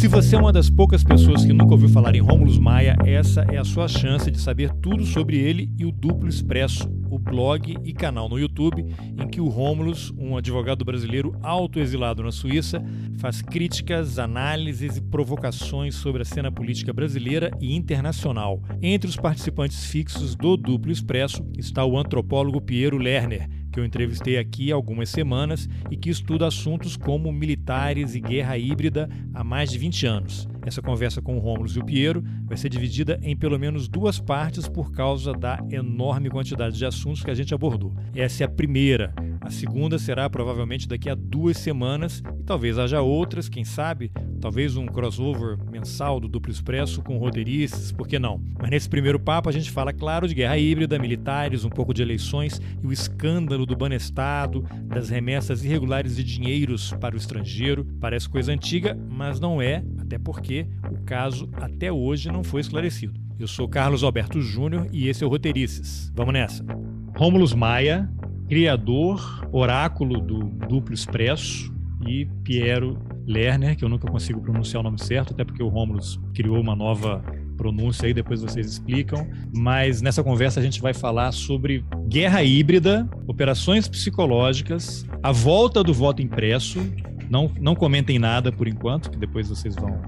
Se você é uma das poucas pessoas que nunca ouviu falar em Rômulus Maia, essa é a sua chance de saber tudo sobre ele e o Duplo Expresso, o blog e canal no YouTube em que o Rômulus, um advogado brasileiro autoexilado na Suíça, faz críticas, análises e provocações sobre a cena política brasileira e internacional. Entre os participantes fixos do Duplo Expresso está o antropólogo Piero Lerner, que eu entrevistei aqui há algumas semanas e que estuda assuntos como militares e guerra híbrida há mais de 20 anos. Essa conversa com o Rômulo e o Piero vai ser dividida em pelo menos duas partes por causa da enorme quantidade de assuntos que a gente abordou. Essa é a primeira. A segunda será provavelmente daqui a duas semanas e talvez haja outras, quem sabe, talvez um crossover mensal do Duplo Expresso com roteiristas, por que não? Mas nesse primeiro papo a gente fala, claro, de guerra híbrida, militares, um pouco de eleições e o escândalo do Banestado, das remessas irregulares de dinheiros para o estrangeiro. Parece coisa antiga, mas não é, até porque o caso até hoje não foi esclarecido. Eu sou Carlos Alberto Júnior e esse é o Roteirices. Vamos nessa. Rômulus Maia, criador, oráculo do Duplo Expresso, e Piero Lerner, que eu nunca consigo pronunciar o nome certo, até porque o Romulus criou uma nova pronúncia aí, depois vocês explicam. Mas nessa conversa a gente vai falar sobre guerra híbrida, operações psicológicas, a volta do voto impresso. Não, não comentem nada por enquanto, que depois vocês vão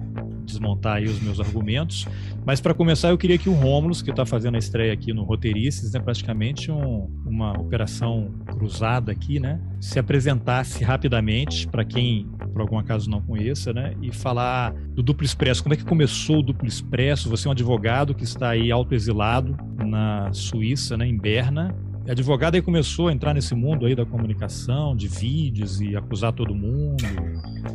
desmontar aí os meus argumentos. Mas para começar, eu queria que o Rômulo, que está fazendo a estreia aqui no Roteirices, né, praticamente um, uma operação cruzada aqui, né, se apresentasse rapidamente para quem por algum acaso não conheça, né, e falar do Duplo Expresso. Como é que começou o Duplo Expresso? Você é um advogado que está aí autoexilado na Suíça, né, em Berna. Advogado aí começou a entrar nesse mundo aí da comunicação, de vídeos e acusar todo mundo.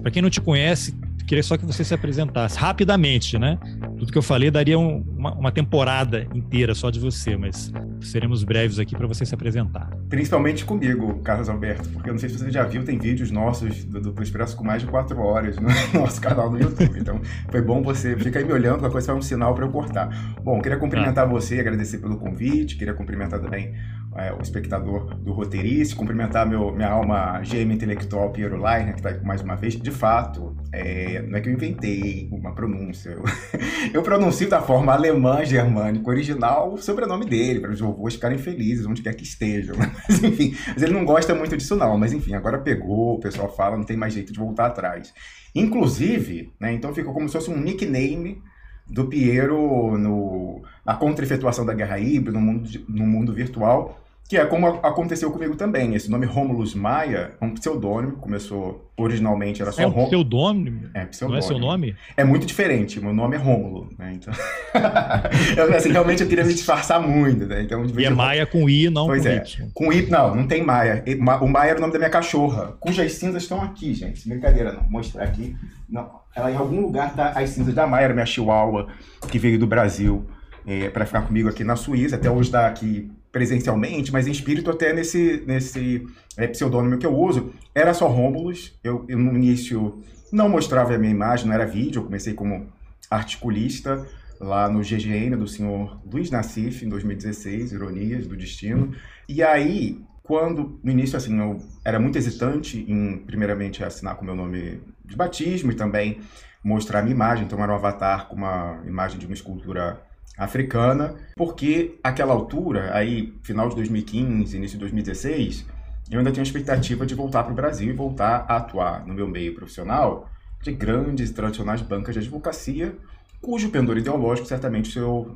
Para quem não te conhece, queria só que você se apresentasse rapidamente, né? Tudo que eu falei daria um, uma, uma, temporada inteira só de você, mas seremos breves aqui para você se apresentar. Principalmente comigo, Carlos Alberto, porque eu não sei se você já viu, tem vídeos nossos do, do Expresso com mais de quatro horas no nosso canal no YouTube. Então, foi bom você ficar aí me olhando, qualquer coisa foi um sinal para eu cortar. Bom, queria cumprimentar ah. você, agradecer pelo convite, queria cumprimentar também é, o espectador do roteirista, cumprimentar meu, minha alma gêmea intelectual Piero Leiner, que está aqui mais uma vez. De fato, é, não é que eu inventei uma pronúncia, eu, eu pronuncio da forma alemã germânica original o sobrenome dele, para os vovôs ficarem felizes onde quer que estejam. Mas enfim, mas ele não gosta muito disso não, mas enfim, agora pegou, o pessoal fala, não tem mais jeito de voltar atrás. Inclusive, né, então ficou como se fosse um nickname do Piero no, na contra-efetuação da guerra híbrida, no mundo, no mundo virtual, que é como aconteceu comigo também. Esse nome Romulus Maia é um pseudônimo, começou originalmente era só é um Rom... pseudônimo? É, pseudônimo. Não é seu nome? É muito diferente. Meu nome é Rômulo, né? Então, eu, assim, realmente eu queria me disfarçar muito, né? Então, e é Maia com I, não pois com é. Y. Com I, não, não tem Maia. O Maia era o nome da minha cachorra, cujas cinzas estão aqui, gente. Brincadeira, não. Vou mostrar aqui. Não, ela em algum lugar tá as cinzas da Maia, era minha chihuahua, que veio do Brasil é, para ficar comigo aqui na Suíça. Até hoje está aqui presencialmente, mas em espírito até nesse, nesse é, pseudônimo que eu uso, era só Rômulus. Eu, eu, no início não mostrava a minha imagem, não era vídeo, eu comecei como articulista lá no GGN do senhor Luiz Nassif, em 2016, Ironias do Destino. E aí, quando, no início, assim, eu era muito hesitante em, primeiramente, assinar com meu nome de batismo e também mostrar a minha imagem, então era um avatar com uma imagem de uma escultura africana, porque aquela altura, aí final de 2015, início de 2016, eu ainda tinha a expectativa de voltar para o Brasil e voltar a atuar no meu meio profissional de grandes e tradicionais bancas de advocacia, cujo pendor ideológico certamente o seu,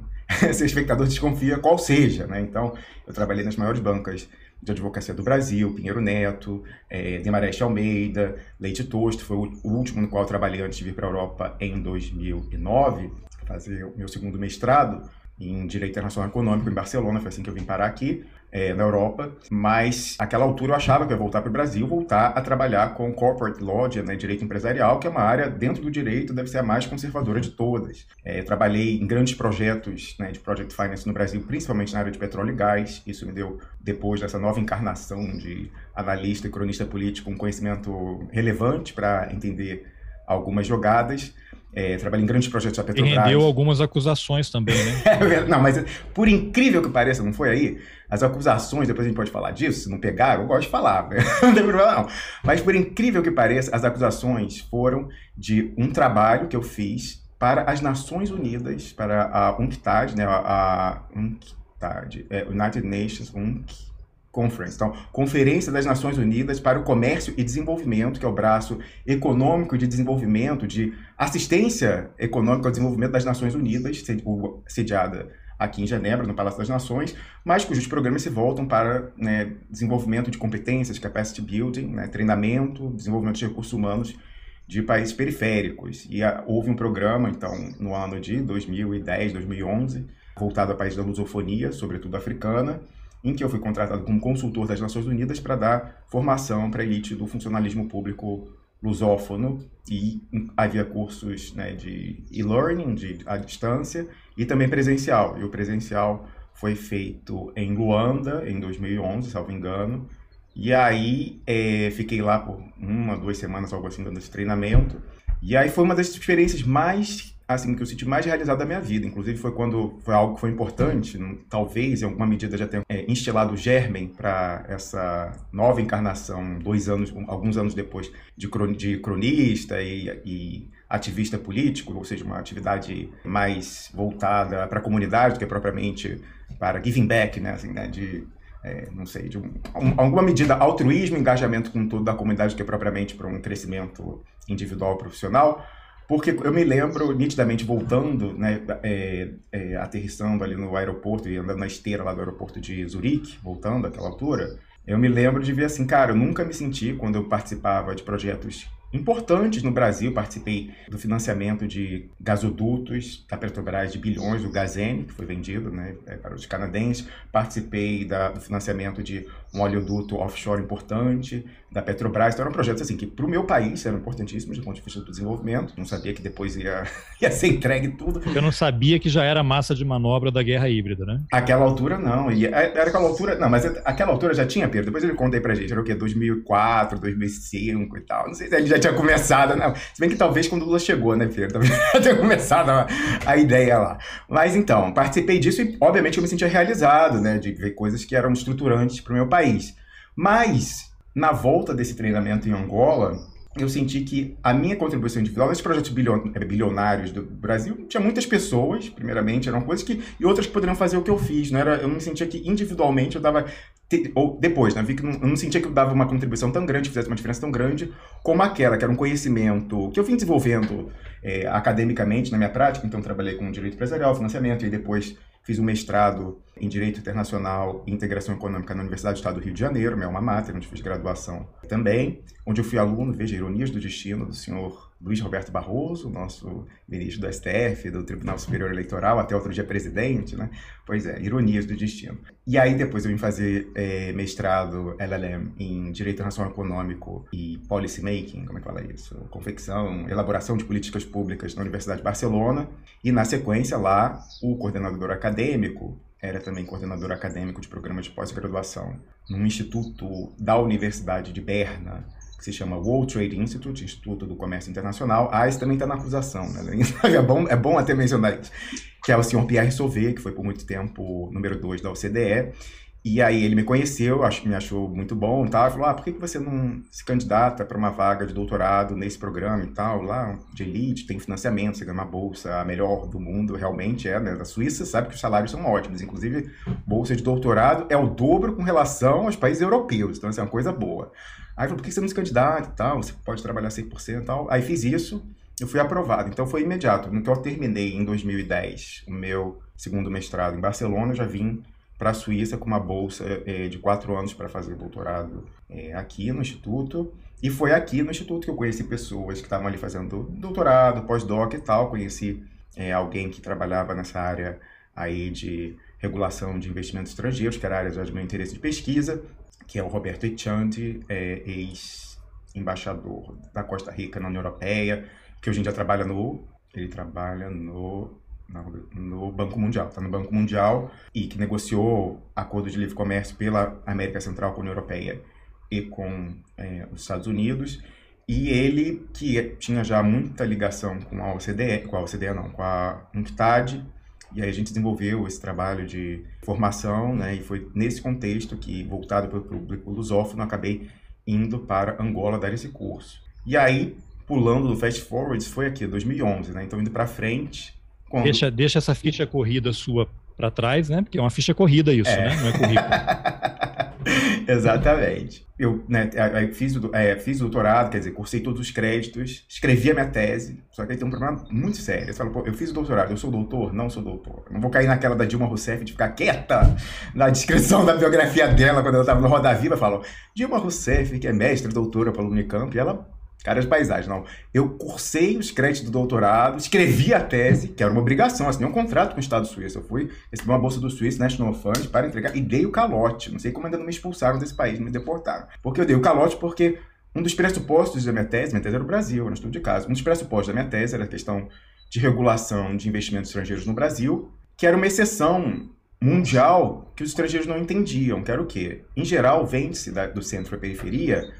seu espectador desconfia qual seja. Né? Então, eu trabalhei nas maiores bancas de advocacia do Brasil, Pinheiro Neto, é, Demareste Almeida, Leite Tosto, foi o último no qual eu trabalhei antes de vir para a Europa em 2009 fazer o meu segundo mestrado em Direito Internacional Econômico em Barcelona, foi assim que eu vim parar aqui, é, na Europa, mas naquela altura eu achava que eu ia voltar para o Brasil, voltar a trabalhar com Corporate Law, né, Direito Empresarial, que é uma área dentro do direito, deve ser a mais conservadora de todas. É, trabalhei em grandes projetos né, de Project Finance no Brasil, principalmente na área de petróleo e gás, isso me deu, depois dessa nova encarnação de analista e cronista político, um conhecimento relevante para entender algumas jogadas, É, trabalhei em grandes projetos da Petrobras. E rendeu algumas acusações também, né? É não, mas por incrível que pareça, não foi aí? As acusações, depois a gente pode falar disso, se não pegaram, eu gosto de falar, não tem problema não. Mas por incrível que pareça, as acusações foram de um trabalho que eu fiz para as Nações Unidas, para a UNCTAD, né, a, UNCTAD, é, United Nations, UNC, Conference. Então, Conferência das Nações Unidas para o Comércio e Desenvolvimento, que é o braço econômico de desenvolvimento, de assistência econômica ao desenvolvimento das Nações Unidas, sediada aqui em Genebra, no Palácio das Nações, mas cujos programas se voltam para né, desenvolvimento de competências, capacity building, né, treinamento, desenvolvimento de recursos humanos de países periféricos. E a, houve um programa, então, no ano de 2010, 2011, voltado a países da lusofonia, sobretudo africana, em que eu fui contratado como consultor das Nações Unidas para dar formação para a elite do funcionalismo público lusófono e havia cursos né, de e-learning, de à distância, e também presencial. E o presencial foi feito em Luanda, em 2011, salvo engano. E aí é, fiquei lá por uma, duas semanas, algo assim, dando esse treinamento. E aí foi uma das experiências mais assim, que eu senti mais realizado da minha vida. Inclusive, foi quando foi algo que foi importante, talvez em alguma medida já tenha é, instilado o germen para essa nova encarnação, dois anos, alguns anos depois, de, cronista e, e ativista político, ou seja, uma atividade mais voltada para a comunidade do que propriamente para giving back, né, assim, né, de é, não sei, de um, um, alguma medida altruísmo, engajamento com toda a comunidade que propriamente para um crescimento individual profissional. Porque eu me lembro nitidamente voltando, né, é, é, aterrissando ali no aeroporto e andando na esteira lá do aeroporto de Zurique, voltando àquela altura, eu me lembro de ver assim, cara, eu nunca me senti, quando eu participava de projetos importantes no Brasil. Participei do financiamento de gasodutos da Petrobras de bilhões, do Gazene, que foi vendido né, é, para os canadenses. Participei da, do financiamento de um oleoduto offshore importante da Petrobras. Então, eram projetos assim, que para o meu país eram importantíssimos do ponto de vista do desenvolvimento. Não sabia que depois ia, ia ser entregue tudo. Eu não sabia que já era massa de manobra da guerra híbrida, né? Aquela altura, não. E é, era aquela altura... Não, mas aquela altura já tinha, Pedro. Depois ele contei pra gente. Era o quê? 2004, 2005 e tal. Não sei se ele já tinha começado, não. Se bem que talvez quando o Lula chegou, né, Pedro? Talvez já tinha começado a, a ideia lá. Mas então, participei disso e, obviamente, eu me sentia realizado, né? De ver coisas que eram estruturantes para o meu país. Mas, na volta desse treinamento em Angola, eu senti que a minha contribuição individual nesses projetos eh, bilionários do Brasil tinha muitas pessoas, primeiramente, eram coisas que. e outras que poderiam fazer o que eu fiz. Não era, eu não sentia que individualmente eu dava. Ou depois, né? Vi que não, eu não sentia que eu dava uma contribuição tão grande, fizesse uma diferença tão grande como aquela, que era um conhecimento que eu vim desenvolvendo é, academicamente na minha prática. Então, trabalhei com direito empresarial, financiamento, e depois Fiz um mestrado em Direito Internacional e Integração Econômica na Universidade do Estado do Rio de Janeiro, minha alma mater, onde fiz graduação também, onde eu fui aluno, veja, ironias do destino, do senhor Luiz Roberto Barroso, nosso ministro do STF, do Tribunal Superior Eleitoral, até outro dia presidente, né? Pois é, ironias do destino. E aí depois eu vim fazer é, mestrado LLM em Direito Internacional Econômico e Policy Making, como é que fala isso? Confecção, elaboração de políticas públicas na Universidade de Barcelona. E na sequência lá, o coordenador acadêmico era também coordenador acadêmico de programas de pós-graduação num instituto da Universidade de Berna, que se chama World Trade Institute, Instituto do Comércio Internacional. Ah, esse também está na acusação, né? É bom, é bom até mencionar isso. Que é o senhor Pierre Sauvé, que foi por muito tempo número 2 da OCDE. E aí ele me conheceu, acho que me achou muito bom tal. Falou, ah, por que, que você não se candidata para uma vaga de doutorado nesse programa e tal? Lá, de elite, tem financiamento, você ganha uma bolsa a melhor do mundo, realmente é, né? Da Suíça, sabe que os salários são ótimos. Inclusive, bolsa de doutorado é o dobro com relação aos países europeus. Então, isso é uma coisa boa. Aí falou, por que você não se candidata e tal? Você pode trabalhar 100% e tal. Aí fiz isso, eu fui aprovado. Então foi imediato. No que eu terminei em 2010 o meu segundo mestrado em Barcelona, eu já vim para a Suíça com uma bolsa é, de quatro anos para fazer doutorado é, aqui no Instituto. E foi aqui no Instituto que eu conheci pessoas que estavam ali fazendo doutorado, pós-doc e tal. Conheci é, alguém que trabalhava nessa área aí de regulação de investimentos estrangeiros, que era a área de meu interesse de pesquisa que é o Roberto Echandi, é, ex-embaixador da Costa Rica na União Europeia, que hoje em dia trabalha no. Ele trabalha no no Banco Mundial, está no Banco Mundial e que negociou acordo de livre comércio pela América Central com a União Europeia e com é, os Estados Unidos. E ele, que tinha já muita ligação com a OCDE, com a OCDE não, com a UNCTAD, e aí a gente desenvolveu esse trabalho de formação, né? E foi nesse contexto que, voltado para o público lusófono, acabei indo para Angola dar esse curso. E aí, pulando do Fast Forwards, foi aqui, 2011, né? Então, indo para frente... Quando... Deixa, deixa essa ficha corrida sua para trás, né? Porque é uma ficha corrida isso, é. né? Não é currículo. Exatamente. Eu né, fiz, o, é, fiz doutorado, quer dizer, cursei todos os créditos, escrevi a minha tese, só que aí tem um problema muito sério. Você fala, pô, eu fiz o doutorado, eu sou doutor? Não sou doutor. Não vou cair naquela da Dilma Rousseff de ficar quieta na descrição da biografia dela quando eu estava no Roda Viva. Falo, Dilma Rousseff, que é mestre, doutora pela Unicamp, e ela Cara de paisagem, não. Eu cursei os créditos do doutorado, escrevi a tese, que era uma obrigação, assinei um contrato com o Estado suíço. Eu fui, recebi uma bolsa do Suíço National Fund para entregar e dei o calote. Não sei como ainda não me expulsaram desse país, me deportaram. Porque eu dei o calote porque um dos pressupostos da minha tese, minha tese era o Brasil, era um estudo de caso. Um dos pressupostos da minha tese era a questão de regulação de investimentos estrangeiros no Brasil, que era uma exceção mundial que os estrangeiros não entendiam, que era o quê? Em geral, vende-se do centro à periferia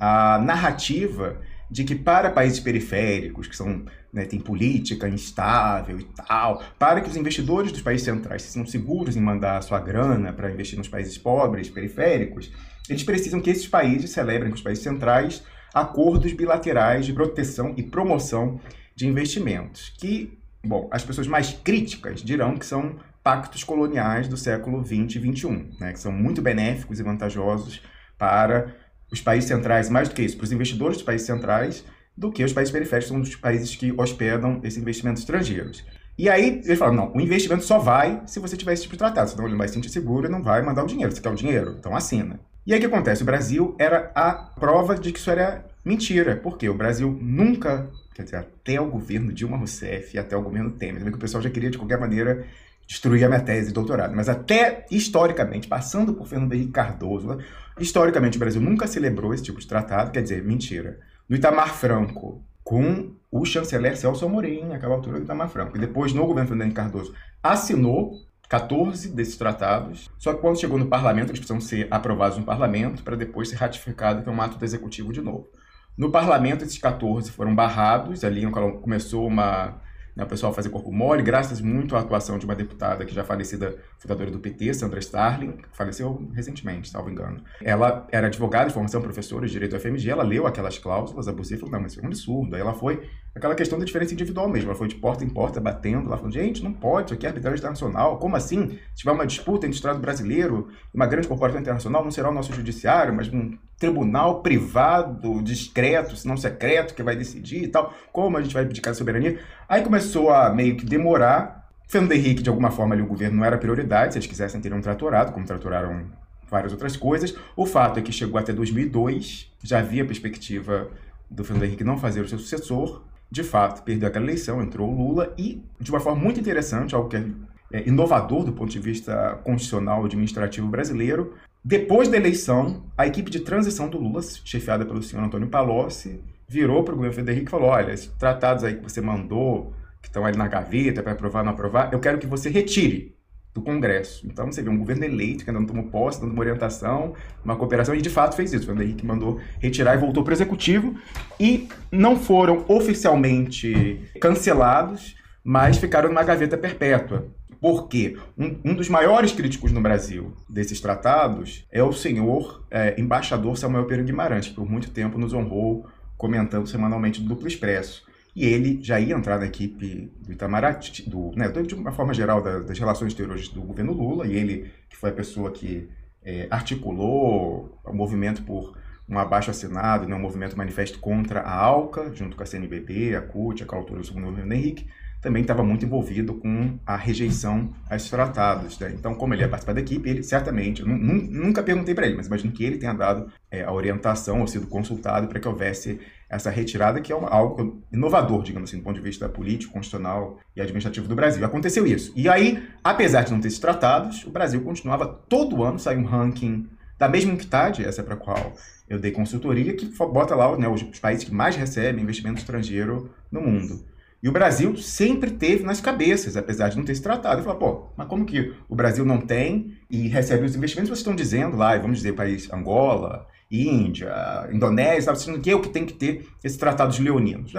a narrativa de que para países periféricos, que são, né, tem política instável e tal, para que os investidores dos países centrais sejam seguros em mandar sua grana para investir nos países pobres, periféricos, eles precisam que esses países celebrem com os países centrais acordos bilaterais de proteção e promoção de investimentos, que, bom, as pessoas mais críticas dirão que são pactos coloniais do século 20 e 21, né, que são muito benéficos e vantajosos para os países centrais, mais do que isso, para os investidores dos países centrais, do que os países periféricos, são os países que hospedam esses investimentos estrangeiros. E aí eles falam, não, o investimento só vai se você tiver esse tipo de tratado, senão ele não vai se sentir seguro e não vai mandar o dinheiro. Você quer o dinheiro? Então assina. E aí o que acontece? O Brasil era a prova de que isso era mentira, porque o Brasil nunca, quer dizer, até o governo Dilma Rousseff, até o governo Temer, que o pessoal já queria de qualquer maneira destruir a minha tese de doutorado, mas até historicamente, passando por Fernando Henrique Cardoso, Historicamente, o Brasil nunca celebrou esse tipo de tratado, quer dizer, mentira. No Itamar Franco, com o chanceler Celso Amorim, naquela altura do Itamar Franco. E depois, no governo Fernando Cardoso, assinou 14 desses tratados, só que quando chegou no parlamento, eles precisam ser aprovados no parlamento para depois ser ratificado, é um ato do executivo de novo. No parlamento, esses 14 foram barrados, ali começou uma né, o pessoal fazer corpo mole, graças muito à atuação de uma deputada que já falecida, fundadora do PT, Sandra Starling, que faleceu recentemente, salvo engano. Ela era advogada de formação, professora de direito do FMG, ela leu aquelas cláusulas abusivas não, mas isso é um absurdo. Aí ela foi, aquela questão da diferença individual mesmo, ela foi de porta em porta, batendo, ela falou, gente, não pode, isso aqui é arbitragem internacional, como assim? Se tiver uma disputa entre o Estado brasileiro e uma grande corporação internacional, não será o nosso judiciário, mas um tribunal privado, discreto, se não secreto, que vai decidir e tal, como a gente vai abdicar da soberania. Aí começou a meio que demorar. Fernando Henrique, de alguma forma, ali o governo não era prioridade, se eles quisessem ter um tratorado, como traturaram várias outras coisas. O fato é que chegou até 2002, já havia perspectiva do Fernando Henrique não fazer o seu sucessor. De fato, perdeu aquela eleição, entrou o Lula e, de uma forma muito interessante, algo que é, é inovador do ponto de vista constitucional administrativo brasileiro, depois da eleição, a equipe de transição do Lula, chefiada pelo senhor Antônio Palocci, virou para o governo Federico e falou: olha, esses tratados aí que você mandou, que estão ali na gaveta para aprovar ou não aprovar, eu quero que você retire do Congresso. Então você vê um governo eleito que ainda não tomou posse, dando uma orientação, uma cooperação, e de fato fez isso. O Fernando Henrique mandou retirar e voltou para o Executivo, e não foram oficialmente cancelados, mas ficaram numa gaveta perpétua. Porque um, um dos maiores críticos no Brasil desses tratados é o senhor é, embaixador Samuel Pedro Guimarães, que por muito tempo nos honrou comentando semanalmente do Duplo Expresso. E ele já ia entrar na equipe do Itamaraty, do, né, de uma forma geral da, das relações exteriores do governo Lula, e ele que foi a pessoa que é, articulou o movimento por um abaixo assinado, né, um movimento manifesto contra a ALCA, junto com a CNBB, a CUT, a altura do segundo governo Henrique, também estava muito envolvido com a rejeição a esses tratados. Né? Então, como ele ia participar da equipe, ele certamente, nunca perguntei para ele, mas imagino que ele tenha dado é, a orientação ou sido consultado para que houvesse essa retirada, que é uma, algo inovador, digamos assim, do ponto de vista político, constitucional e administrativo do Brasil. Aconteceu isso. E aí, apesar de não ter esses tratados, o Brasil continuava todo ano sair um ranking da mesma entidade, essa é para a qual eu dei consultoria, que bota lá né, os países que mais recebem investimento estrangeiro no mundo. E o Brasil sempre teve nas cabeças, apesar de não ter se tratado. Eu falo, pô, mas como que o Brasil não tem e recebe os investimentos? Vocês estão dizendo lá, vamos dizer, país Angola, Índia, Indonésia, estava sendo que é o que tem que ter esses tratados leoninos.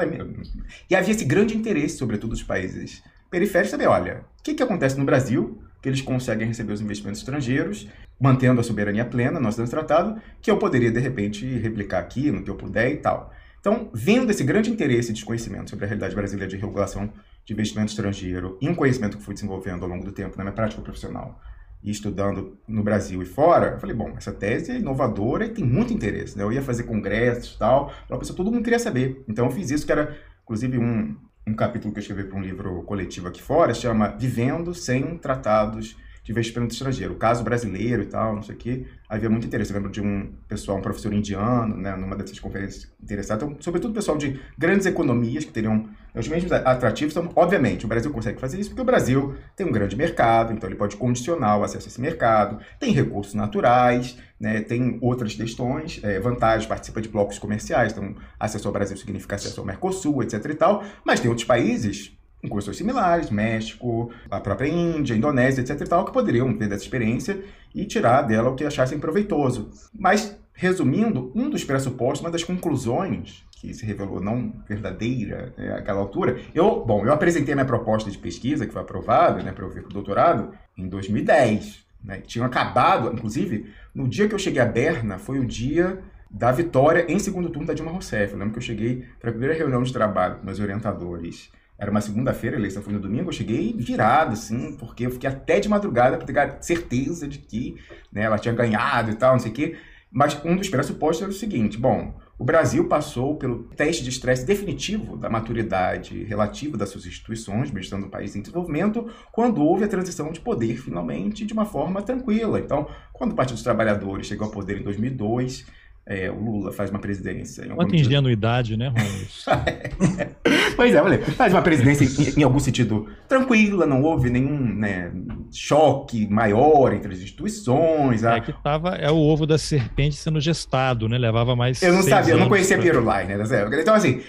E havia esse grande interesse, sobretudo dos países periféricos, saber, olha, o que, que acontece no Brasil, que eles conseguem receber os investimentos estrangeiros, mantendo a soberania plena, nós temos tratado, que eu poderia, de repente, replicar aqui no que eu puder e tal. Então, vendo esse grande interesse e desconhecimento sobre a realidade brasileira de regulação de investimento estrangeiro e um conhecimento que fui desenvolvendo ao longo do tempo na minha prática profissional e estudando no Brasil e fora, eu falei, bom, essa tese é inovadora e tem muito interesse. Né? Eu ia fazer congressos e tal, a pessoa, todo mundo queria saber. Então eu fiz isso, que era, inclusive, um, um capítulo que eu escrevi para um livro coletivo aqui fora, chama Vivendo Sem Tratados de investimento estrangeiro. O caso brasileiro e tal, não sei o quê, havia muito interesse. Eu lembro de um pessoal, um professor indiano, né, numa dessas conferências interessado. Então, sobretudo pessoal de grandes economias que teriam os mesmos atrativos. Então, obviamente, o Brasil consegue fazer isso porque o Brasil tem um grande mercado, então ele pode condicionar o acesso a esse mercado, tem recursos naturais, né, tem outras questões, é, vantagens, participa de blocos comerciais, então acesso ao Brasil significa acesso ao Mercosul, etc e tal, mas tem outros países com custos similares, México, a própria Índia, Indonésia, etc tal, que poderiam ter dessa experiência e tirar dela o que achassem proveitoso. Mas, resumindo, um dos pressupostos, uma das conclusões que se revelou não verdadeira né, àquela altura, eu, bom, eu apresentei minha proposta de pesquisa, que foi aprovada, né, para eu vir para o doutorado, em 2010. Né, acabado, inclusive, no dia que eu cheguei a Berna, foi o dia da vitória em segundo turno da Dilma Rousseff. Eu lembro que eu cheguei para a primeira reunião de trabalho com meus orientadores era uma segunda-feira, a eleição foi no domingo, eu cheguei virado, assim, porque eu fiquei até de madrugada para ter certeza de que né, ela tinha ganhado e tal, não sei o quê. Mas um dos pressupostos era o seguinte: bom, o Brasil passou pelo teste de estresse definitivo da maturidade relativa das suas instituições, estando um país em desenvolvimento, quando houve a transição de poder, finalmente, de uma forma tranquila. Então, quando o Partido dos Trabalhadores chegou ao poder em 2002, é, o Lula faz uma presidência. Quanta ingenuidade, né, Romulo? pois é, olha, faz uma presidência em, em, algum sentido tranquila, não houve nenhum né, choque maior entre as instituições. A... É que tava, é o ovo da serpente sendo gestado, né? Levava mais. Eu não sabia, eu não conhecia pra... Pirulai, né? Então, assim,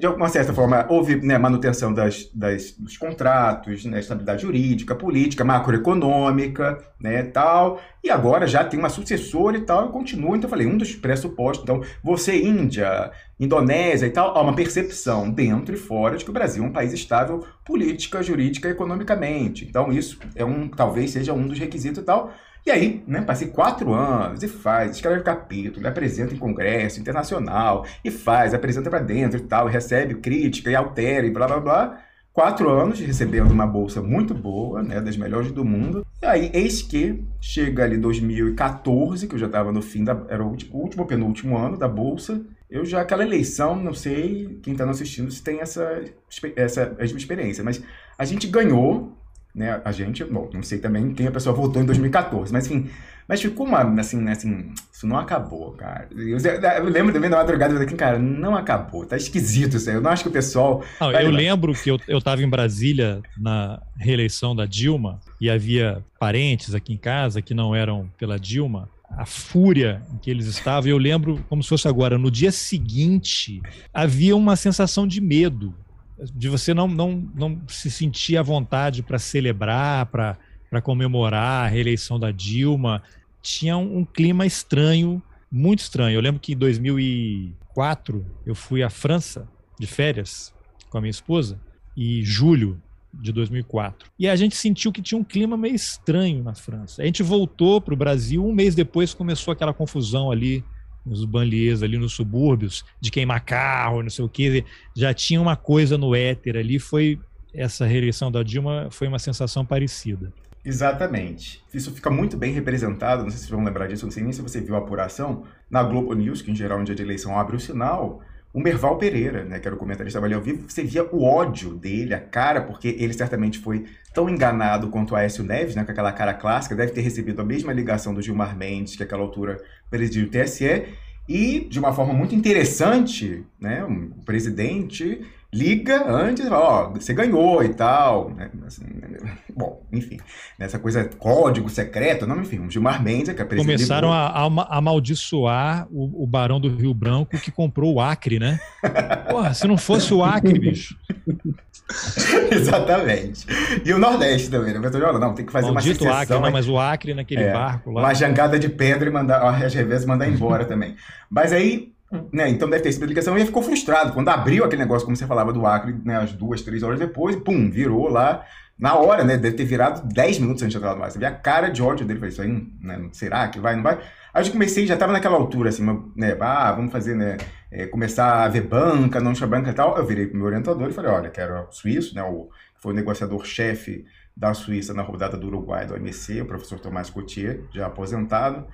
de alguma certa forma, houve né, manutenção das, das, dos contratos, né, estabilidade jurídica, política, macroeconômica, né, tal. E agora já tem uma sucessora e tal, e continua. Então, eu falei, um dos pressupostos. Então, você, Índia, Indonésia e tal, há uma percepção dentro e fora de que o Brasil é um país estável política, jurídica e economicamente. Então, isso é um, talvez seja um dos requisitos e tal. E aí, né, passei quatro anos e faz, escreve capítulo, apresenta em congresso internacional, e faz, apresenta para dentro e tal, e recebe crítica e altera e blá blá blá quatro anos recebendo uma bolsa muito boa, né, das melhores do mundo. E aí, eis que chega ali 2014, que eu já estava no fim da. Era o último, penúltimo ano da bolsa. Eu já, aquela eleição, não sei quem está nos assistindo se tem essa, essa mesma experiência, mas a gente ganhou, né? A gente, bom, não sei também quem a pessoa votou em 2014, mas enfim, mas ficou uma, assim, assim, isso não acabou, cara. Eu, eu lembro também da madrugada, eu falei, cara, não acabou, tá esquisito isso aí. Eu não acho que o pessoal. Não, eu lembro que eu, eu tava em Brasília na reeleição da Dilma e havia parentes aqui em casa que não eram pela Dilma a fúria em que eles estavam. Eu lembro como se fosse agora. No dia seguinte, havia uma sensação de medo, de você não, não, não se sentir à vontade para celebrar, para comemorar a reeleição da Dilma tinha um, um clima estranho, muito estranho. Eu lembro que em 2004 eu fui à França de férias com a minha esposa e julho de 2004. E a gente sentiu que tinha um clima meio estranho na França. A gente voltou para o Brasil, um mês depois começou aquela confusão ali nos banlieues, ali nos subúrbios, de queimar carro, não sei o quê. Já tinha uma coisa no éter ali, foi essa reeleição da Dilma foi uma sensação parecida. Exatamente. Isso fica muito bem representado, não sei se vocês vão lembrar disso, não sei nem se você viu a apuração, na Globo News, que em geral, no dia de eleição, abre o sinal, o Merval Pereira, né, que era o comentarista ali ao vivo, você via o ódio dele, a cara, porque ele certamente foi tão enganado quanto Aécio Neves, né, com aquela cara clássica, deve ter recebido a mesma ligação do Gilmar Mendes, que àquela altura presidiu o TSE, e, de uma forma muito interessante, né, o presidente liga antes e fala, ó, você ganhou e tal. Né? Assim, bom, enfim, nessa coisa código secreto, não, enfim, o Gilmar Mendes, que é presidente... Começaram a, a, amaldiçoar o, o, Barão do Rio Branco que comprou o Acre, né? Porra, se não fosse o Acre, bicho, Exatamente. E o Nordeste também, né? Olha, não, tem que fazer Maldito uma Acre, não, mas o Acre naquele é, barco lá. Uma jangada de pedra e mandar, às vezes mandar embora também. Mas aí, né, então deve ter sido ligação e ele ficou frustrado. Quando abriu aquele negócio, como você falava, do Acre, né, as duas, três horas depois, pum, virou lá. Na hora, né? Deve ter virado 10 minutos antes de entrar no mar. Você vê a cara de ódio dele. Falei, isso aí, né, será que vai, não vai? Aí eu comecei, já estava naquela altura, assim, né? Ah, vamos fazer, né? É, começar a ver banca, não tinha banca e tal. Eu virei pro meu orientador e falei, olha, quero suíço, né? O, foi o negociador-chefe da Suíça na rodada do Uruguai do OMC, o professor Tomás Coutier, já aposentado.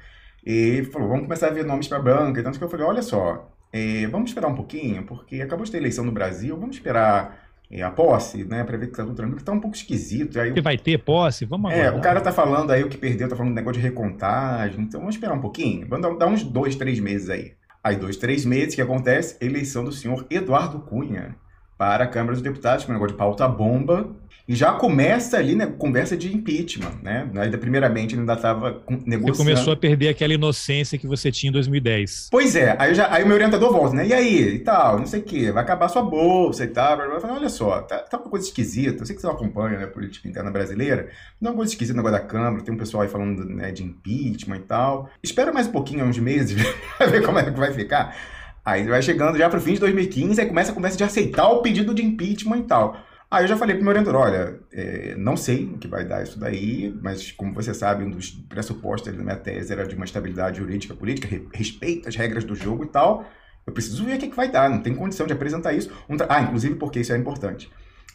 E falou, vamos começar a ver nomes para banca. Então eu falei, olha só, é, vamos esperar um pouquinho, porque acabou de ter eleição no Brasil, vamos esperar é, a posse, né, para ver que tá tudo tranquilo, que tá um pouco esquisito. Aí, que vai ter posse? Vamos É, o cara tá falando aí o que perdeu, tá falando um negócio de recontagem, então vamos esperar um pouquinho, vamos dar, dar uns dois, três meses aí. Aí, dois, três meses, que acontece? Eleição do senhor Eduardo Cunha para a Câmara dos Deputados, com um negócio de pauta bomba, e já começa ali, né, conversa de impeachment, né? Ainda primeiramente ele ainda estava negociando. Você começou a perder aquela inocência que você tinha em 2010. Pois é, aí, já, aí o meu orientador volta, né? E aí, e tal, não sei o quê, vai acabar sua bolsa e tal. Eu falei, olha só, tá, tá uma coisa esquisita. Eu sei que você não acompanha né, a política interna brasileira, não é uma coisa esquisita no negócio da Câmara, tem um pessoal aí falando né, de impeachment e tal. Espera mais um pouquinho, uns meses, pra ver como é que vai ficar. Aí vai chegando já pro fim de 2015, aí começa a conversa de aceitar o pedido de impeachment e tal. Aí eu já falei pro meu orientador, olha, é, não sei o que vai dar isso daí, mas como você sabe, um dos pressupostos da minha tese era de uma estabilidade jurídica política, re, respeito as regras do jogo e tal. Eu preciso ver o que, que vai dar, não tem condição de apresentar isso. Um ah, inclusive porque isso é importante.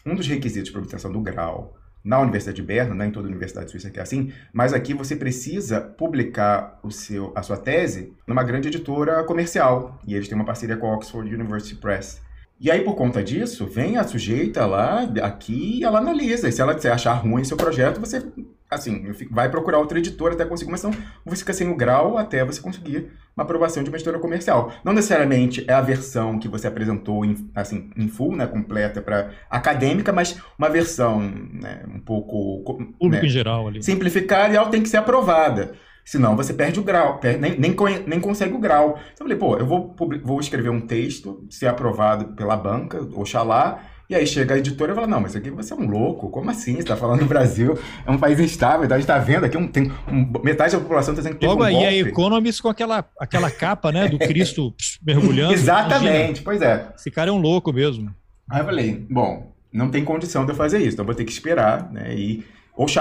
Um dos requisitos para obtenção do grau na Universidade de Berna, não é em toda a Universidade Suíça que é assim, mas aqui você precisa publicar o seu, a sua tese numa grande editora comercial. E eles têm uma parceria com a Oxford University Press. E aí, por conta disso, vem a sujeita lá, aqui, e ela analisa. E se ela achar ruim seu projeto, você, assim, vai procurar outra editora até conseguir. Mas não, você fica sem o grau até você conseguir uma aprovação de uma editora comercial. Não necessariamente é a versão que você apresentou, em, assim, em full, né, completa para acadêmica, mas uma versão né, um pouco... Público né, em geral ali. Simplificada e ela tem que ser aprovada. Senão você perde o grau, perde, nem, nem, nem consegue o grau. Então eu falei, pô, eu vou, vou escrever um texto, ser aprovado pela banca, Oxalá, e aí chega a editora e fala, não, mas aqui você é um louco, como assim? Você está falando no Brasil, é um país instável, então a gente está vendo aqui, um, tem um, metade da população está dizendo que Logo um aí golpe. a Economist com aquela, aquela capa, né, do Cristo mergulhando. Exatamente, imagina. pois é. Esse cara é um louco mesmo. Aí eu falei, bom, não tem condição de eu fazer isso, então eu vou ter que esperar, né, e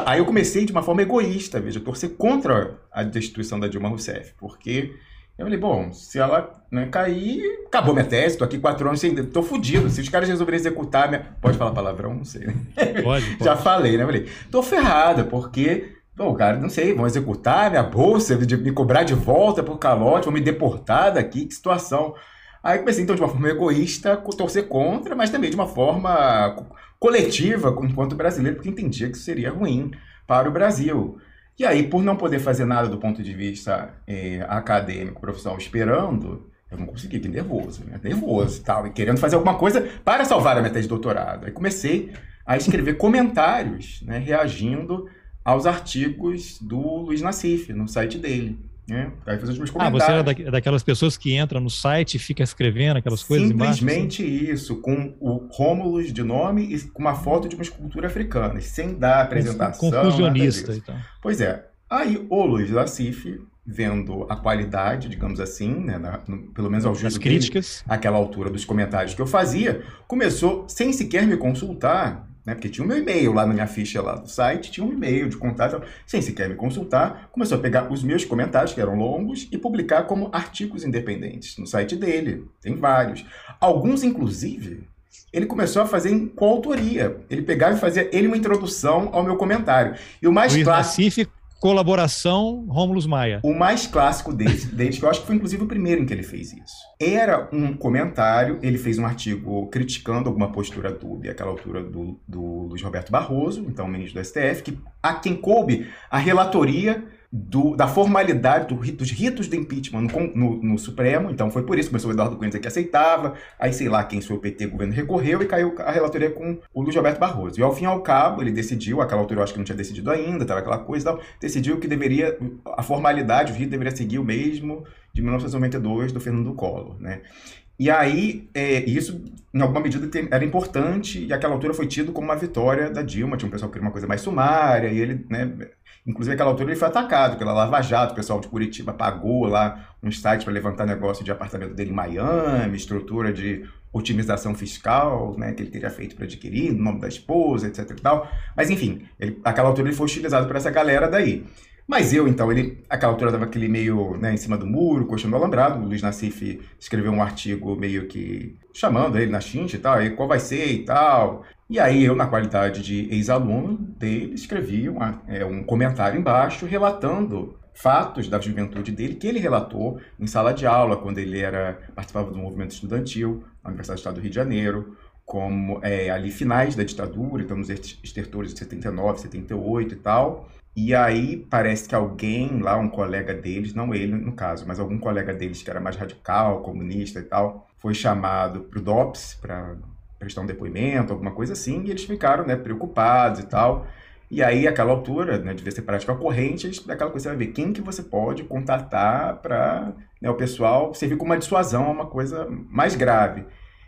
Aí eu comecei de uma forma egoísta, veja, torcer contra a destituição da Dilma Rousseff, porque eu falei, bom, se ela né, cair, acabou minha tese, tô aqui quatro anos sem. tô fudido. Se os caras resolverem executar minha. Pode falar palavrão? Não sei, né? Pode, pode. Já falei, né? Falei, tô ferrada, porque. Pô, cara, não sei, vão executar minha bolsa, me cobrar de volta por calote, vão me deportar daqui, que situação. Aí comecei, então, de uma forma egoísta, torcer contra, mas também de uma forma coletiva enquanto brasileiro, porque entendia que seria ruim para o Brasil. E aí, por não poder fazer nada do ponto de vista é, acadêmico, profissional, esperando, eu não consegui, que nervoso, né? nervoso e tal, e querendo fazer alguma coisa para salvar a tese de doutorado. Aí comecei a escrever comentários, né, reagindo aos artigos do Luiz Nassif, no site dele. Né? Aí fazer os meus comentários. Ah, você era da, daquelas pessoas que entram no site e fica escrevendo aquelas coisas Simplesmente embaixo, isso, com o Rômulus de nome e com uma foto de uma escultura africana, sem dar apresentação. Confusionista então. Pois é. Aí o Luiz Lassif, vendo a qualidade, digamos assim, né, na, no, pelo menos ao juízo As críticas. Dele, aquela altura dos comentários que eu fazia, começou, sem sequer me consultar, né? Porque tinha o meu e-mail lá na minha ficha lá do site, tinha um e-mail de contato, sem sequer me consultar, começou a pegar os meus comentários, que eram longos, e publicar como artigos independentes no site dele. Tem vários. Alguns, inclusive, ele começou a fazer em coautoria. Ele pegava e fazia ele uma introdução ao meu comentário. E o mais clássico colaboração Rômulus Maia. O mais clássico deles, deles, que eu acho que foi inclusive o primeiro em que ele fez isso. Era um comentário, ele fez um artigo criticando alguma postura dúbia, aquela altura do, do Luiz Roberto Barroso, então ministro do STF, que, a quem coube a relatoria do, da formalidade do, dos ritos do impeachment no, no, no, Supremo, então foi por isso que começou o Eduardo Cunha dizer que aceitava, aí sei lá quem foi o PT, o governo recorreu e caiu a relatoria com o Luiz Roberto Barroso. E ao fim e ao cabo, ele decidiu, aquela altura eu acho que não tinha decidido ainda, estava aquela coisa e tal, decidiu que deveria, a formalidade, o rito deveria seguir o mesmo de 1992 do Fernando Collor, né? E aí, é, isso em alguma medida, era importante e àquela altura foi tido como uma vitória da Dilma. Tinha um pessoal que queria uma coisa mais sumária e ele, né, Inclusive, naquela altura ele foi atacado pela Lava Jato, o pessoal de Curitiba pagou lá um site para levantar negócio de apartamento dele em Miami, estrutura de otimização fiscal, né, que ele teria feito para adquirir, no nome da esposa, etc e tal. Mas enfim, ele, aquela altura ele foi utilizado por essa galera daí. Mas eu, então, ele, aquela altura estava aquele meio né, em cima do muro, coxando alambrado. O Luiz Nassif escreveu um artigo meio que chamando ele na Xinx e tal, e qual vai ser e tal. E aí eu, na qualidade de ex-aluno dele, escrevi uma, é, um comentário embaixo relatando fatos da juventude dele que ele relatou em sala de aula quando ele era participava do movimento estudantil na Universidade do Estado do Rio de Janeiro, como é, ali finais da ditadura, então nos estertores de 79, 78 e tal. E aí parece que alguém lá, um colega deles, não ele no caso, mas algum colega deles que era mais radical, comunista e tal, foi chamado para o DOPS, para prestar um depoimento, alguma coisa assim, e eles ficaram né, preocupados e tal. E aí, aquela altura, né, devia ser prática corrente, aquela coisa, você vai ver quem que você pode contatar para né, o pessoal servir como uma dissuasão a uma coisa mais grave.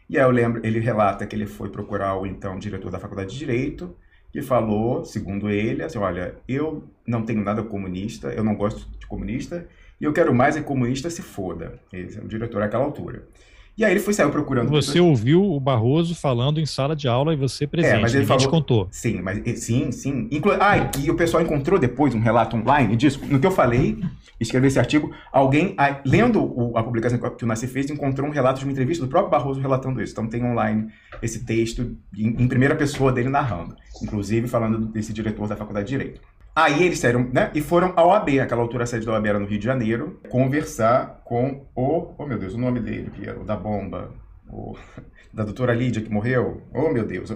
E aí eu lembro, ele relata que ele foi procurar o então diretor da Faculdade de Direito, que falou, segundo ele, assim, olha, eu não tenho nada comunista, eu não gosto de comunista, e eu quero mais é comunista se foda. Esse é o diretor àquela altura. E aí ele foi saiu procurando. Você ouviu o Barroso falando em sala de aula e você presente. É, mas ele falou, te contou. Sim, mas sim, sim. Inclu... Ah, e o pessoal encontrou depois um relato online disso. No que eu falei, escrevi esse artigo, alguém, lendo o, a publicação que o Nassi fez, encontrou um relato de uma entrevista do próprio Barroso relatando isso. Então tem online esse texto em, em primeira pessoa dele narrando, inclusive falando desse diretor da Faculdade de Direito. Aí eles saíram, né? E foram ao AB, aquela altura a sede da OAB era no Rio de Janeiro, conversar com o. Oh meu Deus, o nome dele, que era o da bomba, o, da doutora Lídia que morreu. Oh meu Deus,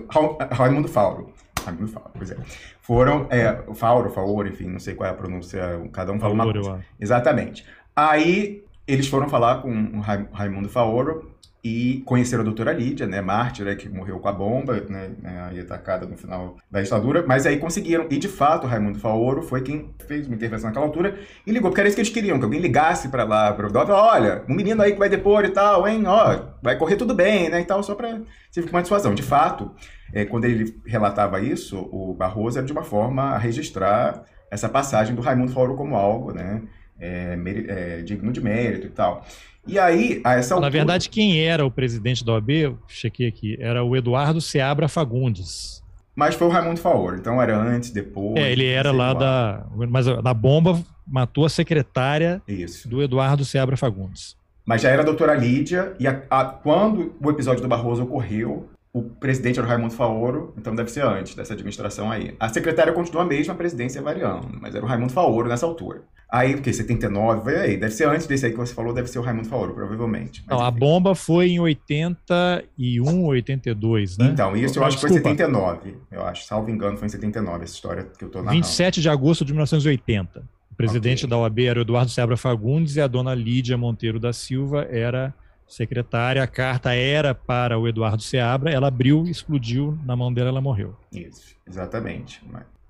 Raimundo Fauro. Raimundo Fauro, pois é. Foram, é, Fauro, Fauro, enfim, não sei qual é a pronúncia, cada um fala uma coisa. Exatamente. Aí eles foram falar com o Raimundo Faoro e conheceram a doutora Lídia, né, mártir, né, que morreu com a bomba, né, né, aí atacada no final da ditadura, mas aí conseguiram, e de fato, Raimundo Faoro foi quem fez uma intervenção naquela altura e ligou, porque era isso que eles queriam, que alguém ligasse para lá, para o olha, um menino aí que vai depor e tal, hein, ó, vai correr tudo bem, né, e tal, só para servir como uma dissuasão. De fato, é, quando ele relatava isso, o Barroso era de uma forma a registrar essa passagem do Raimundo Faoro como algo, né, é, é, digno de mérito e tal. E aí, a essa altura... Na verdade, quem era o presidente da OAB, chequei aqui, era o Eduardo Seabra Fagundes. Mas foi o Raimundo Faoro, então era antes, depois. É, ele era lá da. Mas na bomba matou a secretária Isso. do Eduardo Seabra Fagundes. Mas já era a doutora Lídia, e a, a, quando o episódio do Barroso ocorreu, o presidente era o Raimundo Faoro, então deve ser antes dessa administração aí. A secretária continua a mesma, a presidência variando, mas era o Raimundo Faoro nessa altura. Aí, porque 79, vai aí, deve ser antes desse aí que você falou, deve ser o Raimundo Faoro, provavelmente. Mas, Não, a bomba foi em 81, 82, né? Então, isso eu, eu acho que foi 79, eu acho, salvo engano, foi em 79 essa história que eu tô narrando. 27 de agosto de 1980. O presidente okay. da OAB era o Eduardo Sebra Fagundes e a dona Lídia Monteiro da Silva era secretária, a carta era para o Eduardo Seabra, ela abriu, explodiu, na mão dela ela morreu. Isso, exatamente.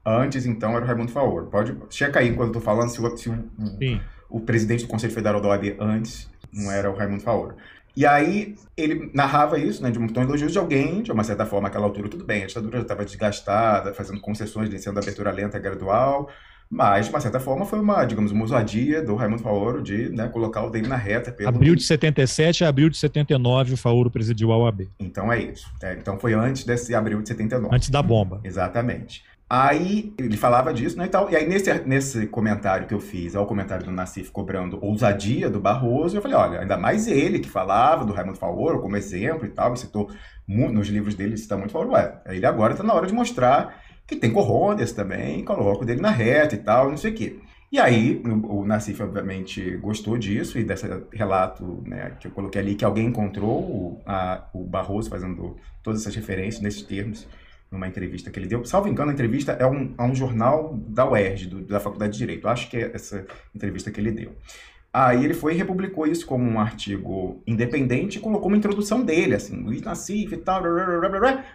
Antes, então, era o Raimundo Faoro. Pode, checa aí quando eu tô falando se, o, se o, o, presidente do Conselho Federal da OAB antes não era o Raimundo Faoro. E aí ele narrava isso, né, de um tom elogioso de alguém, de uma certa forma, naquela altura, tudo bem, a ditadura já estava desgastada, fazendo concessões, vencendo a abertura lenta gradual, mas, de uma certa forma, foi uma, digamos, uma ousadia do Raimundo Faoro de né, colocar o dele na reta. Pelo... Abril de 77 a abril de 79, o Faoro presidiu a OAB. Então é isso. É, então foi antes desse abril de 79. Antes da bomba. Exatamente. Aí ele falava disso, né, e tal. E aí nesse, nesse comentário que eu fiz, ao comentário do Nassif cobrando ousadia do Barroso, eu falei, olha, ainda mais ele que falava do Raimundo Faoro como exemplo e tal, e citou nos livros dele, cita muito, falou, ué, ele agora está na hora de mostrar que tem corrones também, coloca o dele na reta e tal, não sei o quê. E aí, o Nassif, obviamente, gostou disso e desse relato né, que eu coloquei ali, que alguém encontrou o, a, o Barroso fazendo todas essas referências nesses termos, numa entrevista que ele deu. Salvo engano, a entrevista é um, é um jornal da UERJ, do, da Faculdade de Direito. Acho que é essa entrevista que ele deu. Aí ele foi e republicou isso como um artigo independente e colocou uma introdução dele, assim, Luiz Nassif e tal,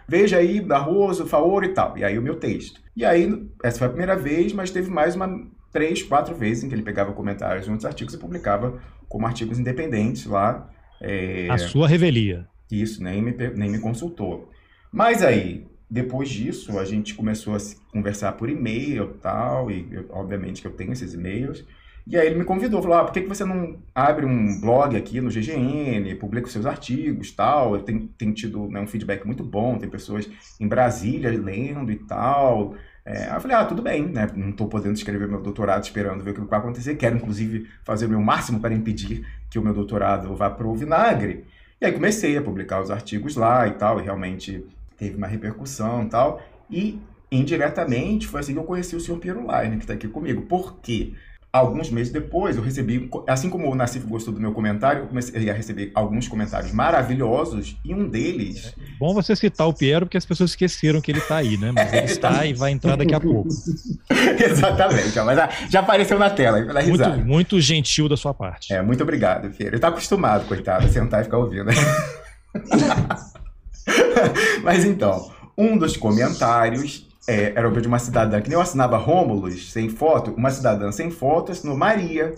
veja aí, Barroso, Faoro e tal. E aí o meu texto. E aí, essa foi a primeira vez, mas teve mais uma três, quatro vezes em que ele pegava comentários de outros artigos e publicava como artigos independentes lá. É... A sua revelia. Isso, nem me, nem me consultou. Mas aí, depois disso, a gente começou a conversar por e-mail tal, e eu, obviamente que eu tenho esses e-mails. E aí ele me convidou, falou, ah, por que, que você não abre um blog aqui no GGN, publica os seus artigos tal? Eu tenho, tenho tido né, um feedback muito bom, tem pessoas em Brasília lendo e tal. É, aí eu falei, ah, tudo bem, né? Não estou podendo escrever meu doutorado esperando ver o que vai acontecer. Quero, inclusive, fazer o meu máximo para impedir que o meu doutorado vá para o vinagre. E aí comecei a publicar os artigos lá e tal, e realmente teve uma repercussão e tal. E, indiretamente, foi assim que eu conheci o senhor Piero Leiner, que está aqui comigo. Por quê? Alguns meses depois, eu recebi, assim como o Nassif gostou do meu comentário, eu comecei a receber alguns comentários maravilhosos e um deles. É bom você citar o Piero, porque as pessoas esqueceram que ele está aí, né? Mas ele está e vai entrar daqui a pouco. Exatamente, mas já apareceu na tela, pela risada. Muito, muito gentil da sua parte. É, muito obrigado, Piero. Ele está acostumado, coitado, a sentar e ficar ouvindo. mas então, um dos comentários é, era de uma cidadã que nem eu assinava Rômulus, sem foto, uma cidadã sem foto, assinou Maria,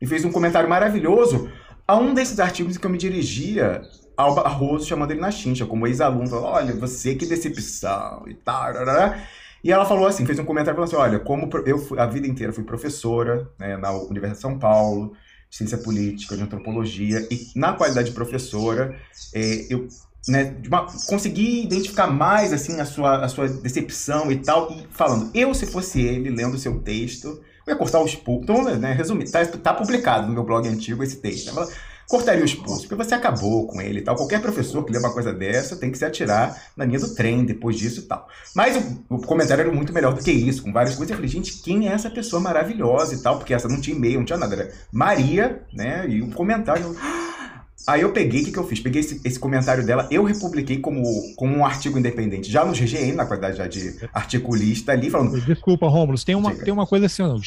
e fez um comentário maravilhoso a um desses artigos que eu me dirigia ao Barroso, chamando ele na chincha, como ex-aluno, falou, olha, você que decepção e tal, e ela falou assim, fez um comentário falando assim, olha, como eu a vida inteira fui professora né, na Universidade de São Paulo, de ciência política, de antropologia, e na qualidade de professora, é, eu né, uma, conseguir identificar mais assim a sua, a sua decepção e tal, e falando, eu se fosse ele, lendo o seu texto, eu ia cortar os pulsos, então, né, resumir, tá, tá, publicado no meu blog antigo esse texto, né, cortaria os pulsos, porque você acabou com ele e tal, qualquer professor que lê uma coisa dessa tem que se atirar na linha do trem depois disso e tal. Mas o, o comentário era muito melhor do que isso, com várias coisas, eu falei, gente, quem é essa pessoa maravilhosa e tal, porque essa não tinha e-mail, não tinha nada, era Maria, né, e um comentário... Aí eu peguei, o que, que eu fiz? Peguei esse, esse, comentário dela, eu republiquei como, como um artigo independente, já no GGN, na qualidade já de articulista ali, falando. Desculpa, Romulo, tem uma, tem uma coisa assim, não.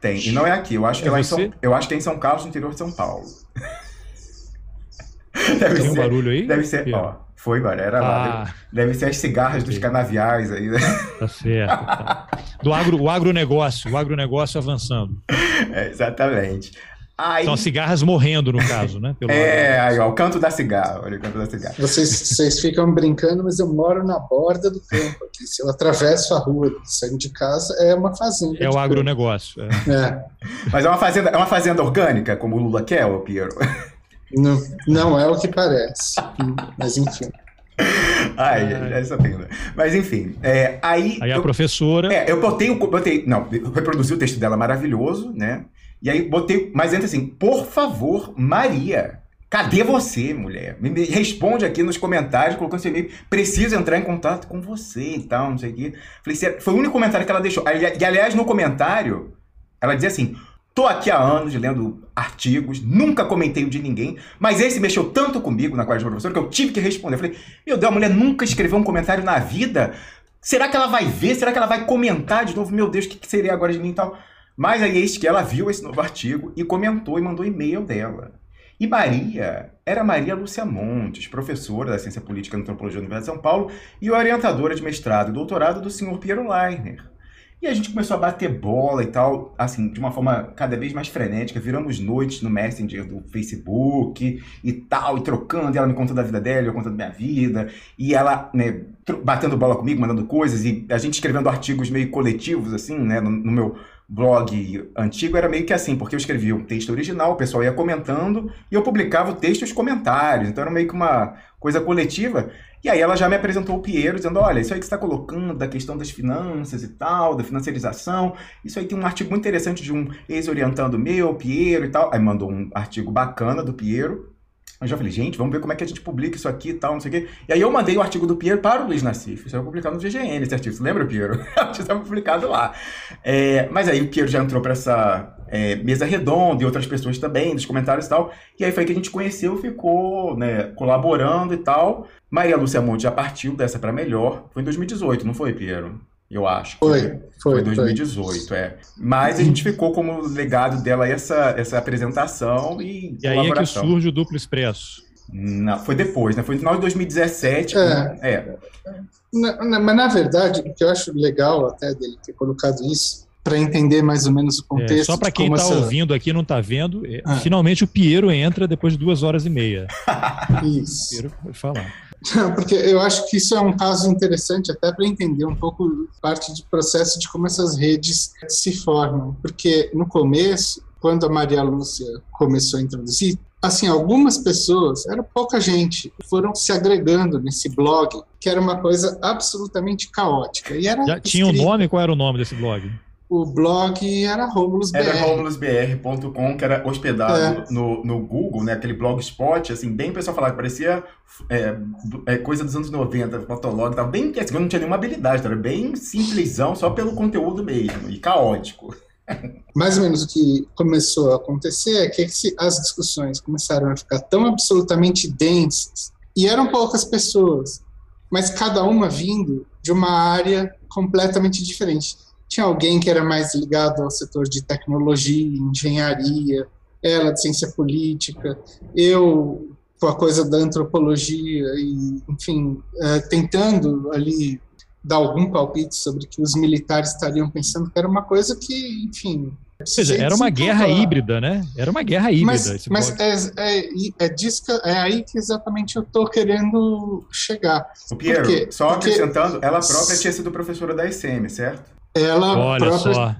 Tem, e não é aqui, eu acho que é, é lá em São, eu acho que é em São Carlos, no interior de São Paulo. deve tem ser, um barulho aí? Deve ser, ó. Foi, mano, era ah, lá. Deve, deve, ser as cigarras okay. dos canaviais aí. Né? Tá certo. Tá. Do agro, o agronegócio, o agronegócio avançando. É, exatamente. Aí... São cigarras morrendo, no caso, né? Pelo é, aí, ó, o canto da cigarra. Olha o canto da cigarra. Vocês, vocês ficam brincando, mas eu moro na borda do campo aqui. Se eu atravesso a rua saindo de casa, é uma fazenda. É o agronegócio. É. é. Mas é uma, fazenda, é uma fazenda orgânica, como o Lula quer, ô Piero? Não, não é o que parece. Mas enfim. Ai, já é sabendo. Mas enfim, é, aí. Aí a eu, professora. É, eu botei, botei. Não, eu reproduzi o texto dela maravilhoso, né? E aí botei, mas entra assim, por favor, Maria, cadê você, mulher? Me responde aqui nos comentários, colocando seu e-mail, preciso entrar em contato com você e tal, não sei o quê. Falei, foi o único comentário que ela deixou. E aliás, no comentário, ela dizia assim, Tô aqui há anos lendo artigos, nunca comentei o de ninguém, mas esse mexeu tanto comigo na qualidade de professor que eu tive que responder. Eu falei, meu Deus, a mulher nunca escreveu um comentário na vida. Será que ela vai ver? Será que ela vai comentar de novo? Meu Deus, o que, que seria agora de mim e tal? Mas aí eis que ela viu esse novo artigo e comentou e mandou e-mail dela. E Maria era Maria Lúcia Montes, professora da Ciência Política e Antropologia da Universidade de São Paulo e orientadora de mestrado e doutorado do senhor Piero Leiner. E a gente começou a bater bola e tal, assim, de uma forma cada vez mais frenética. Viramos noites no Messenger do Facebook e tal, e trocando, e ela me contando da vida dela, eu contando da minha vida, e ela, né, batendo bola comigo, mandando coisas, e a gente escrevendo artigos meio coletivos, assim, né, no, no meu blog antigo era meio que assim, porque eu escrevia um texto original, o pessoal ia comentando e eu publicava o texto e os comentários. Então era meio que uma coisa coletiva. E aí ela já me apresentou o Piero, dizendo: olha, isso aí que está colocando da questão das finanças e tal, da financiarização, isso aí tem um artigo muito interessante de um ex-orientando meu, Piero e tal. Aí mandou um artigo bacana do Piero. Eu já falei, gente, vamos ver como é que a gente publica isso aqui e tal, não sei o quê. E aí eu mandei o artigo do Piero para o Luiz Nassif. Isso vai publicado no GGN, esse artigo. Você lembra, Piero? Isso estava publicado lá. É, mas aí o Piero já entrou para essa é, mesa redonda e outras pessoas também, nos comentários e tal. E aí foi que a gente conheceu, ficou né, colaborando e tal. Maria Lúcia Monte já partiu dessa para melhor. Foi em 2018, não foi, Piero? Eu acho. Foi, foi. Foi 2018, foi. é. Mas a gente ficou como legado dela essa, essa apresentação e. E aí é que surge o duplo expresso. Não, foi depois, né? Foi no final de 2017. É. Né? é. Na, na, mas na verdade, o que eu acho legal até dele ter colocado isso para entender mais ou menos o contexto. É, só para quem está essa... ouvindo aqui não está vendo, é, ah. finalmente o Piero entra depois de duas horas e meia. Isso. Piero pode falar. Porque eu acho que isso é um caso interessante até para entender um pouco parte do processo de como essas redes se formam. Porque no começo, quando a Maria Lúcia começou a introduzir, assim, algumas pessoas, era pouca gente, foram se agregando nesse blog, que era uma coisa absolutamente caótica. E era Já tinha um nome? Qual era o nome desse blog? O blog era romulusbr. Era romulusbr.com, que era hospedado é. no, no Google, né? Aquele blogspot, assim, bem o pessoal falava, que parecia é, é, coisa dos anos 90, fotolog, tava bem, assim, eu não tinha nenhuma habilidade, era bem simplesão, só pelo conteúdo mesmo, e caótico. Mais ou menos o que começou a acontecer é que as discussões começaram a ficar tão absolutamente densas, e eram poucas pessoas, mas cada uma vindo de uma área completamente diferente tinha alguém que era mais ligado ao setor de tecnologia, engenharia, ela de ciência política, eu com a coisa da antropologia e, enfim, é, tentando ali dar algum palpite sobre que os militares estariam pensando que era uma coisa que, enfim, ou seja, era uma guerra híbrida, né? Era uma guerra híbrida. Mas, mas é, é, é, disso é aí que exatamente eu estou querendo chegar. O Piero, só Porque... acrescentando, ela própria tinha sido professora da ICM, certo? Ela Olha própria, só.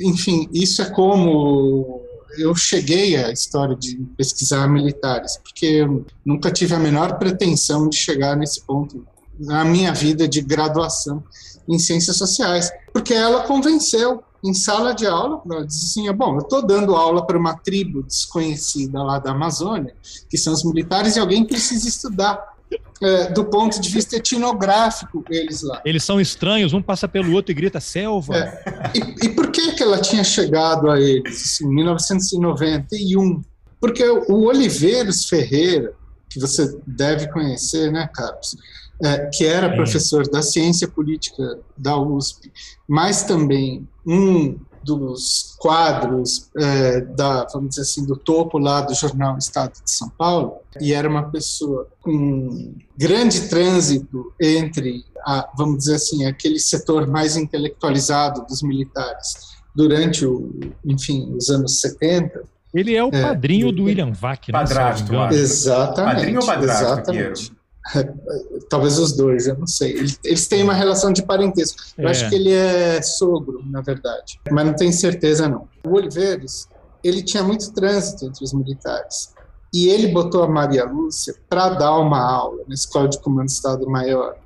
enfim, isso é como eu cheguei à história de pesquisar militares, porque eu nunca tive a menor pretensão de chegar nesse ponto na minha vida de graduação em ciências sociais, porque ela convenceu em sala de aula, ela disse assim, bom, eu estou dando aula para uma tribo desconhecida lá da Amazônia, que são os militares, e alguém precisa estudar é, do ponto de vista etnográfico, eles lá. Eles são estranhos, um passa pelo outro e grita selva. É. E, e, por que, que ela tinha chegado a eles assim, em 1991? Porque o Oliveiros Ferreira, que você deve conhecer, né, Carlos? É, que era professor da ciência política da USP, mas também um dos quadros é, da, vamos dizer assim, do topo lá do jornal Estado de São Paulo, e era uma pessoa com grande trânsito entre, a, vamos dizer assim, aquele setor mais intelectualizado dos militares durante o, enfim, os anos 70. Ele é o é, padrinho é, do William Vac, né? Padrasto. Exatamente. Padrinho ou padrasto, exatamente. Talvez os dois, eu não sei. Eles têm uma relação de parentesco. Eu é. acho que ele é sogro, na verdade, mas não tenho certeza não. O Oliveiros, ele tinha muito trânsito entre os militares. E ele botou a Maria Lúcia para dar uma aula na Escola de Comando do Estado Maior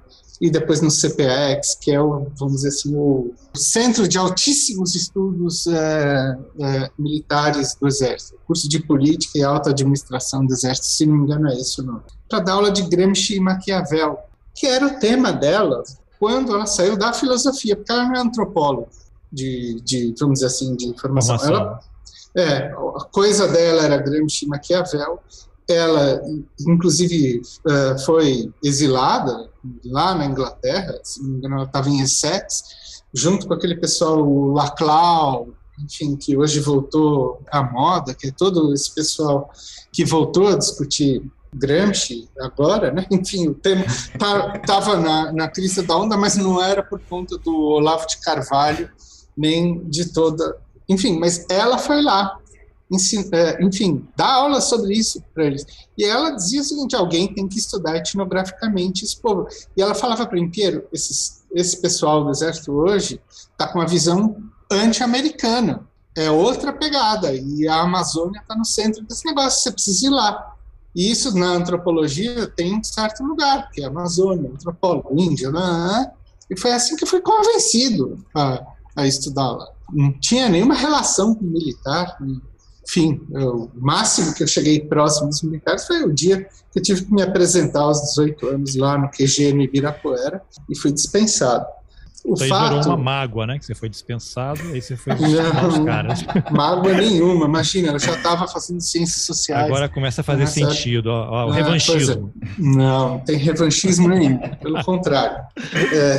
e depois no CPX, que é o, vamos dizer assim, o Centro de Altíssimos Estudos é, é, Militares do Exército, curso de Política e Alta Administração do Exército, se não me engano é esse o nome, para dar aula de Gramsci e Maquiavel, que era o tema dela quando ela saiu da filosofia, porque ela não é antropóloga de, de vamos dizer assim, de formação. Ela, é, a coisa dela era Gramsci e Maquiavel, ela, inclusive, é, foi exilada lá na Inglaterra, se não me engano, ela estava em Essex, junto com aquele pessoal, o Laclau, enfim, que hoje voltou à moda, que é todo esse pessoal que voltou a discutir Gramsci agora, né? Enfim, o tema estava tá, na, na crista da onda, mas não era por conta do Olavo de Carvalho, nem de toda. Enfim, mas ela foi lá é, enfim, dar aula sobre isso para eles. E ela dizia o seguinte: alguém tem que estudar etnograficamente esse povo. E ela falava para o Piero: esse pessoal do exército hoje está com uma visão anti-americana. É outra pegada. E a Amazônia está no centro desse negócio. Você precisa ir lá. E isso na antropologia tem um certo lugar, que é Amazônia, antropólogo, Índia. Né? né? E foi assim que eu fui convencido a, a estudar lá. Não tinha nenhuma relação com militar, enfim, o máximo que eu cheguei próximo dos militares foi o dia que eu tive que me apresentar aos 18 anos lá no QG no Ibirapuera e fui dispensado. O Isso fato... gerou uma mágoa, né? Que você foi dispensado, aí você foi os caras. Mágoa nenhuma, imagina, eu já estava fazendo ciências sociais. Agora começa a fazer sentido, ó, ó, o ah, revanchismo. É. Não, não tem revanchismo nenhum, pelo contrário. É,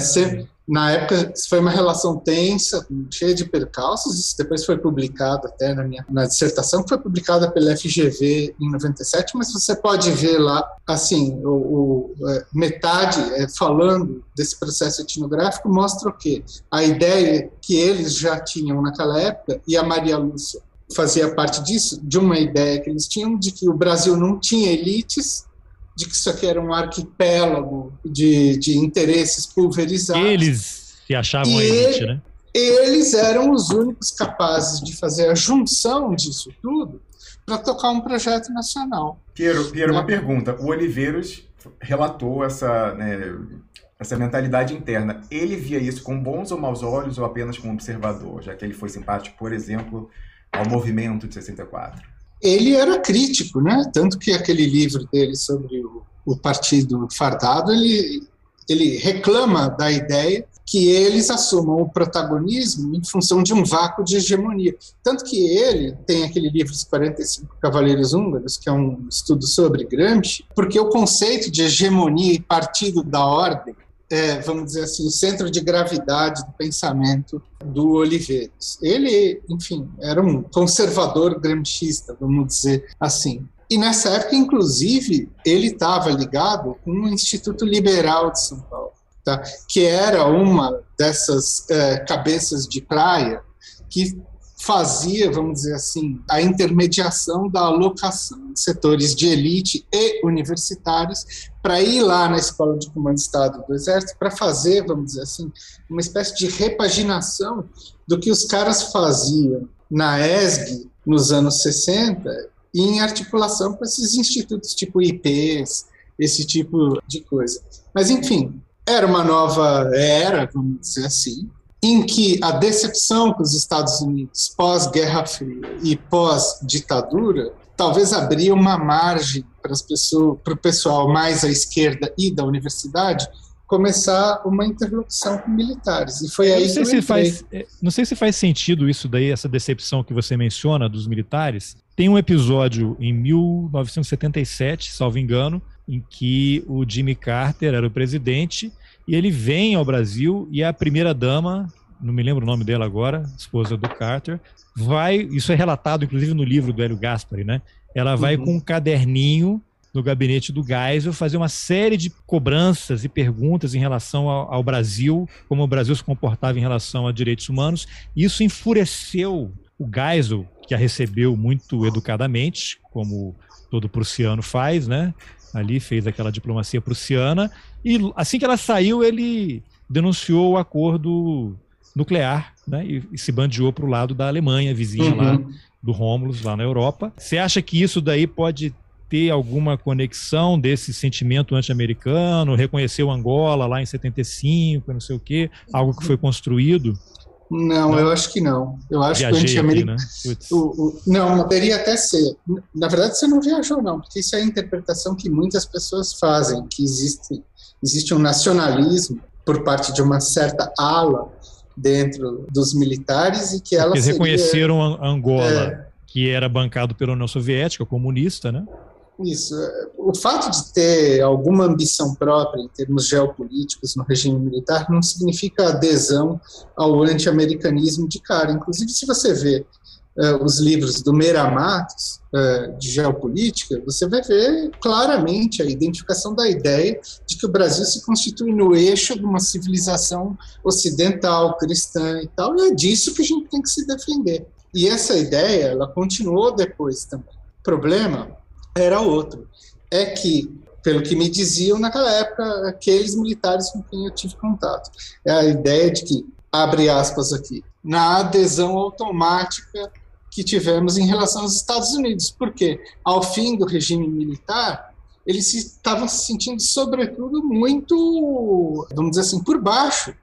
na época foi uma relação tensa, cheia de percalços, isso depois foi publicado até na minha na dissertação, que foi publicada pela FGV em 97, mas você pode ver lá, assim, o, o é, metade é, falando desse processo etnográfico mostra o quê? A ideia que eles já tinham naquela época, e a Maria Lúcia fazia parte disso, de uma ideia que eles tinham de que o Brasil não tinha elites, de que isso aqui era um arquipélago de, de interesses pulverizados. Eles se achavam a elite, né? Eles eram os únicos capazes de fazer a junção disso tudo para tocar um projeto nacional. Piero, Piero uma né? pergunta. O Oliveiros relatou essa, né, essa mentalidade interna. Ele via isso com bons ou maus olhos ou apenas como observador, já que ele foi simpático, por exemplo, ao movimento de 64? Ele era crítico, né? Tanto que aquele livro dele sobre o, o partido fardado, ele, ele reclama da ideia que eles assumam o protagonismo em função de um vácuo de hegemonia. Tanto que ele tem aquele livro Os 45 Cavaleiros Húngaros, que é um estudo sobre Gramsci, porque o conceito de hegemonia e partido da ordem é, vamos dizer assim, o centro de gravidade do pensamento do Oliveiras. Ele, enfim, era um conservador gramscista, vamos dizer assim. E nessa época, inclusive, ele estava ligado com o Instituto Liberal de São Paulo, tá? que era uma dessas é, cabeças de praia que fazia, vamos dizer assim, a intermediação da alocação de setores de elite e universitários para ir lá na Escola de Comando de Estado do Exército para fazer, vamos dizer assim, uma espécie de repaginação do que os caras faziam na ESG nos anos 60 e em articulação com esses institutos tipo IPs, esse tipo de coisa. Mas, enfim, era uma nova era, vamos dizer assim, em que a decepção com os Estados Unidos pós-Guerra Fria e pós-ditadura talvez abria uma margem para as pessoas, para o pessoal mais à esquerda e da universidade começar uma interlocução com militares. E foi aí não sei que se faz, é, Não sei se faz sentido isso daí, essa decepção que você menciona dos militares. Tem um episódio em 1977, salvo engano, em que o Jimmy Carter era o presidente e ele vem ao Brasil e a primeira dama, não me lembro o nome dela agora, esposa do Carter, vai, isso é relatado inclusive no livro do Hélio Gaspari, né? Ela vai uhum. com um caderninho no gabinete do Geisel fazer uma série de cobranças e perguntas em relação ao, ao, Brasil, como o Brasil se comportava em relação a direitos humanos. Isso enfureceu o Geisel, que a recebeu muito educadamente, como todo prussiano faz, né? Ali, fez aquela diplomacia prussiana, e assim que ela saiu, ele denunciou o acordo nuclear né, e, e se bandeou para o lado da Alemanha, vizinha uhum. lá do Rômulus, lá na Europa. Você acha que isso daí pode ter alguma conexão desse sentimento anti-americano, reconheceu Angola lá em 75, não sei o quê, algo que foi construído? Não, não, eu acho que não. Eu acho Viajei que o anti-americano. Né? Não, poderia até ser. Na verdade, você não viajou, não, porque isso é a interpretação que muitas pessoas fazem, que existe, existe um nacionalismo por parte de uma certa ala dentro dos militares e que ela Eles seria... reconheceram Angola, é... que era bancado pela União Soviética, comunista, né? Isso. O fato de ter alguma ambição própria em termos geopolíticos no regime militar não significa adesão ao anti-americanismo de cara. Inclusive, se você vê uh, os livros do Meira Matos, uh, de geopolítica, você vai ver claramente a identificação da ideia de que o Brasil se constitui no eixo de uma civilização ocidental, cristã e tal, e é disso que a gente tem que se defender. E essa ideia, ela continuou depois também. O problema era outro. É que, pelo que me diziam naquela época, aqueles militares com quem eu tive contato, é a ideia de que, abre aspas aqui, na adesão automática que tivemos em relação aos Estados Unidos, porque ao fim do regime militar, eles estavam se sentindo, sobretudo, muito, vamos dizer assim, por baixo.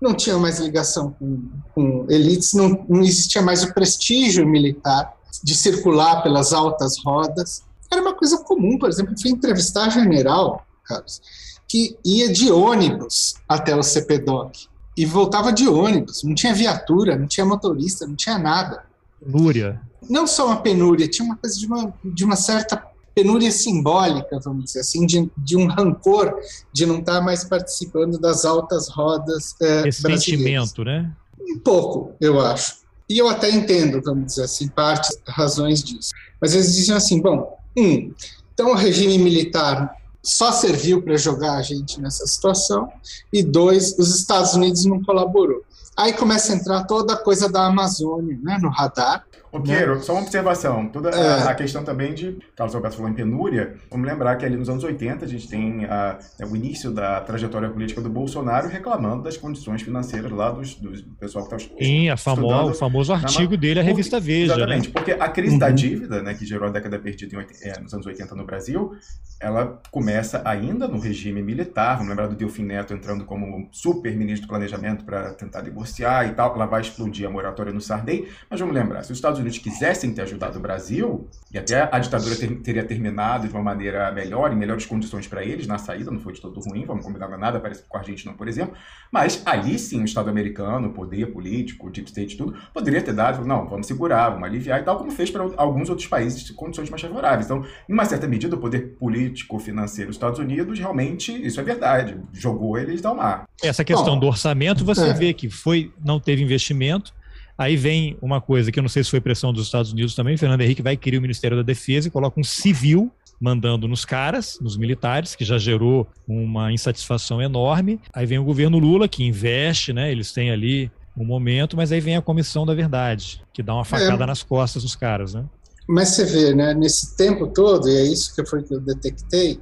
Não tinha mais ligação com, com elites, não, não existia mais o prestígio militar de circular pelas altas rodas era uma coisa comum, por exemplo, fui entrevistar general, Carlos, que ia de ônibus até o CPDOC e voltava de ônibus, não tinha viatura, não tinha motorista, não tinha nada. Penúria. Não só uma penúria, tinha uma coisa de uma, de uma certa penúria simbólica, vamos dizer assim, de, de um rancor de não estar mais participando das altas rodas é, Ressentimento, né? Um pouco, eu acho. E eu até entendo, vamos dizer assim, parte das razões disso. Mas eles diziam assim, bom, um, então o regime militar só serviu para jogar a gente nessa situação, e dois, os Estados Unidos não colaborou. Aí começa a entrar toda a coisa da Amazônia né, no radar, Ô, Piero, né? só uma observação. Toda é. a, questão também de. Carlos Alberto falou em penúria. Vamos lembrar que ali nos anos 80 a gente tem a, né, o início da trajetória política do Bolsonaro reclamando das condições financeiras lá dos, dos do pessoal que está Sim, a famosa, o famoso artigo dele, a revista porque, Veja. Né? Exatamente, né? porque a crise uhum. da dívida, né, que gerou a década perdida em, é, nos anos 80 no Brasil, ela começa ainda no regime militar. Vamos lembrar do Delfim Neto entrando como super ministro do planejamento para tentar negociar e tal. Ela vai explodir a moratória no Sardem. Mas vamos lembrar, se os Estados Unidos quisessem ter ajudado o Brasil, e até a ditadura ter, teria terminado de uma maneira melhor, em melhores condições para eles na saída, não foi de todo ruim, vamos combinar nada, parece com a Argentina, por exemplo, mas ali sim o Estado americano, o poder político, o deep state, tudo, poderia ter dado, não, vamos segurar, vamos aliviar e tal, como fez para alguns outros países de condições mais favoráveis. Então, em uma certa medida, o poder político, financeiro dos Estados Unidos, realmente, isso é verdade, jogou eles ao mar. Essa questão Bom, do orçamento, você é. vê que foi, não teve investimento, Aí vem uma coisa que eu não sei se foi pressão dos Estados Unidos também, Fernando Henrique vai querer o Ministério da Defesa e coloca um civil mandando nos caras, nos militares, que já gerou uma insatisfação enorme. Aí vem o governo Lula, que investe, né? Eles têm ali um momento, mas aí vem a Comissão da Verdade, que dá uma facada é. nas costas dos caras, né? Mas você vê, né, nesse tempo todo, e é isso que foi que eu detectei,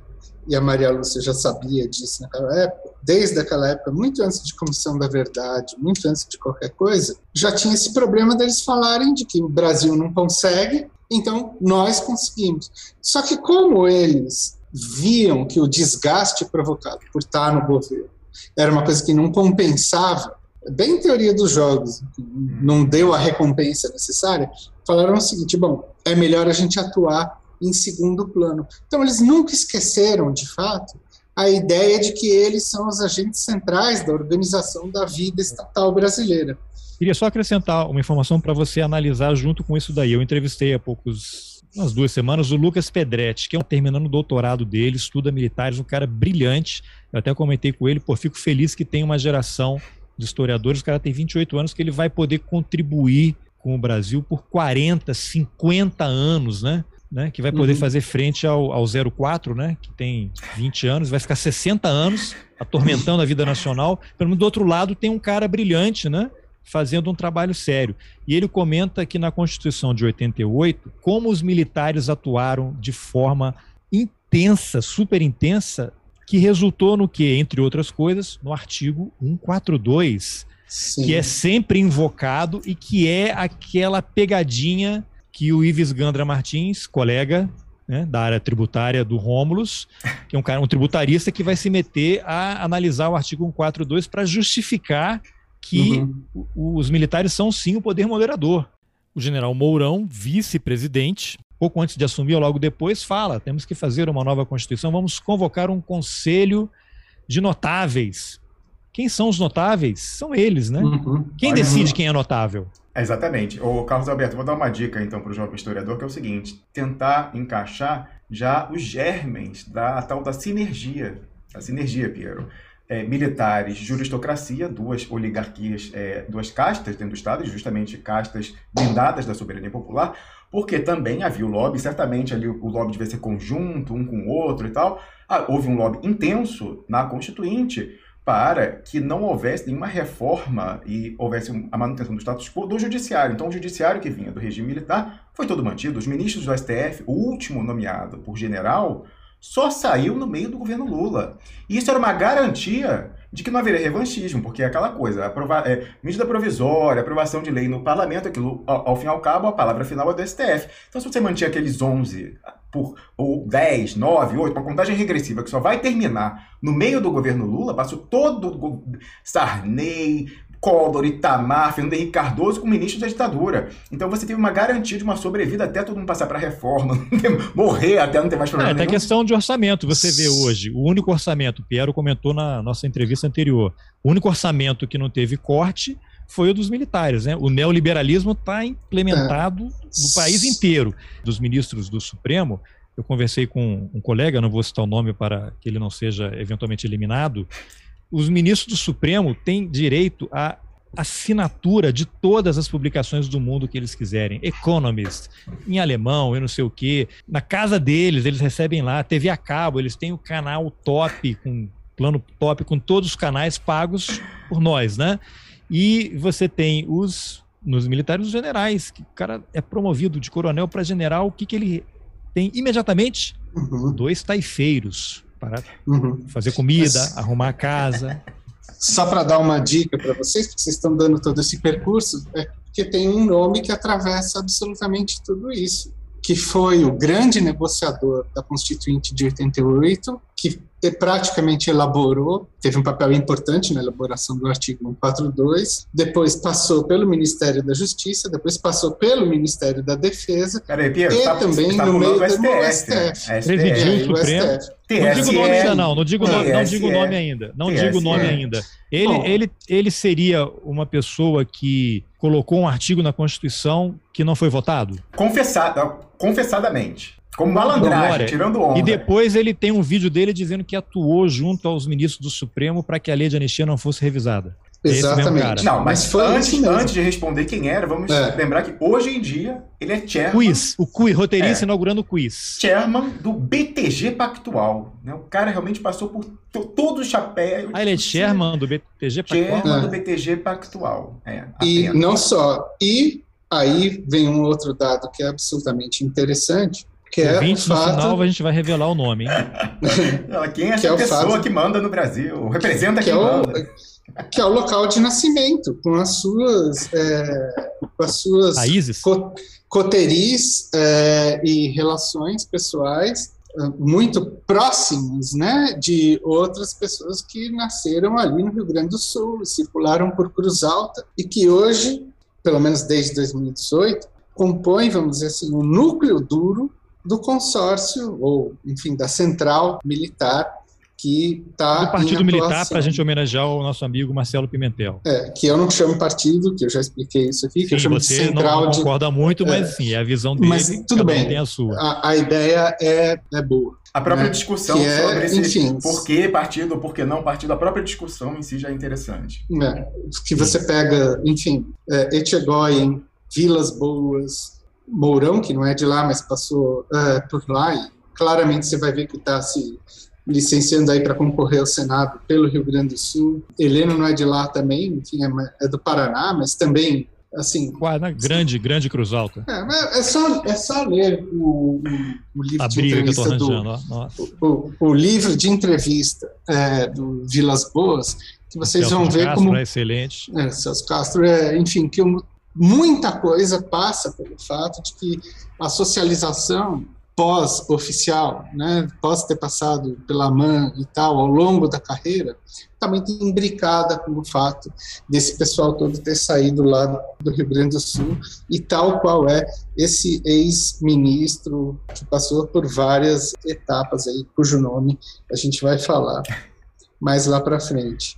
e a Maria Lúcia já sabia disso naquela época, desde aquela época, muito antes de Comissão da Verdade, muito antes de qualquer coisa, já tinha esse problema deles falarem de que o Brasil não consegue, então nós conseguimos. Só que como eles viam que o desgaste provocado por estar no governo era uma coisa que não compensava, bem teoria dos jogos, não deu a recompensa necessária, falaram o seguinte: bom, é melhor a gente atuar em segundo plano. Então, eles nunca esqueceram, de fato, a ideia de que eles são os agentes centrais da organização da vida estatal brasileira. Queria só acrescentar uma informação para você analisar junto com isso daí. Eu entrevistei há poucos, umas duas semanas, o Lucas Pedretti, que é um terminando o doutorado dele, estuda militares, um cara brilhante. Eu até comentei com ele, pô, fico feliz que tem uma geração de historiadores, o cara tem 28 anos, que ele vai poder contribuir com o Brasil por 40, 50 anos, né? Né, que vai poder uhum. fazer frente ao, ao 04, né, que tem 20 anos, vai ficar 60 anos atormentando a vida nacional. Pelo menos do outro lado tem um cara brilhante, né, fazendo um trabalho sério. E ele comenta que na Constituição de 88, como os militares atuaram de forma intensa, super intensa, que resultou no que, entre outras coisas, no artigo 142, Sim. que é sempre invocado e que é aquela pegadinha que o Ives Gandra Martins, colega né, da área tributária do Rômulus, que é um cara, um tributarista que vai se meter a analisar o artigo 142 para justificar que uhum. os militares são sim o poder moderador. O general Mourão, vice-presidente, pouco antes de assumir ou logo depois, fala: temos que fazer uma nova Constituição, vamos convocar um conselho de notáveis. Quem são os notáveis? São eles, né? Uhum. Quem decide quem é notável? Exatamente. O Carlos Alberto, vou dar uma dica então para o jovem historiador, que é o seguinte: tentar encaixar já os germens da tal da sinergia, a sinergia, Piero. É, militares, juristocracia, duas oligarquias, é, duas castas dentro do Estado, justamente castas blindadas da soberania popular, porque também havia o lobby, certamente ali o lobby devia ser conjunto, um com o outro e tal. Ah, houve um lobby intenso na Constituinte para que não houvesse nenhuma reforma e houvesse a manutenção do status quo do judiciário. Então, o judiciário que vinha do regime militar foi todo mantido. Os ministros do STF, o último nomeado por general, só saiu no meio do governo Lula. E isso era uma garantia de que não haveria revanchismo, porque é aquela coisa, aprova é, medida provisória, aprovação de lei no parlamento, aquilo, ao, ao fim e ao cabo, a palavra final é do STF. Então, se você mantinha aqueles 11 por ou 10, 9, 8, uma contagem regressiva que só vai terminar no meio do governo Lula, passou todo Sarney, Collor, Itamar, Fernando Henrique Cardoso com ministros da ditadura. Então você teve uma garantia de uma sobrevida até todo mundo passar para a reforma, morrer até não ter mais problema. É, até questão de orçamento. Você vê hoje, o único orçamento, o Piero comentou na nossa entrevista anterior, o único orçamento que não teve corte foi o dos militares. Né? O neoliberalismo está implementado é. no país inteiro. Dos ministros do Supremo, eu conversei com um colega, não vou citar o nome para que ele não seja eventualmente eliminado. Os ministros do Supremo têm direito a assinatura de todas as publicações do mundo que eles quiserem. Economist, em alemão, eu não sei o quê. Na casa deles, eles recebem lá. TV a cabo, eles têm o canal top, com plano top, com todos os canais pagos por nós, né? E você tem os nos militares os generais, que o cara é promovido de coronel para general, o que, que ele tem imediatamente? Uhum. Dois taifeiros para uhum. fazer comida, Mas... arrumar a casa. Só para dar uma dica para vocês, porque vocês estão dando todo esse percurso, é que tem um nome que atravessa absolutamente tudo isso, que foi o grande negociador da Constituinte de 88, que praticamente elaborou, teve um papel importante na elaboração do artigo 142, depois passou pelo Ministério da Justiça, depois passou pelo Ministério da Defesa Peraí, Piero, e tá, também tá no meio do STF. É, Presidiu o Supremo. Não digo o nome ainda não, não digo, nome, não digo nome ainda, não digo nome ainda. Ele, ele, ele seria uma pessoa que colocou um artigo na Constituição que não foi votado? Confessado, confessadamente. Como malandragem, tirando onda. E depois ele tem um vídeo dele dizendo que atuou junto aos ministros do Supremo para que a lei de anistia não fosse revisada. Exatamente. Não, mas, mas antes, antes de responder quem era, vamos é. lembrar que hoje em dia ele é chairman. Quiz, o quiz, roteirista é, inaugurando o quiz. Chairman do BTG Pactual. Né? O cara realmente passou por todo o chapéu. Ah, ele é chairman do BTG Pactual? Chairman é. do BTG Pactual. É, e não só. E aí vem um outro dado que é absolutamente interessante que é o fato... no final a gente vai revelar o nome, hein? Quem é essa que é pessoa fato... que manda no Brasil? Representa que quem é o... manda. Que é o local de nascimento, com as suas, é, com as suas Raízes. Co coteris é, e relações pessoais é, muito próximas né, de outras pessoas que nasceram ali no Rio Grande do Sul, circularam por Cruz Alta e que hoje, pelo menos desde 2018, compõem, vamos dizer assim, o um núcleo duro do consórcio, ou, enfim, da central militar que está. Do Partido Militar, para a gente homenagear o nosso amigo Marcelo Pimentel. É, que eu não chamo partido, que eu já expliquei isso aqui, que sim, eu chamo você de central. Não, concorda muito, mas é, sim, é a visão dele. Mas tudo bem. tem a sua. A, a ideia é, é boa. A própria né? discussão é, sobre esse enfim, por que partido ou por que não partido, a própria discussão em si já é interessante. É, que você pega, enfim, é, Etchegoyen, Vilas Boas, Mourão, que não é de lá, mas passou uh, por lá, e claramente você vai ver que está se licenciando aí para concorrer ao Senado pelo Rio Grande do Sul. Heleno não é de lá também, enfim, é, é do Paraná, mas também assim. Né? grande, grande Cruz Alta. É, é, só, é só ler o, o, o livro A de entrevista do o, o, livro de entrevista é, do Vilas Boas, que vocês Celso vão ver Castro como é excelente. É, Celso Castro é, enfim, que muita coisa passa pelo fato de que a socialização pós-oficial, né, pós ter passado pela MAN e tal, ao longo da carreira, também tem imbricada com o fato desse pessoal todo ter saído lá do Rio Grande do Sul e tal qual é esse ex-ministro que passou por várias etapas aí, cujo nome a gente vai falar mais lá para frente.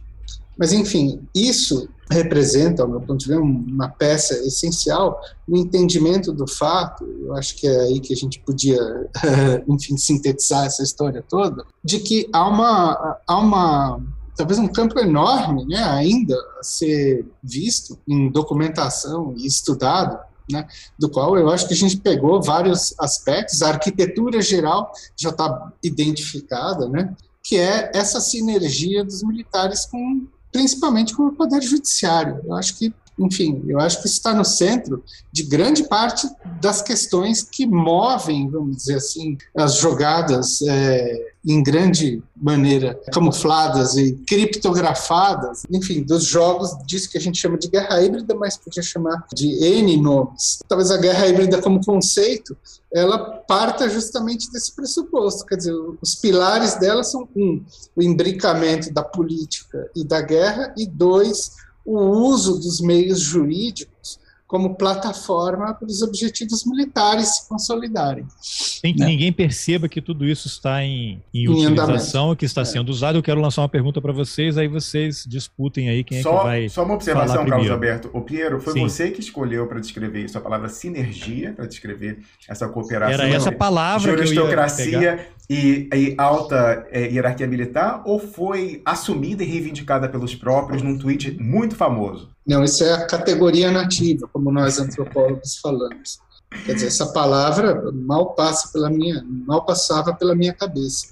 Mas, enfim, isso representa, ao meu ponto de vista, uma peça essencial no entendimento do fato, eu acho que é aí que a gente podia, enfim, sintetizar essa história toda, de que há uma, há uma talvez um campo enorme né, ainda a ser visto em documentação e estudado, né, do qual eu acho que a gente pegou vários aspectos, a arquitetura geral já está identificada, né, que é essa sinergia dos militares com principalmente com o Poder Judiciário. Eu acho que, enfim, eu acho que isso está no centro de grande parte das questões que movem, vamos dizer assim, as jogadas é, em grande maneira camufladas e criptografadas, enfim, dos jogos disso que a gente chama de guerra híbrida, mas podia chamar de N nomes. Talvez a guerra híbrida como conceito, ela parta justamente desse pressuposto, quer dizer, os pilares dela são um, o imbricamento da política e da guerra, e dois, o uso dos meios jurídicos como plataforma para os objetivos militares se consolidarem. Sem que né? ninguém perceba que tudo isso está em, em, em utilização, que está é. sendo usado. Eu quero lançar uma pergunta para vocês, aí vocês disputem aí quem só, é que vai. Só uma observação, Carlos Alberto. O Piero, foi Sim. você que escolheu para descrever isso, a palavra sinergia, para descrever essa cooperação. Era essa palavra. Juristocracia e, e, alta é, hierarquia militar, ou foi assumida e reivindicada pelos próprios num tweet muito famoso? Não, isso é a categoria nativa, como nós antropólogos falamos. Quer dizer, essa palavra mal passa pela minha, mal passava pela minha cabeça.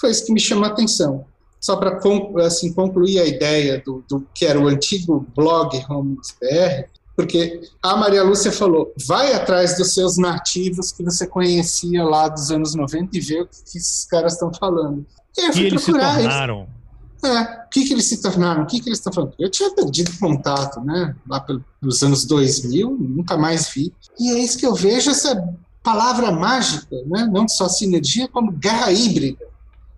Foi isso que me chamou a atenção. Só para assim, concluir a ideia do, do, que era o antigo blog Romulus BR, porque a Maria Lúcia falou, vai atrás dos seus nativos que você conhecia lá dos anos 90 e vê o que esses caras estão falando. E, eu fui e eles se tornaram é, o que, que eles se tornaram? O que, que eles estão falando? Eu tinha perdido contato, né? Lá pelos anos 2000, nunca mais vi. E é isso que eu vejo, essa palavra mágica, né? Não só sinergia, como guerra híbrida.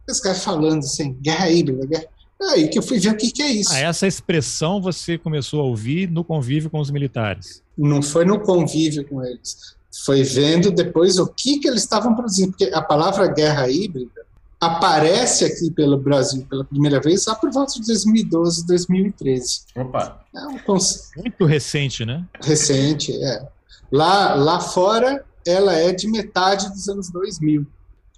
Esse cara falando assim, guerra híbrida, guerra... É aí que eu fui ver o que, que é isso. Ah, essa expressão você começou a ouvir no convívio com os militares? Não foi no convívio com eles. Foi vendo depois o que, que eles estavam produzindo. Porque a palavra guerra híbrida aparece aqui pelo Brasil pela primeira vez lá por volta de 2012, 2013. Opa! É um conce... Muito recente, né? Recente, é. Lá, lá fora, ela é de metade dos anos 2000.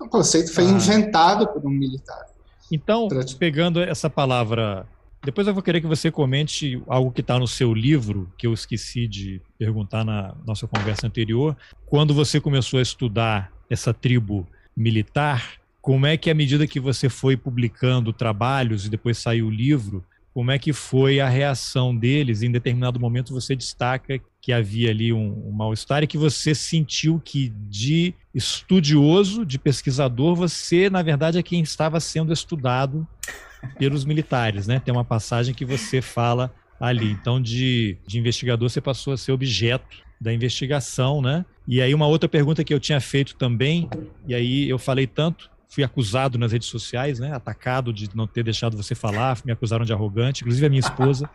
O conceito foi ah. inventado por um militar. Então, pegando essa palavra depois eu vou querer que você comente algo que está no seu livro, que eu esqueci de perguntar na nossa conversa anterior. Quando você começou a estudar essa tribo militar, como é que, à medida que você foi publicando trabalhos e depois saiu o livro, como é que foi a reação deles? Em determinado momento você destaca que havia ali um, um mal-estar e que você sentiu que de estudioso, de pesquisador, você, na verdade, é quem estava sendo estudado pelos militares, né? Tem uma passagem que você fala ali. Então, de, de investigador, você passou a ser objeto da investigação, né? E aí, uma outra pergunta que eu tinha feito também, e aí eu falei tanto fui acusado nas redes sociais, né? Atacado de não ter deixado você falar, me acusaram de arrogante, inclusive a minha esposa,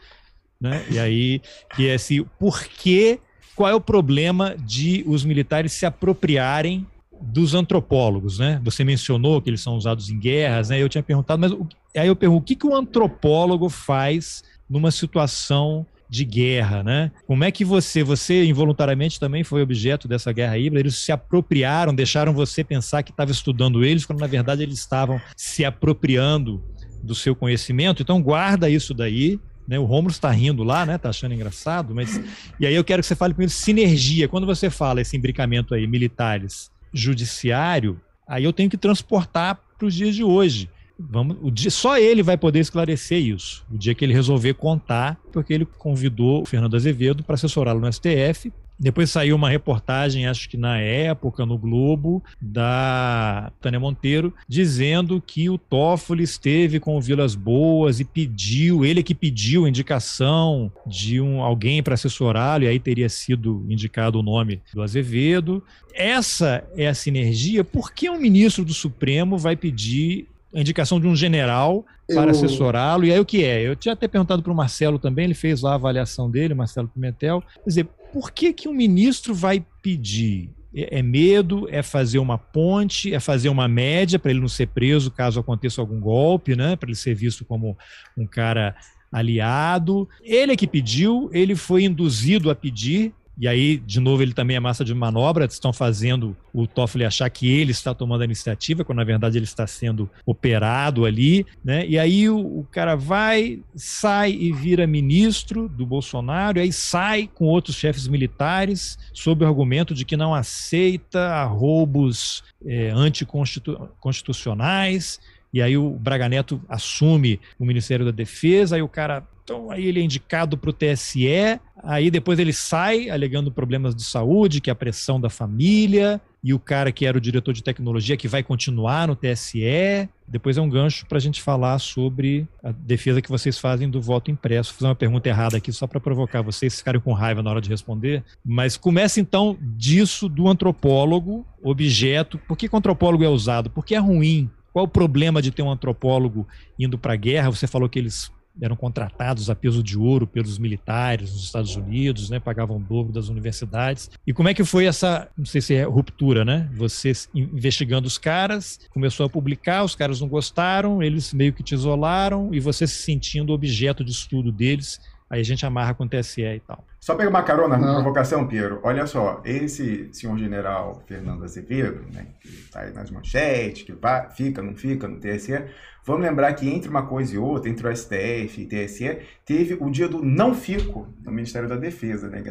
né? E aí, que é assim, por que, qual é o problema de os militares se apropriarem dos antropólogos, né? Você mencionou que eles são usados em guerras, né? Eu tinha perguntado, mas aí eu pergunto, o que, que o antropólogo faz numa situação de guerra, né? Como é que você, você involuntariamente também foi objeto dessa guerra híbrida? Eles se apropriaram, deixaram você pensar que estava estudando eles, quando na verdade eles estavam se apropriando do seu conhecimento. Então guarda isso daí. Né, o Romulo está rindo lá, né? Tá achando engraçado, mas e aí eu quero que você fale primeiro sinergia. Quando você fala esse imbricamento aí militares, judiciário, aí eu tenho que transportar para os dias de hoje. Vamos, o dia, só ele vai poder esclarecer isso. O dia que ele resolver contar, porque ele convidou o Fernando Azevedo para assessorá-lo no STF. Depois saiu uma reportagem, acho que na época, no Globo, da Tânia Monteiro, dizendo que o Toffoli esteve com o Vilas Boas e pediu, ele que pediu indicação de um, alguém para assessorá-lo, e aí teria sido indicado o nome do Azevedo. Essa é a sinergia. Por que um ministro do Supremo vai pedir a indicação de um general para eu... assessorá-lo. E aí o que é? Eu tinha até perguntado para o Marcelo também, ele fez lá a avaliação dele, Marcelo Pimentel. Quer dizer, por que, que um ministro vai pedir? É, é medo, é fazer uma ponte, é fazer uma média para ele não ser preso caso aconteça algum golpe, né? Para ele ser visto como um cara aliado. Ele é que pediu, ele foi induzido a pedir, e aí, de novo, ele também é massa de manobra, estão fazendo o Toffoli achar que ele está tomando a iniciativa, quando na verdade ele está sendo operado ali, né? E aí o, o cara vai, sai e vira ministro do Bolsonaro, e aí sai com outros chefes militares sob o argumento de que não aceita roubos é, anticonstitucionais, e aí o Braga Neto assume o Ministério da Defesa, aí o cara então aí ele é indicado para o TSE, aí depois ele sai alegando problemas de saúde, que é a pressão da família, e o cara que era o diretor de tecnologia que vai continuar no TSE. Depois é um gancho para a gente falar sobre a defesa que vocês fazem do voto impresso. Vou fazer uma pergunta errada aqui só para provocar vocês ficarem com raiva na hora de responder. Mas começa então disso do antropólogo, objeto. Por que o antropólogo é usado? Porque é ruim. Qual o problema de ter um antropólogo indo para a guerra? Você falou que eles eram contratados a peso de ouro pelos militares nos Estados Unidos, né, pagavam dobro das universidades. E como é que foi essa, não sei se é ruptura, né? Você investigando os caras, começou a publicar, os caras não gostaram, eles meio que te isolaram e você se sentindo objeto de estudo deles Aí a gente amarra com o TSE e tal. Só pegar uma carona na provocação, Piero. Olha só, esse senhor general Fernando Azevedo, né, que está aí nas manchetes, que vai, fica, não fica no TSE, Vamos lembrar que entre uma coisa e outra, entre o STF e o TSE, teve o dia do não fico no Ministério da Defesa, né?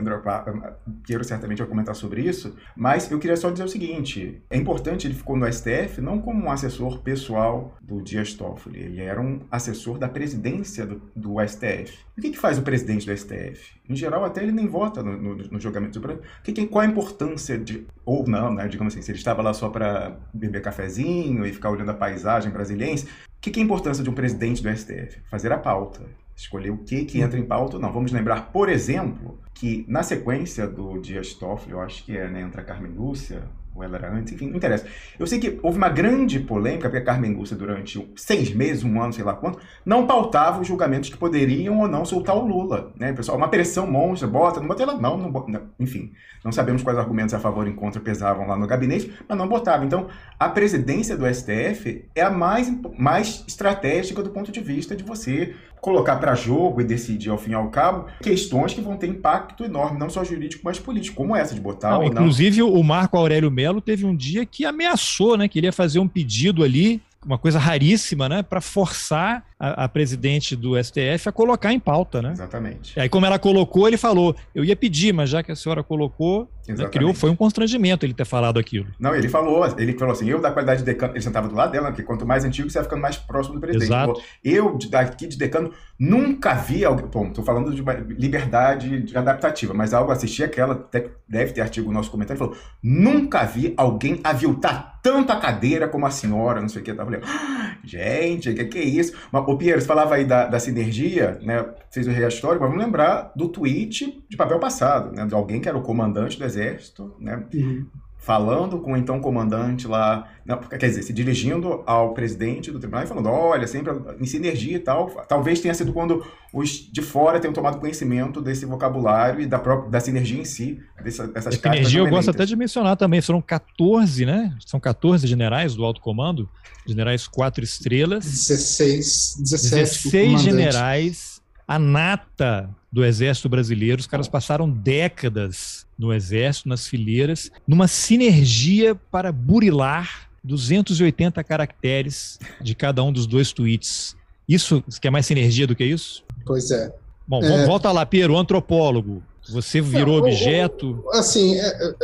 Quero certamente vai comentar sobre isso, mas eu queria só dizer o seguinte: é importante, ele ficou no STF não como um assessor pessoal do Dias Toffoli, ele era um assessor da presidência do, do STF. O que, que faz o presidente do STF? Em geral, até ele nem vota no, no, no julgamento do Brasil. Que, qual a importância de. Ou não, né? Digamos assim, se ele estava lá só para beber cafezinho e ficar olhando a paisagem brasileira que, que é a importância de um presidente do STF? Fazer a pauta. Escolher o que, que entra em pauta ou não. Vamos lembrar, por exemplo, que na sequência do Dias Toffoli, eu acho que é, né, entra Carmen Lúcia, ou ela era antes, enfim, não interessa. Eu sei que houve uma grande polêmica, porque a Carmen Lúcia, durante seis meses, um ano, sei lá quanto, não pautava os julgamentos que poderiam ou não soltar o Lula. Né? Pessoal, uma pressão monstra, bota, não bota ela, não, não bota, não. enfim. Não sabemos quais argumentos a favor e contra pesavam lá no gabinete, mas não botava. Então, a presidência do STF é a mais, mais estratégica do ponto de vista de você colocar para jogo e decidir ao fim e ao cabo questões que vão ter impacto enorme, não só jurídico, mas político, como essa de botar não, ou Inclusive, não. o Marco Aurélio Melo teve um dia que ameaçou, né? Que ele ia fazer um pedido ali uma coisa raríssima, né, para forçar a, a, presidente do STF a colocar em pauta, né? Exatamente. E aí, como ela colocou, ele falou: eu ia pedir, mas já que a senhora colocou, né, criou, foi um constrangimento ele ter falado aquilo. Não, ele falou, ele falou assim: eu da qualidade de decano, ele sentava do lado dela, que quanto mais antigo você vai ficando mais próximo do presidente. Exato. eu, daqui de decano, nunca vi alguém. Bom, estou falando de liberdade adaptativa, mas algo assisti aquela, deve ter artigo no nosso comentário, falou: nunca vi alguém aviltar tanto a cadeira como a senhora, não sei o que. Eu tava falando, ah, gente, o que, que é isso? Mas, ô Pierre, você falava aí da, da sinergia, né? Fez o reastório, mas vamos lembrar do tweet de papel passado, né? De alguém que era o comandante do exército, né? Uhum falando com o então comandante lá, não, quer dizer, se dirigindo ao presidente do tribunal e falando, olha, sempre em sinergia e tal. Talvez tenha sido quando os de fora tenham tomado conhecimento desse vocabulário e da própria da sinergia em si, dessa, dessas cartas. Sinergia eu gosto até de mencionar também, foram 14, né? São 14 generais do alto comando, generais quatro estrelas. 16, 17 16 generais, a nata do exército brasileiro, os caras passaram décadas no Exército, nas fileiras, numa sinergia para burilar 280 caracteres de cada um dos dois tweets. Isso quer mais sinergia do que isso? Pois é. Bom, é... volta lá, Piero, antropólogo. Você virou Não, objeto? Assim, é, é,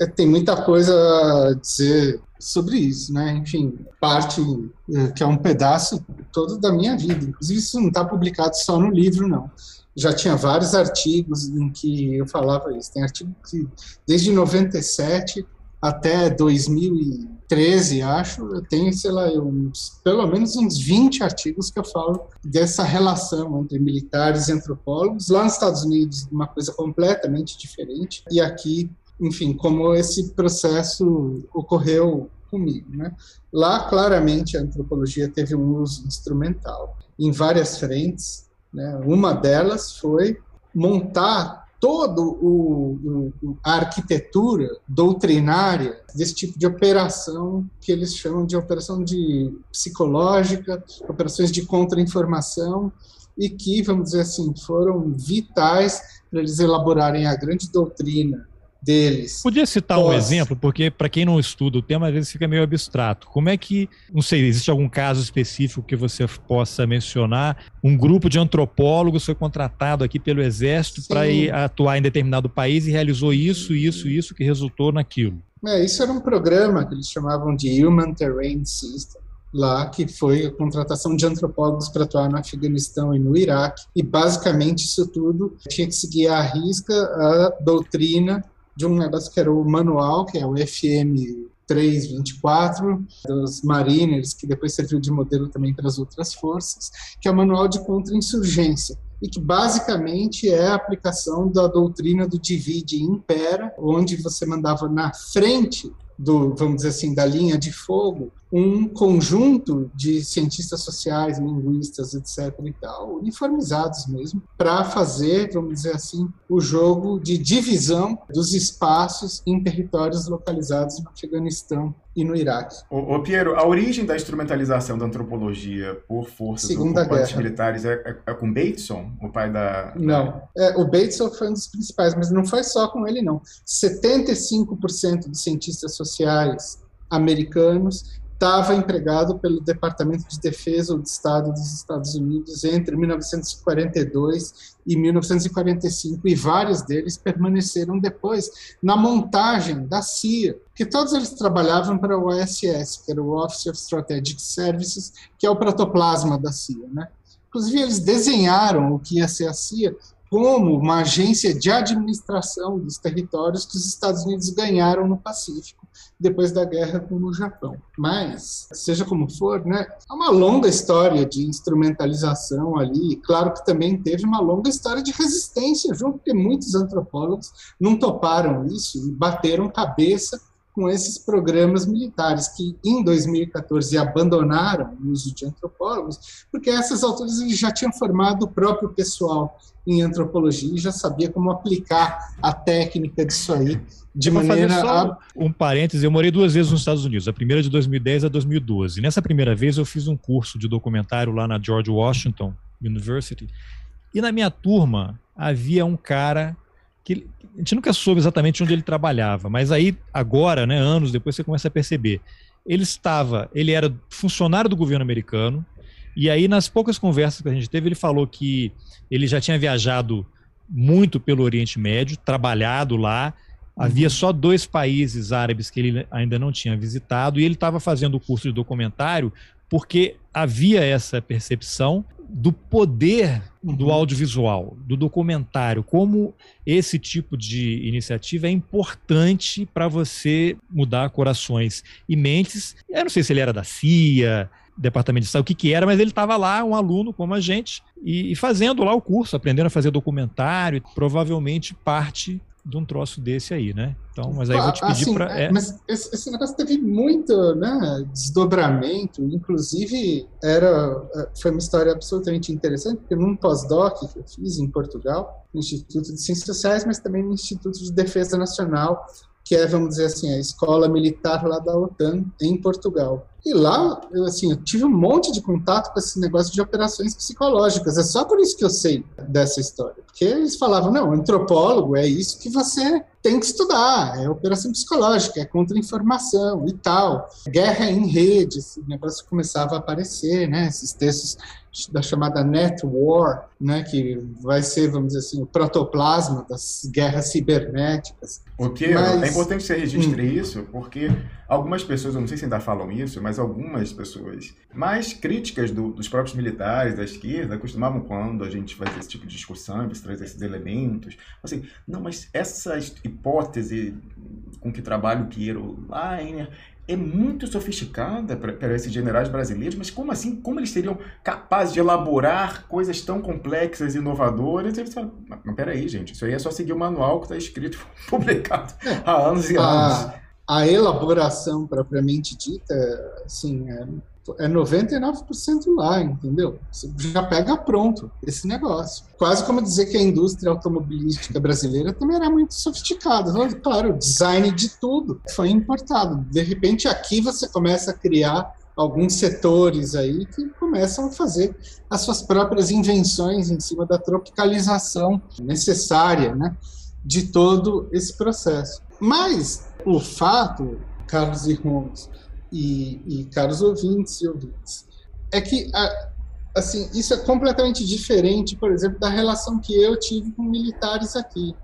é, tem muita coisa a dizer sobre isso, né? Enfim, parte é, que é um pedaço todo da minha vida. Inclusive, isso não está publicado só no livro, não já tinha vários artigos em que eu falava isso. Tem artigo que, desde 97 até 2013, acho, eu tenho, sei lá, uns, pelo menos uns 20 artigos que eu falo dessa relação entre militares e antropólogos. Lá nos Estados Unidos, uma coisa completamente diferente. E aqui, enfim, como esse processo ocorreu comigo, né? Lá, claramente, a antropologia teve um uso instrumental em várias frentes, né? Uma delas foi montar toda a arquitetura doutrinária desse tipo de operação que eles chamam de operação de psicológica, operações de contra-informação, e que, vamos dizer assim, foram vitais para eles elaborarem a grande doutrina deles. Podia citar um exemplo, porque para quem não estuda o tema, às vezes fica meio abstrato. Como é que, não sei, existe algum caso específico que você possa mencionar? Um grupo de antropólogos foi contratado aqui pelo Exército para atuar em determinado país e realizou isso, isso, isso, que resultou naquilo. É, isso era um programa que eles chamavam de Human Terrain System lá, que foi a contratação de antropólogos para atuar no Afeganistão e no Iraque, e basicamente isso tudo tinha que seguir à risca a doutrina de um negócio que era o manual, que é o FM 324 dos Mariners, que depois serviu de modelo também para as outras forças, que é o manual de contra-insurgência e que basicamente é a aplicação da doutrina do divide e impera, onde você mandava na frente do, vamos dizer assim, da linha de fogo um conjunto de cientistas sociais, linguistas, etc. e tal, uniformizados mesmo, para fazer, vamos dizer assim, o jogo de divisão dos espaços em territórios localizados no Afeganistão e no Iraque. Ô, ô Piero, a origem da instrumentalização da antropologia por forças Segunda ocupantes Guerra. militares é, é, é, com Bateson, o pai da... Não, é, o Bateson foi um dos principais, mas não foi só com ele, não. 75% dos cientistas sociais americanos estava empregado pelo Departamento de Defesa do Estado dos Estados Unidos entre 1942 e 1945, e vários deles permaneceram depois na montagem da CIA, que todos eles trabalhavam para o OSS, que era o Office of Strategic Services, que é o protoplasma da CIA. Né? Inclusive, eles desenharam o que ia ser a CIA como uma agência de administração dos territórios que os Estados Unidos ganharam no Pacífico depois da guerra com o Japão. Mas, seja como for, né, há uma longa história de instrumentalização ali, claro que também teve uma longa história de resistência junto, porque muitos antropólogos não toparam isso e bateram cabeça com esses programas militares que em 2014 abandonaram o uso de antropólogos, porque essas alturas eles já tinham formado o próprio pessoal em antropologia e já sabia como aplicar a técnica disso aí de eu maneira a... um parêntese, eu morei duas vezes nos Estados Unidos, a primeira de 2010 a 2012. Nessa primeira vez eu fiz um curso de documentário lá na George Washington University. E na minha turma havia um cara que a gente nunca soube exatamente onde ele trabalhava, mas aí agora, né, anos depois você começa a perceber. Ele estava, ele era funcionário do governo americano, e aí nas poucas conversas que a gente teve, ele falou que ele já tinha viajado muito pelo Oriente Médio, trabalhado lá, Havia só dois países árabes que ele ainda não tinha visitado e ele estava fazendo o curso de documentário porque havia essa percepção do poder do uhum. audiovisual, do documentário, como esse tipo de iniciativa é importante para você mudar corações e mentes. Eu não sei se ele era da CIA, Departamento de Estado, o que, que era, mas ele estava lá, um aluno como a gente, e, e, fazendo lá o curso, aprendendo a fazer documentário, provavelmente parte de um troço desse aí, né? Então, mas aí eu vou te pedir assim, para. É... Mas esse, esse, negócio teve muito né, desdobramento, inclusive era é, foi uma história absolutamente interessante, porque num pós-doc que eu fiz em Portugal, no Instituto de Ciências Sociais, mas também no Instituto de Defesa Nacional, que é, vamos dizer assim, a escola militar lá da OTAN em Portugal. E lá, eu, assim, eu tive um monte de contato com esse negócio de operações psicológicas. É só por isso que eu sei dessa história. Porque eles falavam, não, antropólogo é isso que você tem que estudar, é operação psicológica, é contra-informação e tal. Guerra em rede, esse negócio começava a aparecer, né? Esses textos da chamada net war, né, que vai ser, vamos dizer assim, o protoplasma das guerras cibernéticas. O que mas... é importante que você registre hum. isso, porque algumas pessoas, eu não sei se ainda falam isso, mas algumas pessoas mais críticas do, dos próprios militares da esquerda costumavam quando a gente faz esse tipo de discussão, você traz esses elementos, assim, não, mas essa hipótese com que trabalha o Piero Leiner é muito sofisticada para esses generais brasileiros, mas como assim? Como eles seriam capazes de elaborar coisas tão complexas e inovadoras? Eles falam, mas peraí, gente, isso aí é só seguir o manual que está escrito, publicado é. há anos e anos. A elaboração propriamente dita, assim, é é 99% lá, entendeu? Você já pega pronto esse negócio. Quase como dizer que a indústria automobilística brasileira também era muito sofisticada. Então, claro, o design de tudo foi importado. De repente, aqui você começa a criar alguns setores aí que começam a fazer as suas próprias invenções em cima da tropicalização necessária, né, de todo esse processo. Mas o fato, Carlos e Holmes, e, e caros ouvintes e ouvintes, é que assim isso é completamente diferente, por exemplo, da relação que eu tive com militares aqui,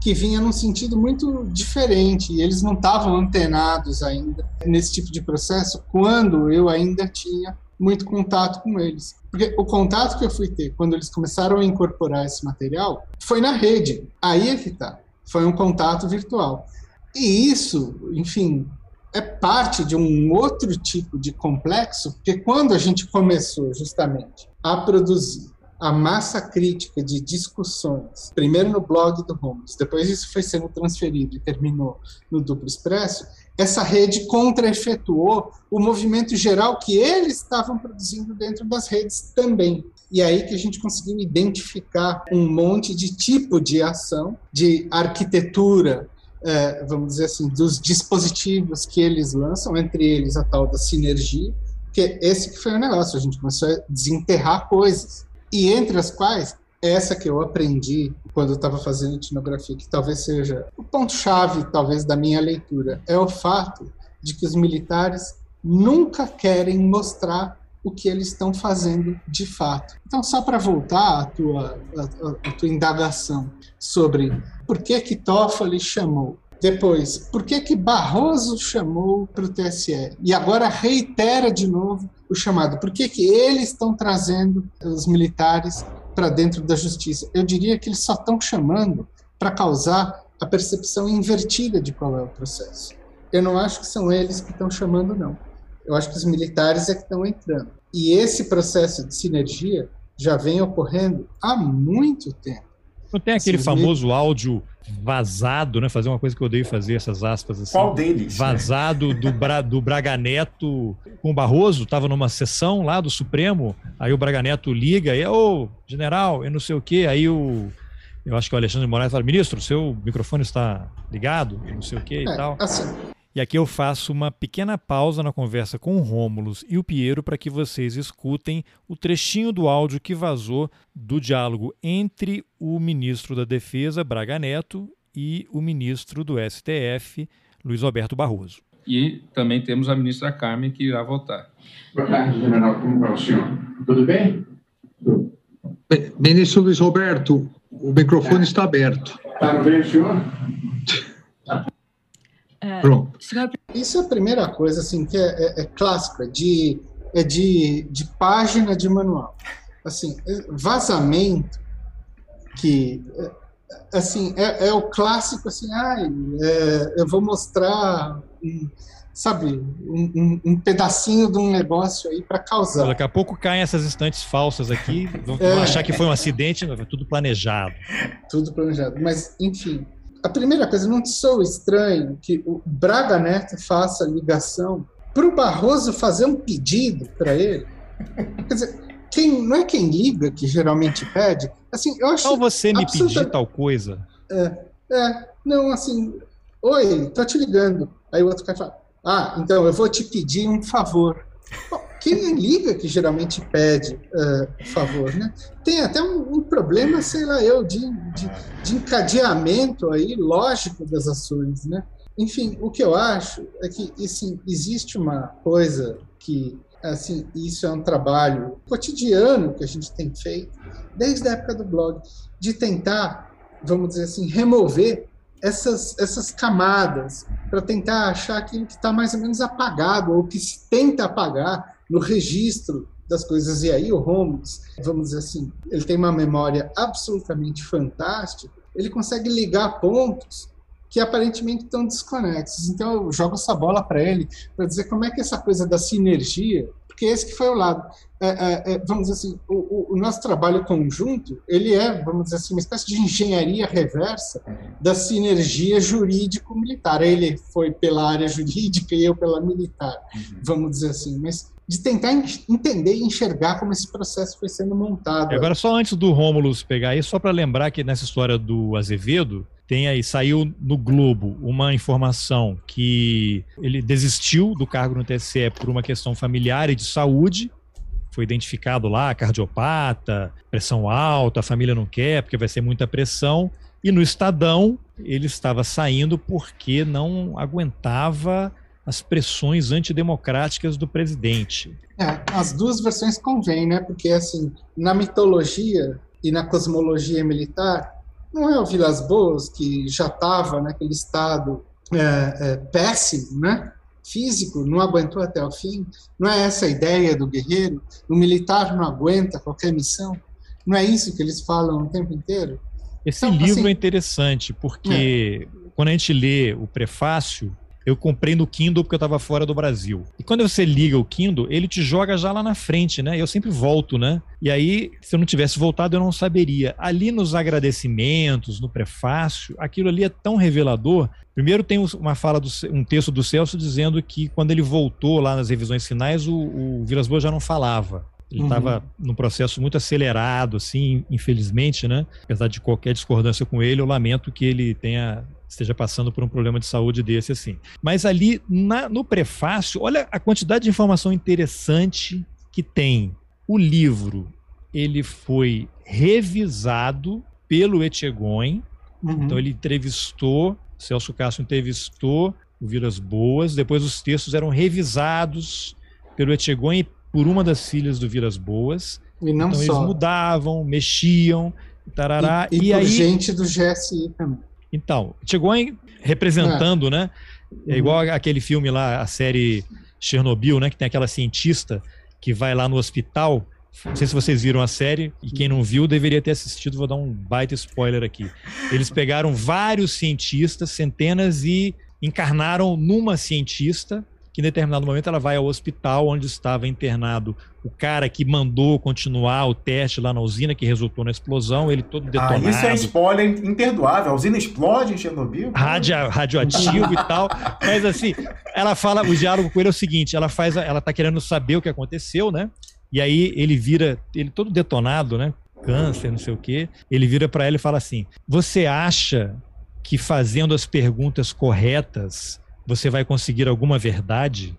que vinha num sentido muito diferente. E eles não estavam antenados ainda nesse tipo de processo quando eu ainda tinha muito contato com eles. Porque o contato que eu fui ter quando eles começaram a incorporar esse material foi na rede. Aí é que tá. Foi um contato virtual. E isso, enfim, é parte de um outro tipo de complexo, porque quando a gente começou justamente a produzir a massa crítica de discussões, primeiro no blog do Holmes, depois isso foi sendo transferido e terminou no Duplo Expresso, essa rede contra-efetuou o movimento geral que eles estavam produzindo dentro das redes também. E aí que a gente conseguiu identificar um monte de tipo de ação, de arquitetura, é, vamos dizer assim, dos dispositivos que eles lançam, entre eles a tal da sinergia, que esse que foi o negócio, a gente começou a desenterrar coisas, e entre as quais essa que eu aprendi quando eu estava fazendo etnografia, que talvez seja o ponto-chave, talvez, da minha leitura, é o fato de que os militares nunca querem mostrar o que eles estão fazendo de fato. Então, só para voltar à tua, à, à tua indagação sobre por que que Toffoli chamou, depois, por que que Barroso chamou para o TSE, e agora reitera de novo o chamado, por que que eles estão trazendo os militares para dentro da justiça. Eu diria que eles só estão chamando para causar a percepção invertida de qual é o processo. Eu não acho que são eles que estão chamando, não. Eu acho que os militares é que estão entrando. E esse processo de sinergia já vem ocorrendo há muito tempo. Não tem aquele Sim, famoso áudio vazado, né? Fazer uma coisa que eu odeio fazer, essas aspas assim. Qual deles? Vazado do, Bra, do Braga Neto com o Barroso, tava numa sessão lá do Supremo, aí o Braga Neto liga e, ô, general, eu não sei o quê, aí o. Eu acho que o Alexandre Moraes fala, ministro, seu microfone está ligado, não sei o quê e é, tal. Assim, e aqui eu faço uma pequena pausa na conversa com o Rômulus e o Piero para que vocês escutem o trechinho do áudio que vazou do diálogo entre o ministro da Defesa, Braga Neto, e o ministro do STF, Luiz Alberto Barroso. E também temos a ministra Carmen que irá votar. Boa tarde, general. Como vai o senhor? Tudo bem? Tudo. Ministro Luiz Roberto, o microfone é. está aberto. Está bem, senhor? É, Pronto. Isso é a primeira coisa assim que é, é, é clássica de é de, de página de manual. Assim, é, vazamento que é, assim é, é o clássico assim, ai, é, eu vou mostrar um, sabe, um, um, um, pedacinho de um negócio aí para causar. Daqui a pouco caem essas estantes falsas aqui, vão, é, achar que foi um acidente, tudo planejado. Tudo planejado, mas enfim, a primeira coisa, não sou estranho que o Braga Neto faça ligação para o Barroso fazer um pedido para ele? Quer dizer, quem, não é quem liga que geralmente pede? Assim, eu acho Ou você me absoluta... pedir tal coisa? É, é, não, assim, oi, tô te ligando. Aí o outro cara fala, ah, então eu vou te pedir um favor. Bom, quem liga que geralmente pede uh, favor, né? Tem até um, um, problema, sei lá eu, de, de, de, encadeamento aí lógico das ações, né? Enfim, o que eu acho é que assim, existe uma coisa que assim, isso é um trabalho cotidiano que a gente tem feito desde a época do blog, de tentar, vamos dizer assim, remover essas, essas camadas para tentar achar aquilo que está mais ou menos apagado ou que se tenta apagar no registro das coisas. E aí o Holmes, vamos dizer assim, ele tem uma memória absolutamente fantástica, ele consegue ligar pontos que aparentemente estão desconexos. Então eu jogo essa bola para ele para dizer como é que essa coisa da sinergia, porque esse que foi o lado. É, é, é, vamos dizer assim, o, o, nosso trabalho conjunto, ele é, vamos dizer assim, uma espécie de engenharia reversa da sinergia jurídico-militar. Ele foi pela área jurídica e eu pela militar, uhum. vamos dizer assim. Mas de tentar entender e enxergar como esse processo foi sendo montado. Agora, só antes do Rômulus pegar aí, só para lembrar que nessa história do Azevedo, tem aí, saiu no Globo uma informação que ele desistiu do cargo no TSE por uma questão familiar e de saúde. Foi identificado lá, cardiopata, pressão alta, a família não quer, porque vai ser muita pressão. E no Estadão, ele estava saindo porque não aguentava as pressões antidemocráticas do presidente. É, as duas versões convêm, né? Porque, assim, na mitologia e na cosmologia militar, não é o Vilas Boas que já estava naquele estado é, é, péssimo, né? Físico, não aguentou até o fim. Não é essa a ideia do guerreiro? O militar não aguenta qualquer missão? Não é isso que eles falam o tempo inteiro? Esse então, livro assim, é interessante porque é. quando a gente lê o prefácio, Eu comprei no Kindle porque eu estava fora do Brasil. E quando você liga o Kindle, ele te joga já lá na frente, né? Eu sempre volto, né? E aí, se eu não tivesse voltado, eu não saberia. Ali nos agradecimentos, no prefácio, aquilo ali é tão revelador. Primeiro tem uma fala, do, um texto do Celso dizendo que quando ele voltou lá nas revisões finais, o, o Vilas Boas já não falava. Ele estava uhum. num processo muito acelerado, assim, infelizmente, né? Apesar de qualquer discordância com ele, eu lamento que ele tenha esteja passando por um problema de saúde desse assim. Mas ali na, no prefácio, olha a quantidade de informação interessante que tem. O livro ele foi revisado pelo Etchegoin, uhum. então ele entrevistou, Celso Castro entrevistou o Vilas Boas, depois os textos eram revisados pelo Etchegoin por uma das filhas do Vilas Boas. E não então só. eles mudavam, mexiam, tarará. E, e, e aí... gente do GSI também. Então, Etchegoin representando, é. né? É igual uhum. aquele filme lá, a série Chernobyl, né? Que tem aquela cientista que vai lá no hospital. Não sei se vocês viram a série, e quem não viu deveria ter assistido, vou dar um baita spoiler aqui. Eles pegaram vários cientistas, centenas, e encarnaram numa cientista que em determinado momento ela vai ao hospital onde estava internado o cara que mandou continuar o teste lá na usina que resultou na explosão, ele todo detonado. Ah, isso é spoiler imperdoável. A usina explode em Chernobyl? Rádio, radioativo e tal. Mas assim, ela fala, o diálogo com ele é o seguinte, ela faz, ela tá querendo saber o que aconteceu, né? E aí ele vira, ele todo detonado, né? Câncer, não sei o quê. Ele vira para ela e fala assim: "Você acha que fazendo as perguntas corretas você vai conseguir alguma verdade?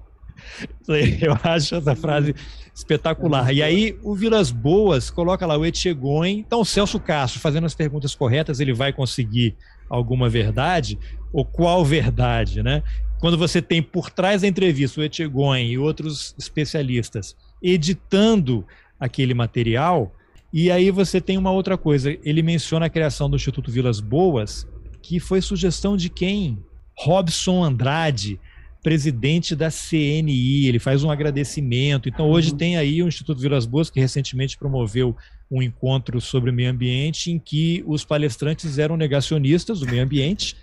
Eu acho essa frase espetacular. E aí o Vilas Boas coloca lá o Etchegoin. Então o Celso Castro fazendo as perguntas corretas, ele vai conseguir alguma verdade? Ou qual verdade, né? Quando você tem por trás da entrevista o Etchegoin e outros especialistas editando aquele material, e aí você tem uma outra coisa. Ele menciona a criação do Instituto Vilas Boas, que foi sugestão de quem? Robson Andrade, presidente da CNI, ele faz um agradecimento. Então, hoje uhum. tem aí o Instituto Vilas Boas, que recentemente promoveu um encontro sobre o meio ambiente, em que os palestrantes eram negacionistas do meio ambiente.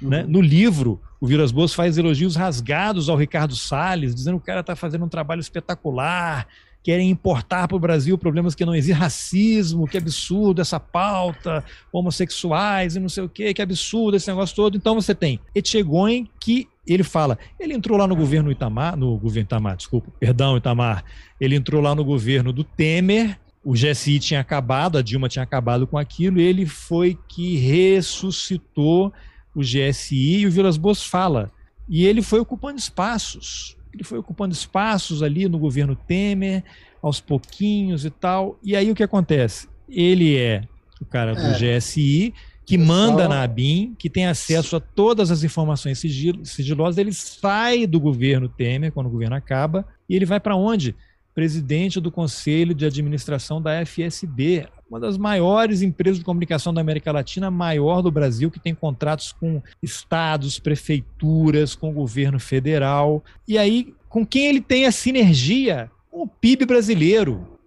Uhum. Né? No livro, o Vilas Boas faz elogios rasgados ao Ricardo Salles, dizendo que o cara está fazendo um trabalho espetacular, querem importar para o Brasil problemas que não existem, racismo, que absurdo essa pauta, homossexuais e não sei o que, que absurdo esse negócio todo. Então você tem Etchegoin que ele fala, ele entrou lá no governo Itamar, no governo Itamar, desculpa, perdão, Itamar, ele entrou lá no governo do Temer, o GSI tinha acabado, a Dilma tinha acabado com aquilo, ele foi que ressuscitou o GSI e o Vilas Boas fala. E ele foi ocupando espaços ele foi ocupando espaços ali no governo Temer, aos pouquinhos e tal. E aí o que acontece? Ele é o cara do é. GSI, que manda na ABIN, que tem acesso a todas as informações sigilosas, ele sai do governo Temer, quando o governo acaba, e ele vai para onde? Presidente do Conselho de Administração da FSB, uma das maiores empresas de comunicação da América Latina, maior do Brasil, que tem contratos com estados, prefeituras, com o governo federal. E aí, com quem ele tem a sinergia? Com o PIB brasileiro.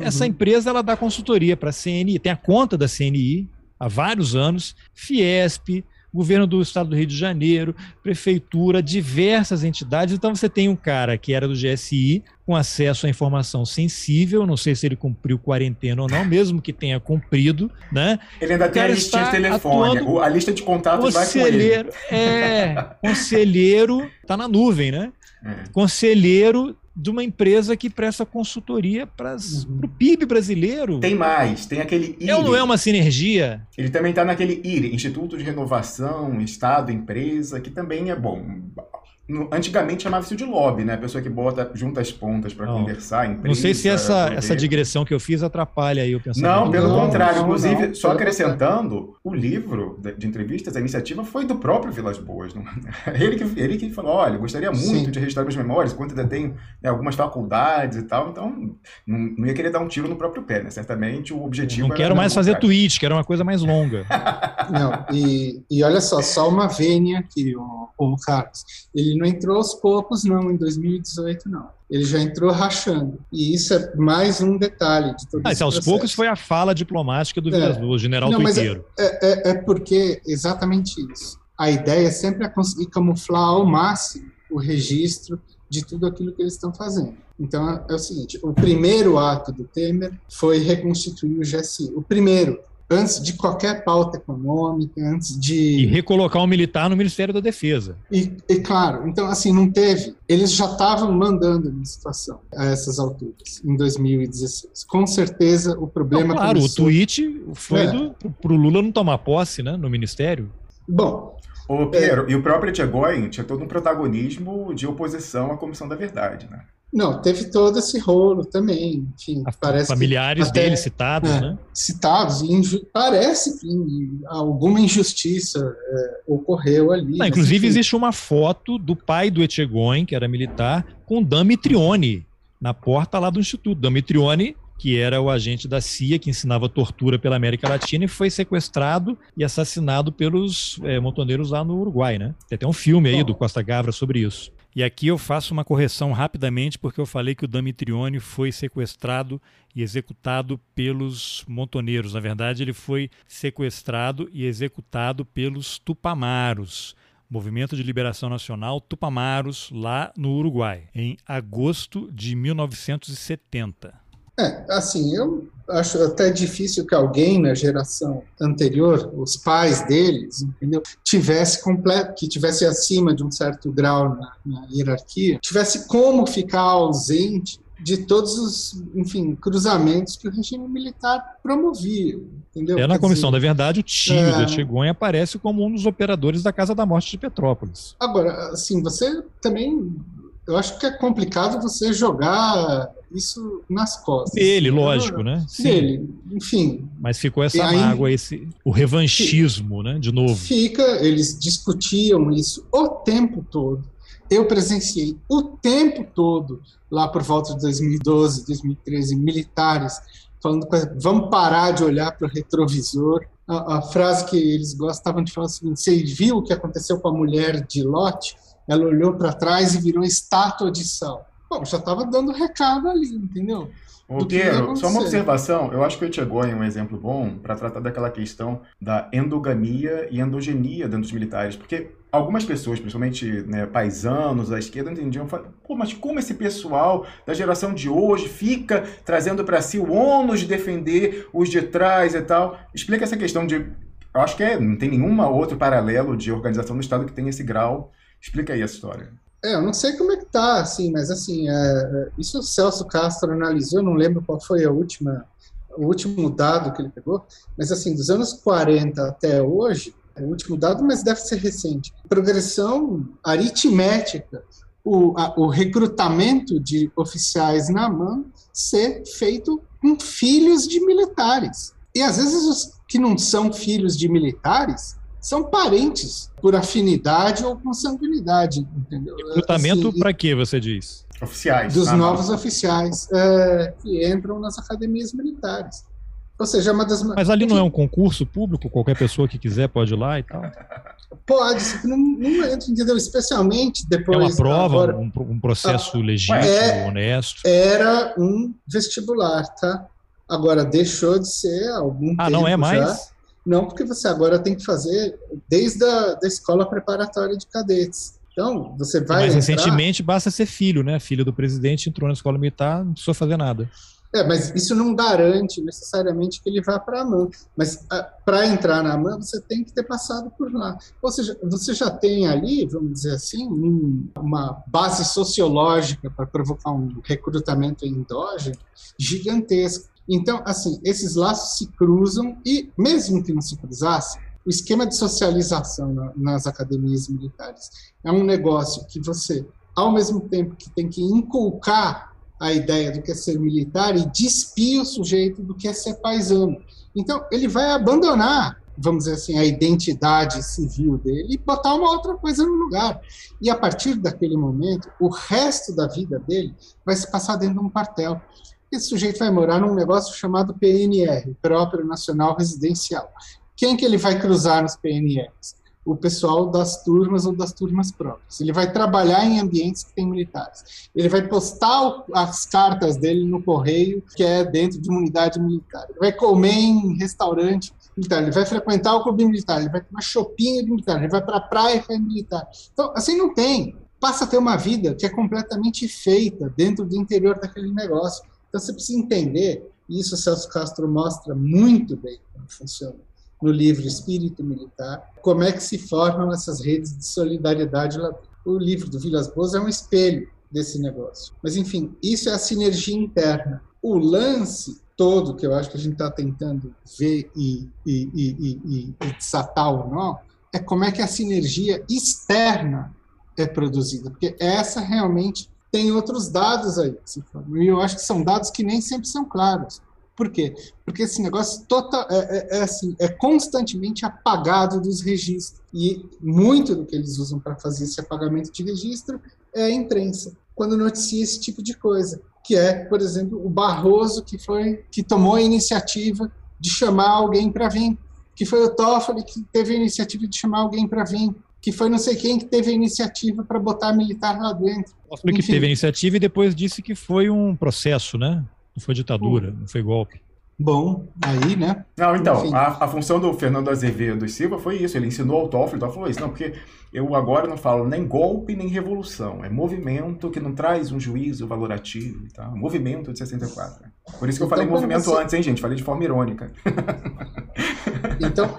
Essa uhum. empresa ela dá consultoria para a CNI, tem a conta da CNI há vários anos, Fiesp, governo do estado do Rio de Janeiro, prefeitura, diversas entidades. Então você tem um cara que era do GSI, com acesso à informação sensível, não sei se ele cumpriu quarentena ou não, mesmo que tenha cumprido, né? Ele ainda tem a listinha de telefone, a lista de contatos vai com ele. É, conselheiro, tá na nuvem, né? É. Conselheiro de uma empresa que presta consultoria para uhum. o PIB brasileiro. Tem mais, tem aquele IRI. É não é uma sinergia? Ele também está naquele IRI, Instituto de Renovação, Estado, Empresa, que também é bom antigamente chamava-se de lobby, né? A pessoa que bota, junta as pontas para conversar, empresa, Não sei se essa, essa digressão que eu fiz atrapalha aí o pensamento. Não, pelo não, contrário. Não, Inclusive, não, só acrescentando, o livro de, de, entrevistas, a iniciativa foi do próprio Vilas Boas. Não? Ele, que, ele que falou, olha, gostaria muito Sim. de registrar minhas memórias, enquanto ainda tem né, algumas faculdades e tal, então não, não ia querer dar um tiro no próprio pé, né? Certamente o objetivo Não quero mais fazer tweet, quero uma coisa mais longa. não, e, e olha só, só uma vênia aqui, o, o Carlos. Ele não entrou aos poucos, não, em 2018 não. Ele já entrou rachando. E isso é mais um detalhe de todo ah, esse Aos poucos foi a fala diplomática do é. Boas, general não, Tuiteiro. É, é, é, porque exatamente isso. a ideia sempre é conseguir camuflar ao máximo o registro de tudo aquilo que eles estão fazendo. Então é, é o seguinte: o primeiro ato do Temer foi reconstituir o GSI. O primeiro, antes de qualquer pauta econômica, antes de. E recolocar um militar no Ministério da Defesa. E, e claro, então, assim, não teve. Eles já estavam mandando na situação a essas alturas, em 2016. Com certeza o problema. Não, claro, começou... o tweet foi é. para o Lula não tomar posse né, no Ministério. Bom, Ô, Piero, é... e o próprio Etchegóin tinha todo um protagonismo de oposição à Comissão da Verdade, né? Não, teve todo esse rolo também, enfim, A, parece familiares até, dele citados, é, né? Citados, e parece que alguma injustiça é, ocorreu ali. Não, inclusive existe uma foto do pai do Etchegóin, que era militar, com Damitrione na porta lá do Instituto. Damitrione que era o agente da CIA que ensinava tortura pela América Latina e foi sequestrado e assassinado pelos é, montoneiros lá no Uruguai, né? Tem até um filme aí do Costa Gavra sobre isso. E aqui eu faço uma correção rapidamente, porque eu falei que o Damitrione foi sequestrado e executado pelos montoneiros. Na verdade, ele foi sequestrado e executado pelos tupamaros. Movimento de Liberação Nacional Tupamaros, lá no Uruguai, em agosto de 1970. É, assim, eu acho até difícil que alguém na geração anterior, os pais deles, entendeu, tivesse completo, que tivesse acima de um certo grau na, na hierarquia, tivesse como ficar ausente de todos os, enfim, cruzamentos que o regime militar promovia, entendeu? É na Comissão dizer, da Verdade, o tio é... Etchegoin aparece como um dos operadores da Casa da Morte de Petrópolis. Agora, assim, você também eu acho que é complicado você jogar isso nas costas. Dele, lógico, né? Sim. Dele, enfim. Mas ficou essa aí, mágoa, esse, o revanchismo, né? De novo. Fica, eles discutiam isso o tempo todo. Eu presenciei o tempo todo, lá por volta de 2012, 2013, militares falando, vamos parar de olhar para o retrovisor. A, a, frase que eles gostavam de falar é o seguinte: você viu o que aconteceu com a mulher de Lot? Ela olhou para trás e virou estátua de sal. Bom, já estava dando recado ali, entendeu? Piero, só uma observação. Eu acho que o Etchegói é um exemplo bom para tratar daquela questão da endogamia e endogenia dentro dos militares. Porque algumas pessoas, principalmente né, paisanos da esquerda, entendiam, pô, mas como esse pessoal da geração de hoje fica trazendo para si o ônus de defender os de trás e tal? Explica essa questão de... Eu acho que é, não tem nenhum outro paralelo de organização do Estado que tenha esse grau Explica aí a história. É, eu não sei como é que tá, assim, mas assim, é, é, isso o Celso Castro analisou, não lembro qual foi a última, o último dado que ele pegou, mas assim, dos anos 40 até hoje, é o último dado, mas deve ser recente, progressão aritmética, o, a, o recrutamento de oficiais na mão ser feito com filhos de militares. E às vezes os que não são filhos de militares são parentes por afinidade ou consanguinidade, entendeu? Recrutamento assim, para quê, você diz? Oficiais. Dos tá, novos oficiais é, que entram nas academias militares. Ou seja, é uma das. Mas ali não é um concurso público, qualquer pessoa que quiser pode ir lá e tal? Pode, não, não entra, entendeu? Especialmente depois. É uma prova, agora, um, um, processo ah, legítimo, é, honesto. Era um vestibular, tá? Agora deixou de ser algum Ah, não é mais? Já. Não, porque você agora tem que fazer desde a da escola preparatória de cadetes. Então, você vai. Mas entrar... recentemente basta ser filho, né? Filho do presidente entrou na escola militar, não precisou fazer nada. É, mas isso não garante necessariamente que ele vá para a AMAN. Mas para entrar na AMAN, você tem que ter passado por lá. Ou seja, você já tem ali, vamos dizer assim, um, uma base sociológica para provocar um recrutamento endógeno gigantesco. Então, assim, esses laços se cruzam e, mesmo que não se cruzassem, o esquema de socialização na, nas academias militares é um negócio que você, ao mesmo tempo que tem que inculcar a ideia do que é ser militar e despir o sujeito do que é ser paisano. Então, ele vai abandonar, vamos dizer assim, a identidade civil dele e botar uma outra coisa no lugar. E a partir daquele momento, o resto da vida dele vai se passar dentro de um quartel esse sujeito vai morar num negócio chamado PNR, Próprio Nacional Residencial. Quem que ele vai cruzar nos PNRs? O pessoal das turmas ou das turmas próprias. Ele vai trabalhar em ambientes que tem militares. Ele vai postar as cartas dele no correio, que é dentro de uma unidade militar. Ele vai comer em restaurante militar. Ele vai frequentar o clube militar. Ele vai tomar shopping militar. Ele vai para a praia militar. Então, assim, não tem. Passa a ter uma vida que é completamente feita dentro do interior daquele negócio. Então, você precisa entender, e isso o Celso Castro mostra muito bem como funciona no livro Espírito Militar, como é que se formam essas redes de solidariedade lá O livro do Vilas Boas é um espelho desse negócio. Mas, enfim, isso é a sinergia interna. O lance todo que eu acho que a gente está tentando ver e, e, e, e, desatar ou não, é como é que a sinergia externa é produzida, porque essa realmente tem outros dados aí, e eu acho que são dados que nem sempre são claros. Por quê? Porque esse negócio total, é, é, é, assim, é constantemente apagado dos registros. E muito do que eles usam para fazer esse apagamento de registro é a imprensa, quando noticia esse tipo de coisa. Que é, por exemplo, o Barroso que foi que tomou a iniciativa de chamar alguém para vir, que foi o Toffoli que teve a iniciativa de chamar alguém para vir, que foi não sei quem que teve a iniciativa para botar militar lá dentro. Toffoli que teve a iniciativa e depois disse que foi um processo, né? Não foi ditadura, não foi golpe. Bom, aí, né? Não, então, a, a, função do Fernando Azevedo e Silva foi isso. Ele ensinou ao Toffoli, o Toffoli falou isso. Não, porque eu agora não falo nem golpe nem revolução. É movimento que não traz um juízo valorativo. Tá? Movimento de 64. Por isso que eu falei então, movimento você... antes, hein, gente? Falei de forma irônica. Então,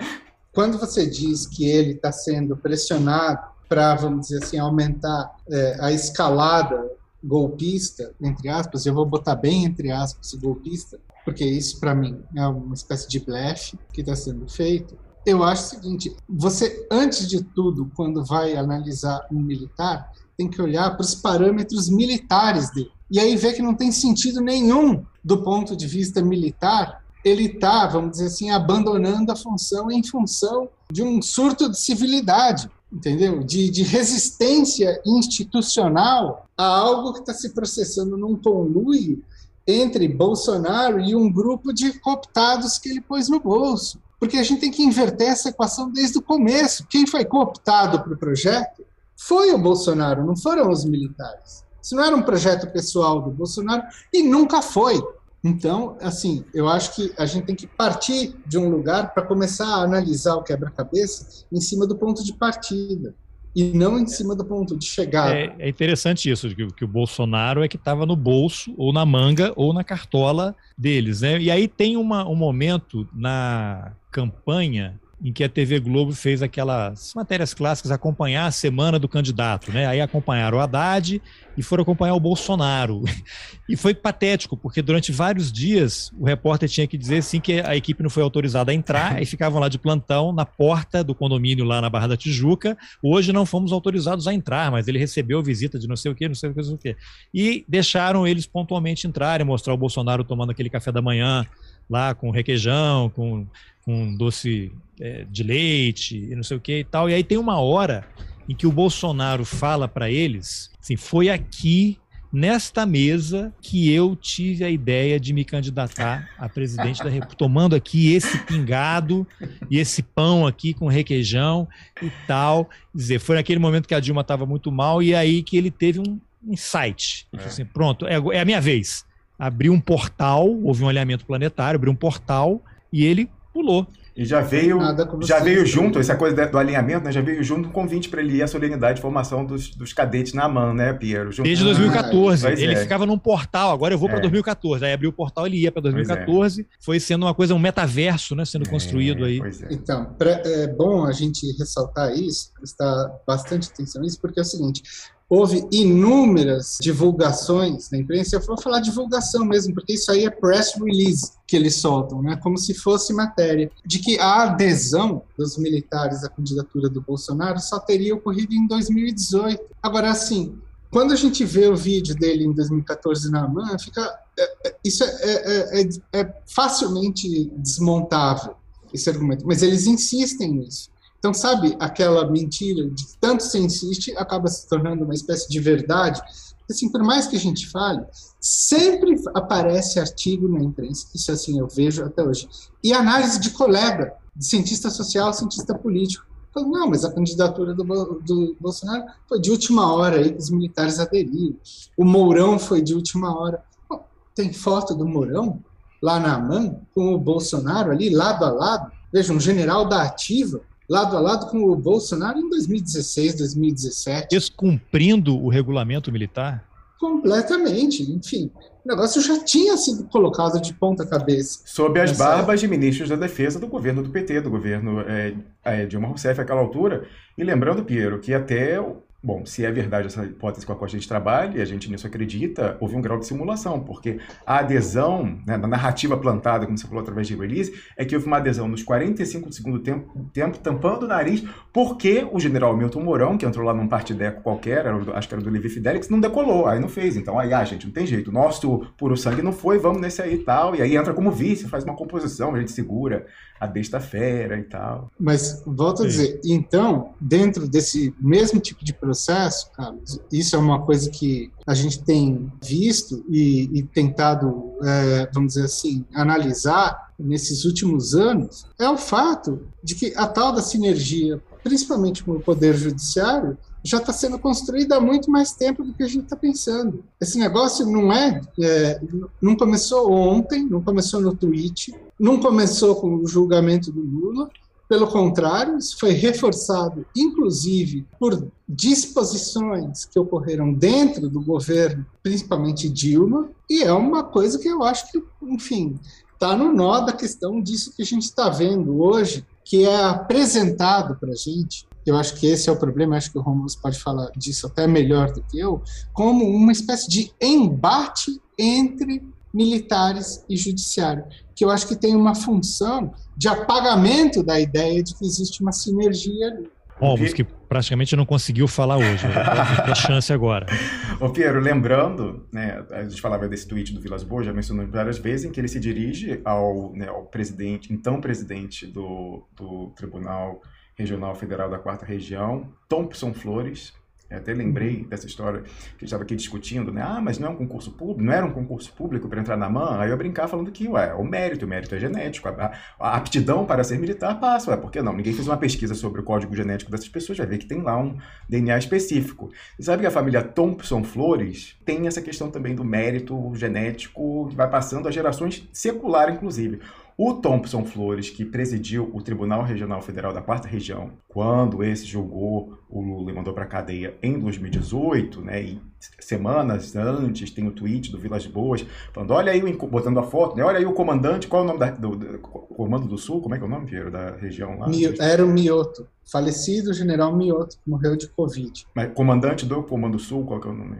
quando você diz que ele está sendo pressionado para, vamos dizer assim, aumentar é, a escalada golpista, entre aspas, eu vou botar bem entre aspas golpista, porque isso para mim é uma espécie de blefe que está sendo feito. Eu acho o seguinte: você, antes de tudo, quando vai analisar um militar, tem que olhar para os parâmetros militares dele. E aí ver que não tem sentido nenhum do ponto de vista militar ele está, vamos dizer assim, abandonando a função em função de um surto de civilidade entendeu? De, de resistência institucional a algo que está se processando num conluio entre Bolsonaro e um grupo de cooptados que ele pôs no bolso. Porque a gente tem que inverter essa equação desde o começo. Quem foi cooptado para o projeto foi o Bolsonaro, não foram os militares. Isso não era um projeto pessoal do Bolsonaro e nunca foi. Então, assim, eu acho que a gente tem que partir de um lugar para começar a analisar o quebra-cabeça em cima do ponto de partida e não em cima do ponto de chegada. É, é interessante isso, que, que, o Bolsonaro é que estava no bolso, ou na manga, ou na cartola deles. Né? E aí tem uma, um momento na campanha em que a TV Globo fez aquelas matérias clássicas acompanhar a semana do candidato, né? Aí acompanharam o Haddad e foram acompanhar o Bolsonaro. E foi patético, porque durante vários dias o repórter tinha que dizer sim que a equipe não foi autorizada a entrar e ficavam lá de plantão na porta do condomínio lá na Barra da Tijuca. Hoje não fomos autorizados a entrar, mas ele recebeu visita de não sei o que, não sei o que, não sei o que. E deixaram eles pontualmente entrarem, mostrar o Bolsonaro tomando aquele café da manhã lá com requeijão, com, com doce é, de leite e não sei o que e tal. E aí tem uma hora em que o Bolsonaro fala para eles, assim, foi aqui nesta mesa que eu tive a ideia de me candidatar a presidente da República, tomando aqui esse pingado e esse pão aqui com requeijão e tal. Quer dizer, foi naquele momento que a Dilma estava muito mal e aí que ele teve um insight. É. Assim, pronto, é, é a minha vez. Abriu um portal, houve um alinhamento planetário, abriu um portal e ele pulou. E já veio, já veio junto, essa coisa do alinhamento, né? Já veio junto um convite para ele ir à solenidade de formação dos, dos cadetes na AMAN, né, Piero? Junto... Desde 2014. Ah, ele é. ficava num portal, agora eu vou para é. 2014. Aí abriu o portal, ele ia para 2014. É. Foi sendo uma coisa, um metaverso, né? Sendo é, construído aí. É. Então, pra, é bom a gente ressaltar isso, prestar bastante atenção nisso, porque é o seguinte: houve inúmeras divulgações na imprensa. Eu vou falar divulgação mesmo, porque isso aí é press release que eles soltam, né? como se fosse matéria, de que a adesão dos militares à candidatura do Bolsonaro só teria ocorrido em 2018. Agora, assim, quando a gente vê o vídeo dele em 2014 na AMAN, fica, é, é, isso é, é, é, é facilmente desmontável, esse argumento. Mas eles insistem nisso. Então, sabe aquela mentira de tanto se insiste, acaba se tornando uma espécie de verdade? Assim, por mais que a gente fale, sempre aparece artigo na imprensa, isso assim eu vejo até hoje, e análise de colega, de cientista social, cientista político, Falou, não, mas a candidatura do, do Bolsonaro foi de última hora aí que os militares aderiram. O Mourão foi de última hora. Bom, tem foto do Mourão lá na mão com o Bolsonaro ali, lado a lado. Veja, um general da ativa, lado a lado com o Bolsonaro em 2016, 2017. Descumprindo o regulamento militar? Completamente. Enfim, o negócio já tinha sido colocado de ponta cabeça. Sob as barbas de ministros da defesa do governo do PT, do governo é, é, Dilma Rousseff, àquela altura. E lembrando, Piero, que até Bom, se é verdade essa hipótese com a Costa de Trabalho, e a gente nisso acredita, houve um grau de simulação, porque a adesão, né, na narrativa plantada, como você falou através de release, é que houve uma adesão nos 45 do segundo tempo, tempo tampando o nariz, porque o general Milton Mourão, que entrou lá num partideco qualquer, era, acho que era do Levi Fidelix, não decolou, aí não fez. Então, aí, ah, gente, não tem jeito, nosso puro sangue não foi, vamos nesse aí e tal, e aí entra como vice, faz uma composição, a gente segura a besta fera e tal. Mas, volto Sim. a dizer, então, dentro desse mesmo tipo de processo, Carlos, isso é uma coisa que a gente tem visto e, e tentado, é, vamos dizer assim, analisar nesses últimos anos, é o fato de que a tal da sinergia, principalmente com o Poder Judiciário, já está sendo construída há muito mais tempo do que a gente está pensando. Esse negócio não é, é, não começou ontem, não começou no tweet, não começou com o julgamento do Lula. Pelo contrário, isso foi reforçado, inclusive, por disposições que ocorreram dentro do governo, principalmente Dilma, e é uma coisa que eu acho que, enfim, está no nó da questão disso que a gente está vendo hoje, que é apresentado para a gente eu acho que esse é o problema, acho que o Romulo pode falar disso até melhor do que eu, como uma espécie de embate entre militares e judiciário, que eu acho que tem uma função de apagamento da ideia de que existe uma sinergia ali. Romulo, que praticamente não conseguiu falar hoje, né? a chance agora. Ô Piero, lembrando, né, a gente falava desse tweet do Vilas Boas, já mencionou várias vezes, em que ele se dirige ao, né, ao presidente, então presidente do, do Tribunal Regional Federal da Quarta Região, Thompson Flores. Eu até lembrei dessa história que a gente estava aqui discutindo, né? Ah, mas não é um concurso público, não era um concurso público para entrar na MAN. Aí eu brincar falando que, ué, o mérito, o mérito é genético, a, a, aptidão para ser militar passa, ué, por que não? Ninguém fez uma pesquisa sobre o código genético dessas pessoas, vai ver que tem lá um DNA específico. E sabe que a família Thompson Flores tem essa questão também do mérito genético que vai passando a gerações secular, inclusive. O Thompson Flores, que presidiu o Tribunal Regional Federal da Quarta Região, quando esse julgou o Lula mandou para a cadeia em 2018, né, e semanas antes tem o tweet do Vilas Boas, falando, olha aí, botando a foto, né, olha aí o comandante, qual é o nome da, do, do, Comando do Sul, como é que é o nome, Piero, da região lá? Era o Mioto falecido general Mioto, que morreu de Covid. Mas comandante do Comando Sul, qual que é o nome?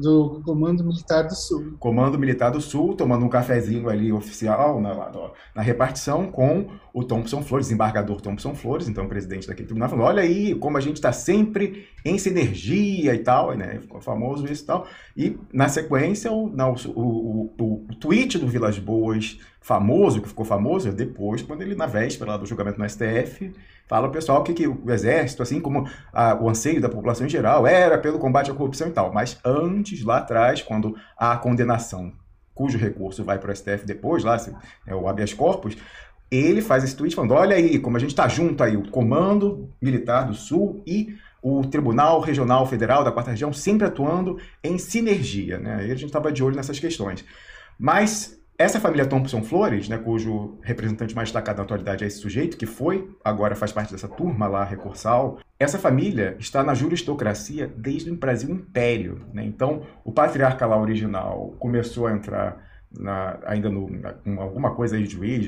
Do Comando Militar do Sul. Comando Militar do Sul, tomando um cafezinho ali oficial na, na repartição com o Thompson Flores, desembargador Thompson Flores, então presidente daquele tribunal, falou, olha aí como a gente está sempre em sinergia e tal, né? ficou famoso isso e tal. E na sequência, o, o, o, o, tweet do Vilas Boas, famoso, que ficou famoso, é depois, quando ele, na véspera do julgamento no STF, fala o pessoal que, que o exército, assim como a, o anseio da população em geral, era pelo combate à corrupção e tal. Mas antes, lá atrás, quando a condenação, cujo recurso vai para o STF depois, lá, é o habeas corpus, ele faz esse tweet falando: olha aí, como a gente está junto aí, o Comando Militar do Sul e o Tribunal Regional Federal da Quarta Região sempre atuando em sinergia. Né? Aí a gente estava de olho nessas questões. Mas essa família Thompson Flores, né, cujo representante mais destacado na atualidade é esse sujeito, que foi, agora faz parte dessa turma lá, recursal, essa família está na juristocracia desde o Brasil Império. Né? Então, o patriarca lá original começou a entrar na, ainda no, na, com alguma coisa aí de juiz,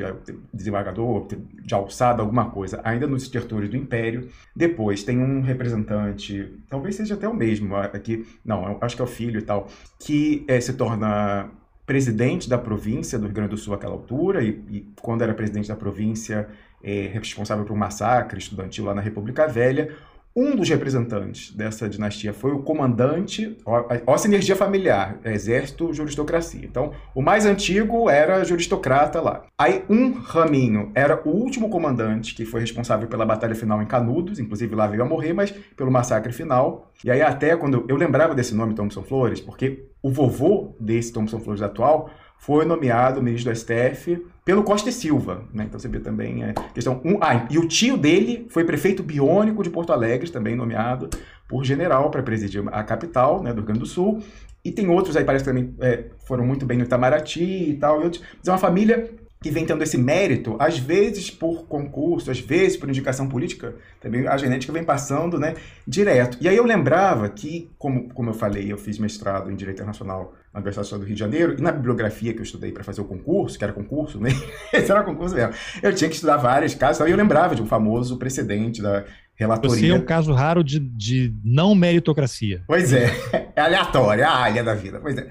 desembargador, de alçada, alguma coisa, ainda nos territórios do Império. Depois tem um representante, talvez seja até o mesmo aqui, não, acho que é o filho e tal, que é, se torna presidente da província do Rio Grande do Sul àquela altura, e, e quando era presidente da província, é, responsável por um massacre estudantil lá na República Velha. Um dos representantes dessa dinastia foi o comandante, ó, ó sinergia familiar, exército, juristocracia. Então, o mais antigo era juristocrata lá. Aí, um raminho era o último comandante que foi responsável pela batalha final em Canudos, inclusive lá veio a morrer, mas pelo massacre final. E aí, até quando eu lembrava desse nome, Thompson Flores, porque o vovô desse Thompson Flores atual foi nomeado ministro do STF pelo Costa e Silva, né? Então você vê também a questão. Um, ah, e o tio dele foi prefeito biônico de Porto Alegre, também nomeado por general para presidir a capital, né, do Rio Grande do Sul. E tem outros aí, parece que também é, foram muito bem no Itamaraty e tal. E outros. Mas é uma família que vem tendo esse mérito, às vezes por concurso, às vezes por indicação política, também a genética vem passando, né, direto. E aí eu lembrava que, como, como eu falei, eu fiz mestrado em Direito Internacional na Universidade do Rio de Janeiro, e na bibliografia que eu estudei para fazer o concurso, que era concurso, né? Esse era concurso mesmo. Eu tinha que estudar várias casas, e eu lembrava de um famoso precedente da relatoria. Você é um caso raro de, de não meritocracia. Pois é, é aleatório, é a alha da vida. Pois é.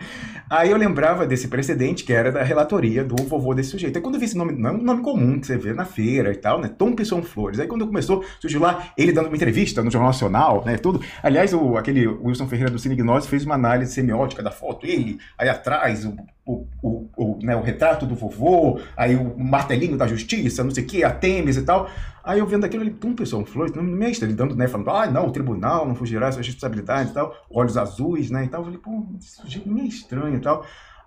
Aí eu lembrava desse precedente que era da relatoria do vovô desse sujeito. Aí quando eu vi esse nome, não é um nome comum que você vê na feira e tal, né? Tom Pessoa Flores. Aí quando começou, surgiu lá ele dando uma entrevista no Jornal Nacional, né? Tudo. Aliás, o, aquele Wilson Ferreira do Cine Gnose fez uma análise semiótica da foto. Ele, aí atrás, o, o, o, o, né, o retrato do vovô, aí o martelinho da justiça, não sei o que, a Temes e tal. Aí eu vendo aquilo, ele, Tom Pessoa Flores, não me ele dando, né? Falando, ah, não, o tribunal não fugirá sua responsabilidade e tal, olhos azuis, né? E tal. Eu falei, pô, esse sujeito meio estranho tal.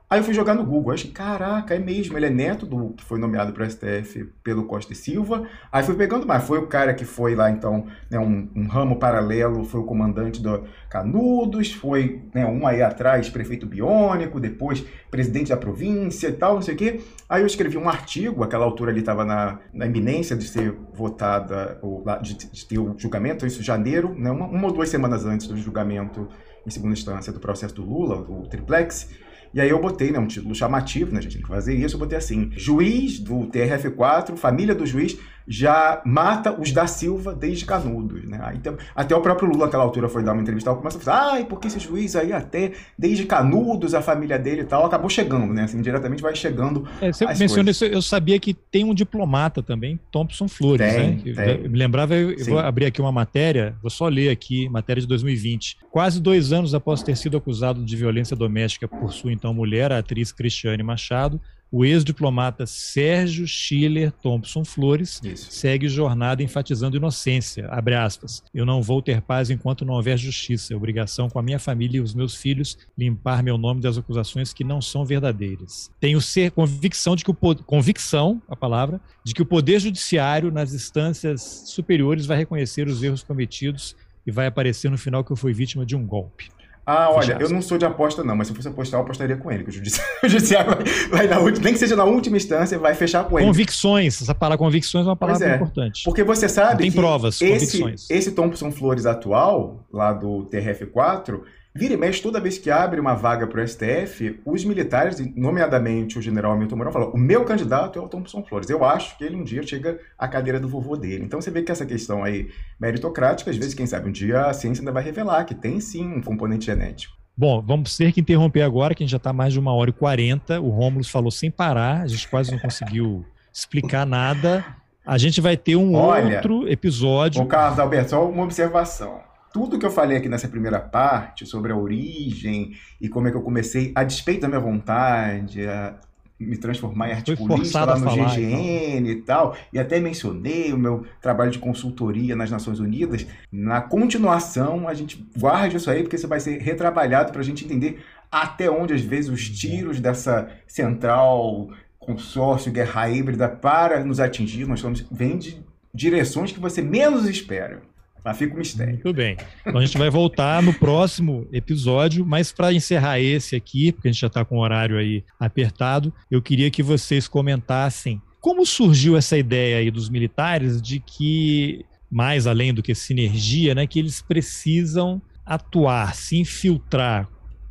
Aí eu fui jogar no Google, achei, caraca, é mesmo, ele é neto do que foi nomeado para o STF pelo Costa e Silva. Aí fui pegando mais, foi o cara que foi lá, então, né, um, um ramo paralelo, foi o comandante do Canudos, foi né, um aí atrás, prefeito biônico, depois presidente da província e tal, não sei o quê. Aí eu escrevi um artigo, aquela altura ali estava na, na iminência de ser votada, ou, de, de ter o julgamento, isso em janeiro, né, uma, uma ou duas semanas antes do julgamento em segunda instância do processo do Lula, o triplex. E aí eu botei, né, um título chamativo, né, a gente tem que fazer isso, eu botei assim, juiz do TRF4, família do juiz, já mata os da Silva desde Canudos, né? Aí, até o próprio Lula, naquela altura, foi dar uma entrevista e começa a falar, ai, porque esse juiz aí até desde Canudos, a família dele e tal, acabou chegando, né? Assim, diretamente vai chegando. É, você menciona isso, eu sabia que tem um diplomata também, Thompson Flores, tem, né? Tem. Me lembrava, eu, eu vou abrir aqui uma matéria, vou só ler aqui, matéria de 2020. Quase dois anos após ter sido acusado de violência doméstica por sua então mulher, a atriz Cristiane Machado, o ex-diplomata Sérgio Schiller Thompson Flores Isso. segue jornada enfatizando inocência. Abre aspas. Eu não vou ter paz enquanto não houver justiça. É obrigação com a minha família e os meus filhos limpar meu nome das acusações que não são verdadeiras. Tenho ser convicção de que o convicção, a palavra, de que o poder judiciário nas instâncias superiores vai reconhecer os erros cometidos e vai aparecer no final que eu fui vítima de um golpe. Ah, olha, eu não sou de aposta, não, mas se fosse apostar, eu apostaria com ele, que o judiciário, vai, vai na última, nem que seja na última instância, vai fechar com ele. Convicções, essa palavra convicções é uma palavra é, importante. Porque você sabe. tem provas, esse, convicções. Esse Thompson Flores atual, lá do TRF4, Vira e mexe, toda vez que abre uma vaga para o STF, os militares, nomeadamente o general Milton Mourão, falam: o meu candidato é o Thompson Flores. Eu acho que ele um dia chega à cadeira do vovô dele. Então você vê que essa questão aí meritocrática, às vezes, quem sabe, um dia a ciência ainda vai revelar que tem sim um componente genético. Bom, vamos ter que interromper agora, que a gente já está mais de uma hora e quarenta. O Rômulo falou sem parar, a gente quase não conseguiu explicar nada. A gente vai ter um Olha, outro episódio. O Carlos Alberto, só uma observação tudo que eu falei aqui nessa primeira parte sobre a origem e como é que eu comecei, a despeito da minha vontade, a me transformar em articulista lá no falar, GGN então. e tal, e até mencionei o meu trabalho de consultoria nas Nações Unidas. Na continuação, a gente guarde isso aí, porque isso vai ser retrabalhado para a gente entender até onde, às vezes, os tiros dessa central consórcio, guerra híbrida, para nos atingir, nós estamos, vem de direções que você menos espera. Mas fica o mistério. Muito bem. Então a gente vai voltar no próximo episódio, mas para encerrar esse aqui, porque a gente já está com o horário aí apertado, eu queria que vocês comentassem como surgiu essa ideia aí dos militares de que, mais além do que sinergia, né, que eles precisam atuar, se infiltrar,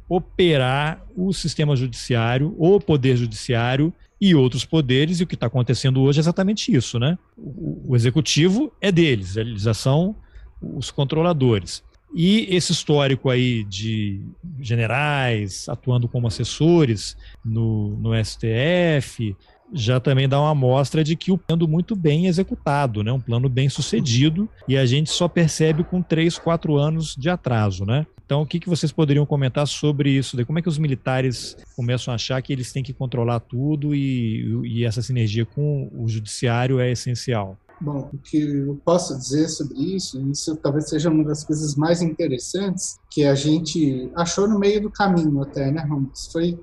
operar o sistema judiciário, o poder judiciário e outros poderes, e o que está acontecendo hoje é exatamente isso, né? O, o executivo é deles, eles já são os controladores. E esse histórico aí de generais atuando como assessores no, no STF já também dá uma amostra de que o plano muito bem executado, né? um plano bem sucedido, e a gente só percebe com três, quatro anos de atraso. Né? Então, o que, que vocês poderiam comentar sobre isso? Como é que os militares começam a achar que eles têm que controlar tudo e, e essa sinergia com o judiciário é essencial? Bom, o que eu posso dizer sobre isso, isso talvez seja uma das coisas mais interessantes que a gente achou no meio do caminho até, né, Ramos? Foi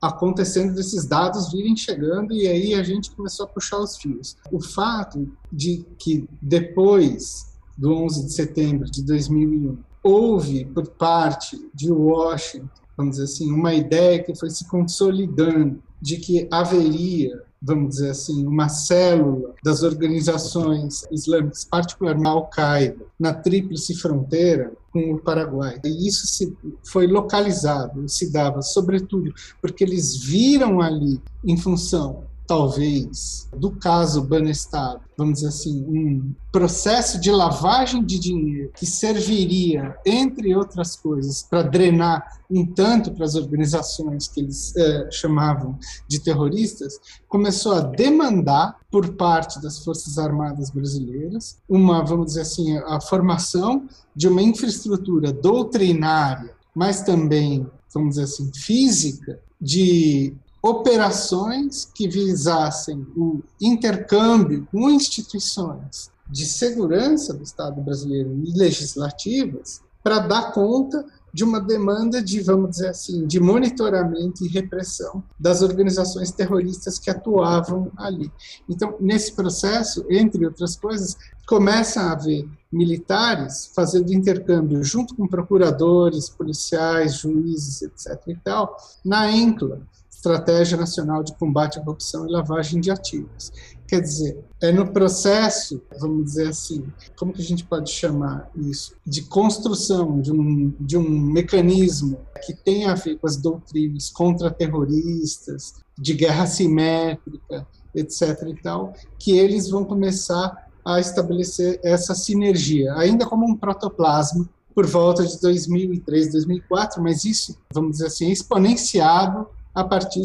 acontecendo desses dados virem chegando e aí a gente começou a puxar os fios. O fato de que depois do 11 de setembro de 2001 houve por parte de Washington, vamos dizer assim, uma ideia que foi se consolidando de que haveria vamos dizer assim, uma célula das organizações islâmicas, particularmente Al-Qaeda, na tríplice fronteira com o Paraguai. E isso se, foi localizado, se dava sobretudo porque eles viram ali, em função talvez, do caso Banestado, vamos dizer assim, um processo de lavagem de dinheiro que serviria, entre outras coisas, para drenar um tanto para as organizações que eles é, chamavam de terroristas, começou a demandar por parte das Forças Armadas brasileiras uma, vamos dizer assim, a formação de uma infraestrutura doutrinária, mas também, vamos dizer assim, física, de operações que visassem o intercâmbio com instituições de segurança do Estado brasileiro e legislativas para dar conta de uma demanda de, vamos dizer assim, de monitoramento e repressão das organizações terroristas que atuavam ali. Então, nesse processo, entre outras coisas, começa a haver militares fazendo intercâmbio junto com procuradores, policiais, juízes, etc. e tal, na ENCLA, Estratégia Nacional de Combate à Corrupção e Lavagem de Ativos. Quer dizer, é no processo, vamos dizer assim, como que a gente pode chamar isso? De construção de um, de um mecanismo que tem a ver com as doutrinas contra-terroristas, de guerra simétrica, etc. e tal, que eles vão começar a estabelecer essa sinergia, ainda como um protoplasma, por volta de 2003, 2004, mas isso, vamos dizer assim, exponenciado a partir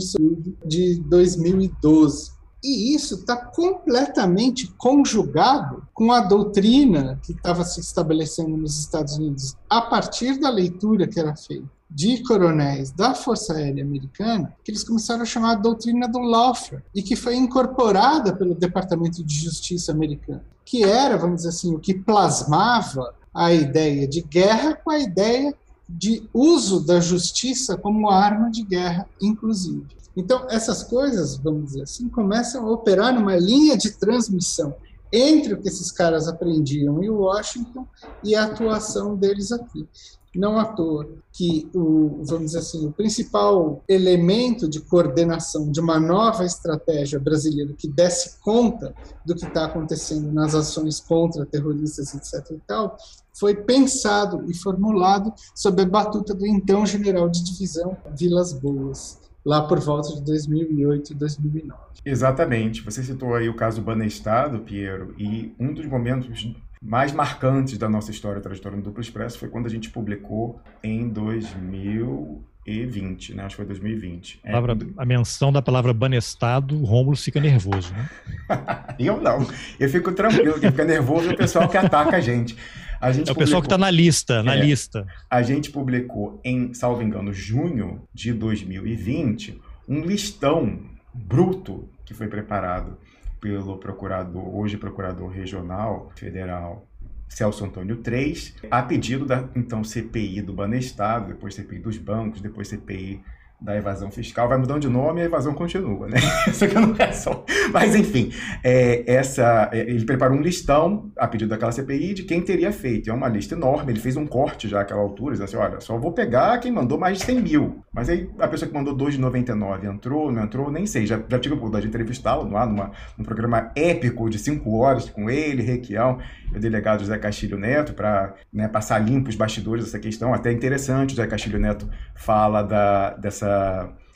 de 2012. E isso está completamente conjugado com a doutrina que estava se estabelecendo nos Estados Unidos a partir da leitura que era feita de coronéis da Força Aérea Americana, que eles começaram a chamar a doutrina do lawfare, e que foi incorporada pelo Departamento de Justiça americano, que era, vamos dizer assim, o que plasmava a ideia de guerra com a ideia de uso da justiça como arma de guerra, inclusive. Então, essas coisas, vamos dizer assim, começam a operar numa linha de transmissão entre o que esses caras aprendiam em Washington e a atuação deles aqui. Não à toa que o, vamos dizer assim, o principal elemento de coordenação de uma nova estratégia brasileira que desse conta do que está acontecendo nas ações contra terroristas, etc. e tal, foi pensado e formulado sob a batuta do então general de divisão Vilas Boas, lá por volta de 2008 e 2009. Exatamente. Você citou aí o caso do Banestado, Piero, e um dos momentos mais marcantes da nossa história, trajetória no Duplo Expresso, foi quando a gente publicou em 2020, né? Acho que foi 2020. A, palavra, é... a menção da palavra banestado, o Rômulo fica nervoso, né? eu não. Eu fico tranquilo, quem fica nervoso é o pessoal que ataca a gente. A gente é o pessoal que está na lista, na é, lista. A gente publicou em, salvo engano, junho de 2020, um listão bruto que foi preparado pelo procurador, hoje procurador regional federal Celso Antônio 3, a pedido da então CPI do Banestado, depois CPI dos bancos, depois CPI da evasão fiscal, vai mudando de nome e a evasão continua, né? Isso aqui não é só. Mas, enfim, é, essa, é, ele preparou um listão, a pedido daquela CPI, de quem teria feito. É uma lista enorme, ele fez um corte já àquela altura, dizendo assim, olha, só vou pegar quem mandou mais de 100 mil. Mas aí a pessoa que mandou 2,99 entrou, não entrou, nem sei. Já, já tive a oportunidade de entrevistá-lo lá numa, num programa épico de 5 horas com ele, Requião, e o delegado José Castilho Neto, para né, passar limpo os bastidores dessa questão. Até interessante, o José Castilho Neto fala da, dessa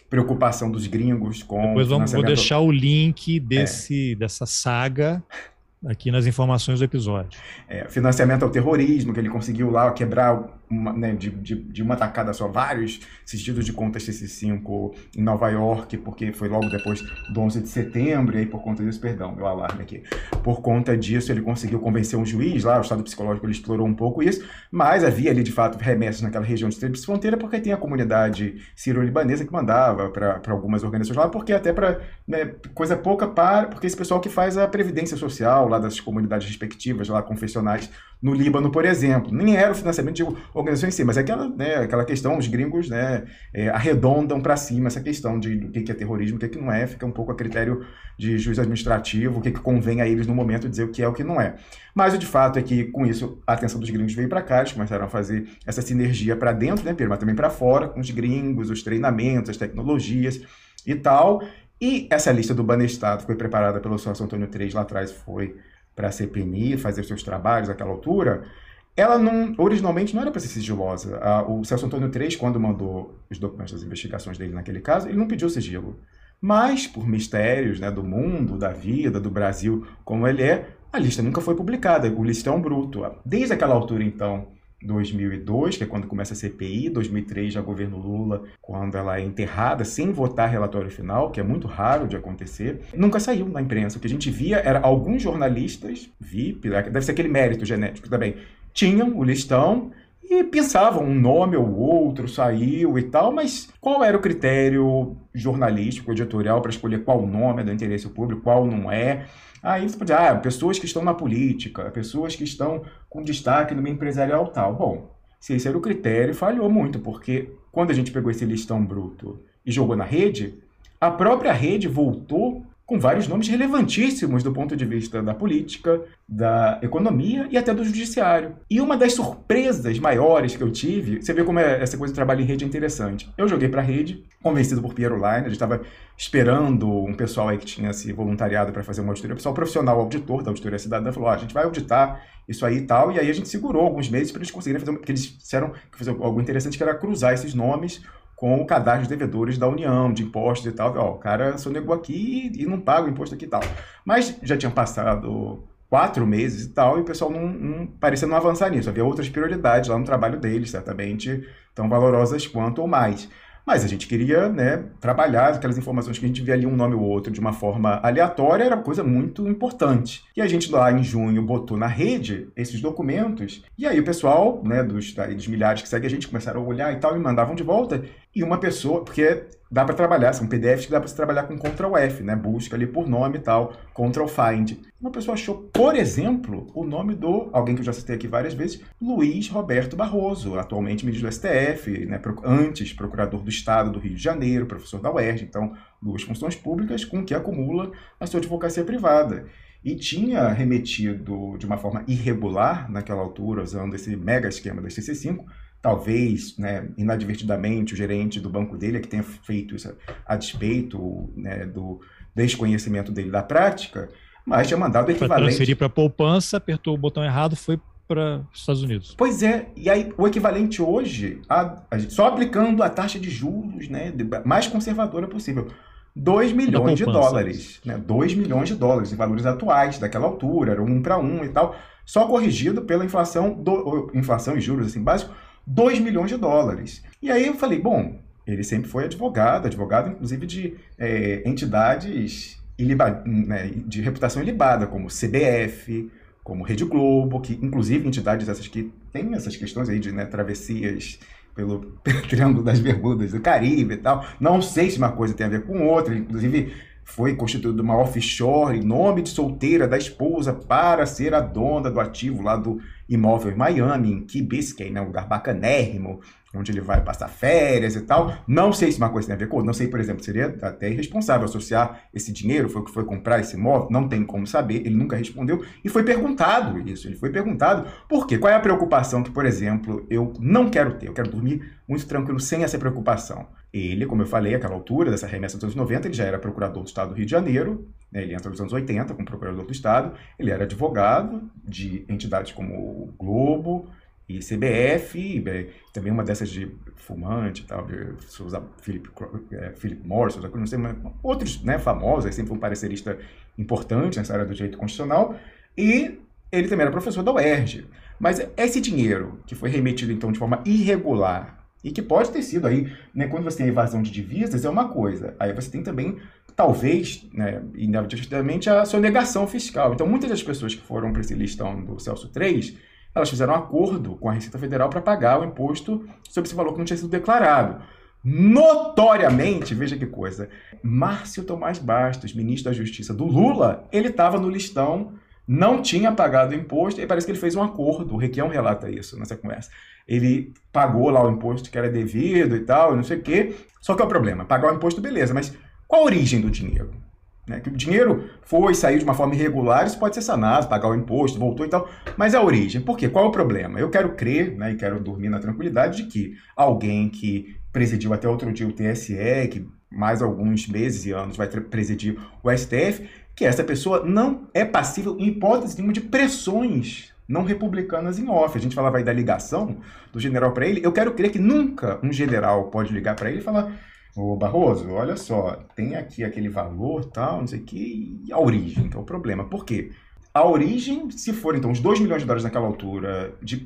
preocupação dos gringos com. Depois vamos, vou deixar o link desse, é. dessa saga aqui nas informações do episódio. É, financiamento ao terrorismo, que ele conseguiu lá quebrar uma, né, de, de, de, uma tacada só, vários sentidos de contas CC5 em Nova York, porque foi logo depois do 11 de setembro, e aí por conta disso, perdão, meu alarme aqui, por conta disso ele conseguiu convencer um juiz lá, o estado psicológico ele explorou um pouco isso, mas havia ali de fato remessas naquela região de tríplice fronteira, porque tem a comunidade sírio-libanesa que mandava para algumas organizações lá, porque até para né, coisa pouca para, porque esse pessoal que faz a previdência social lá das comunidades respectivas, lá confessionais, no Líbano, por exemplo. Nem era o financiamento de organizações em si, mas é aquela, né, aquela questão, os gringos né, é, arredondam para cima essa questão de do que é terrorismo, o que, é que não é, fica um pouco a critério de juiz administrativo, o que, é que convém a eles no momento dizer o que é o que não é. Mas o de fato é que, com isso, a atenção dos gringos veio para cá, eles começaram a fazer essa sinergia para dentro, né, Pedro, mas também para fora, com os gringos, os treinamentos, as tecnologias e tal. E essa lista do Banestado foi preparada pelo São Antônio 3 lá atrás, foi para a CPMI fazer seus trabalhos naquela altura, ela não, originalmente não era para ser sigilosa. o Celso Antônio III, quando mandou os documentos das investigações dele naquele caso, ele não pediu sigilo. Mas, por mistérios né, do mundo, da vida, do Brasil, como ele é, a lista nunca foi publicada, o listão bruto. Desde aquela altura, então, 2002, que é quando começa a CPI, 2003 já governo Lula, quando ela é enterrada sem votar relatório final, que é muito raro de acontecer, nunca saiu na imprensa. O que a gente via era alguns jornalistas, VIP, deve ser aquele mérito genético também, tinham o listão e pensavam um nome ou outro, saiu e tal, mas qual era o critério jornalístico, editorial para escolher qual nome é do interesse público, qual não é? Aí você pode dizer, ah, pessoas que estão na política, pessoas que estão com destaque no meio empresarial tal. Bom, se esse era o critério, falhou muito, porque quando a gente pegou esse listão bruto e jogou na rede, a própria rede voltou com vários nomes relevantíssimos do ponto de vista da política, da economia e até do judiciário. E uma das surpresas maiores que eu tive, você vê como é, essa coisa de trabalho em rede é interessante. Eu joguei para a rede, convencido por Piero Line, a gente estava esperando um pessoal aí que tinha se voluntariado para fazer uma auditoria, o pessoal profissional auditor da auditoria cidadã falou: ah, a gente vai auditar isso aí e tal, e aí a gente segurou alguns meses para eles conseguirem fazer, porque eles disseram que fazer algo interessante que era cruzar esses nomes com o cadastro de devedores da União, de impostos e tal. Ó, o cara sonegou aqui e não paga o imposto aqui e tal. Mas já tinham passado quatro meses e tal, e o pessoal não, não parecia não avançar nisso. Havia outras prioridades lá no trabalho deles, certamente tão valorosas quanto ou mais. Mas a gente queria né, trabalhar aquelas informações que a gente via ali um nome ou outro de uma forma aleatória, era coisa muito importante. E a gente lá em junho botou na rede esses documentos, e aí o pessoal, né, dos, dos milhares que seguem a gente, começaram a olhar e tal, e mandavam de volta. E uma pessoa, porque dá para trabalhar, são PDFs que dá para se trabalhar com Ctrl F, né? Busca ali por nome e tal, Ctrl Find. Uma pessoa achou, por exemplo, o nome do, alguém que eu já citei aqui várias vezes, Luiz Roberto Barroso, atualmente ministro do STF, né? antes procurador do Estado do Rio de Janeiro, professor da UERJ, então duas funções públicas com que acumula a sua advocacia privada. E tinha remetido de uma forma irregular naquela altura, usando esse mega esquema da CC5, talvez, né, inadvertidamente, o gerente do banco dele é que tenha feito isso a despeito né, do desconhecimento dele da prática, mas tinha mandado o equivalente... Para transferir para poupança, apertou o botão errado, foi para os Estados Unidos. Pois é, e aí o equivalente hoje, a, a, só aplicando a taxa de juros né, mais conservadora possível, 2 milhões de dólares. Né, 2 milhões de dólares em valores atuais daquela altura, era um para um e tal, só corrigido pela inflação, do, inflação e juros assim, básicos, 2 milhões de dólares. E aí eu falei, bom, ele sempre foi advogado, advogado inclusive de é, entidades né, de reputação ilibada, como CBF, como Rede Globo, que inclusive entidades essas que têm essas questões aí de né, travessias pelo Triângulo das Bermudas do Caribe e tal. Não sei se uma coisa tem a ver com outra, inclusive foi constituído uma offshore em nome de solteira da esposa para ser a dona do ativo lá do imóvel em Miami, em Key Biscayne, né, um lugar bacanérrimo, onde ele vai passar férias e tal. Não sei se uma coisa tem a ver com. Não sei, por exemplo, seria até irresponsável associar esse dinheiro, foi o que foi comprar esse imóvel, não tem como saber, ele nunca respondeu. E foi perguntado isso, ele foi perguntado por quê? Qual é a preocupação que, por exemplo, eu não quero ter? Eu quero dormir muito tranquilo sem essa preocupação. Ele, como eu falei, àquela altura dessa remessa dos anos 90, ele já era procurador do Estado do Rio de Janeiro, né, ele entra nos anos 80 como procurador do Estado, ele era advogado de entidades como o Globo, e CBF, e, também uma dessas de fumante, tal, de Souza, Philip, é, Philip Morris, não sei, mas outros né, famosos, sempre um parecerista importante nessa área do direito constitucional, e ele também era professor da UERJ. Mas esse dinheiro que foi remetido, então, de forma irregular, e que pode ter sido aí, né, quando você tem evasão de divisas, é uma coisa. Aí você tem também, talvez, né, inevitavelmente, a sonegação fiscal. Então, muitas das pessoas que foram para esse listão do Celso 3, elas fizeram um acordo com a Receita Federal para pagar o imposto sobre esse valor que não tinha sido declarado. Notoriamente, veja que coisa, Márcio Tomás Bastos, ministro da Justiça do Lula, ele estava no listão não tinha pagado o imposto, e parece que ele fez um acordo, o Requião relata isso nessa conversa. Ele pagou lá o imposto que era devido e tal, não sei o quê. Só que é o problema, pagar o imposto, beleza, mas qual a origem do dinheiro? Né? Que o dinheiro foi, saiu de uma forma irregular, isso pode ser sanado, pagar o imposto, voltou e tal. Mas a origem, por quê? Qual é o problema? Eu quero crer, né, e quero dormir na tranquilidade de que alguém que presidiu até outro dia o TSE, que mais alguns meses e anos vai presidir o STF, que essa pessoa não é passível, em hipótese nenhuma, de pressões não republicanas em off. A gente falava aí da ligação do general para ele. Eu quero crer que nunca um general pode ligar para ele e falar: Ô Barroso, olha só, tem aqui aquele valor, tal, não sei o que, e a origem, que é o problema. Por quê? A origem, se for então os 2 milhões de dólares naquela altura de,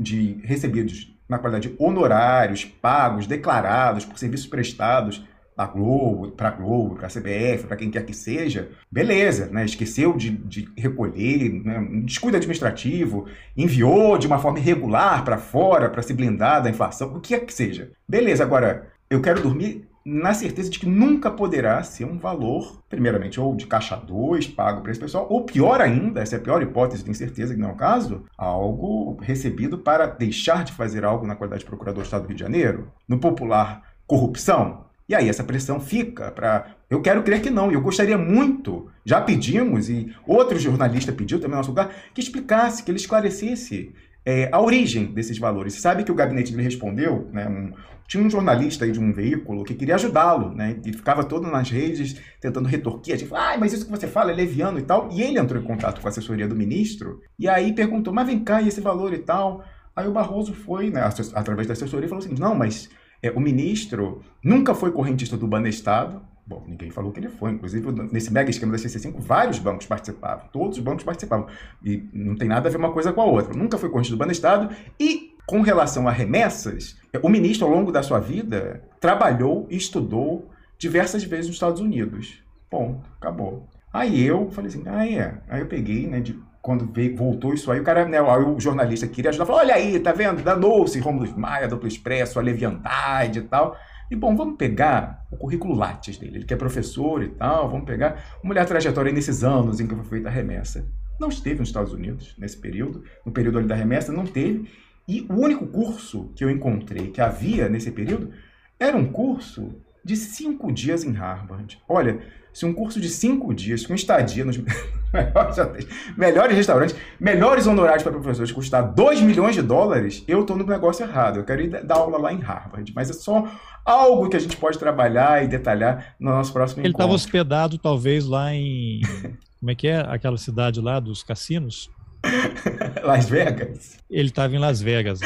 de recebidos na qualidade de honorários pagos, declarados por serviços prestados da Globo, para a Globo, para a CBF, para quem quer que seja, beleza, né? Esqueceu de, de recolher, né? descuido administrativo, enviou de uma forma irregular para fora para se blindar da inflação, o que é que seja. Beleza, agora eu quero dormir na certeza de que nunca poderá ser um valor, primeiramente, ou de caixa 2 pago para esse pessoal, ou pior ainda, essa é a pior hipótese, tenho certeza que não é o caso, algo recebido para deixar de fazer algo na qualidade de procurador do Estado do Rio de Janeiro, no popular corrupção, e aí essa pressão fica para. Eu quero crer que não. Eu gostaria muito, já pedimos, e outro jornalista pediu também no nosso lugar, que explicasse, que ele esclarecesse é, a origem desses valores. Você sabe que o gabinete dele respondeu, né? Um, tinha um jornalista aí de um veículo que queria ajudá-lo, né? E ficava todo nas redes tentando retorquir, tipo, ah, mas isso que você fala é leviano e tal. E ele entrou em contato com a assessoria do ministro e aí perguntou, mas vem cá, e esse valor e tal? Aí o Barroso foi, né, através da assessoria, falou assim: não, mas é, o ministro nunca foi correntista do Banestado. Bom, ninguém falou que ele foi. Inclusive, nesse mega esquema da CC5, vários bancos participavam. Todos os bancos participavam. E não tem nada a ver uma coisa com a outra. Nunca foi correntista do Banestado. E, com relação a remessas, o ministro, ao longo da sua vida, trabalhou e estudou diversas vezes nos Estados Unidos. Bom, acabou. Aí eu falei assim, ah, é. Aí eu peguei, né, de quando veio, voltou isso aí, o cara, né, o jornalista queria ajudar, falou, olha aí, tá vendo? Danou-se Romulo Maia, Duplo Expresso, a leviandade e tal. E bom, vamos pegar o currículo Lattes dele, ele que é professor e tal, vamos pegar, vamos olhar a trajetória nesses anos em que foi feita a remessa. Não esteve nos Estados Unidos nesse período, no período ali da remessa, não teve. E o único curso que eu encontrei que havia nesse período era um curso de cinco dias em Harvard. Olha, se um curso de cinco dias, com estadia nos melhores hotéis, melhores restaurantes, melhores honorários para professores custar 2 milhões de dólares, eu estou no negócio errado. Eu quero ir dar aula lá em Harvard. Mas é só algo que a gente pode trabalhar e detalhar no nosso próximo Ele estava hospedado, talvez, lá em. Como é que é aquela cidade lá dos cassinos? Las Vegas? Ele estava em Las Vegas.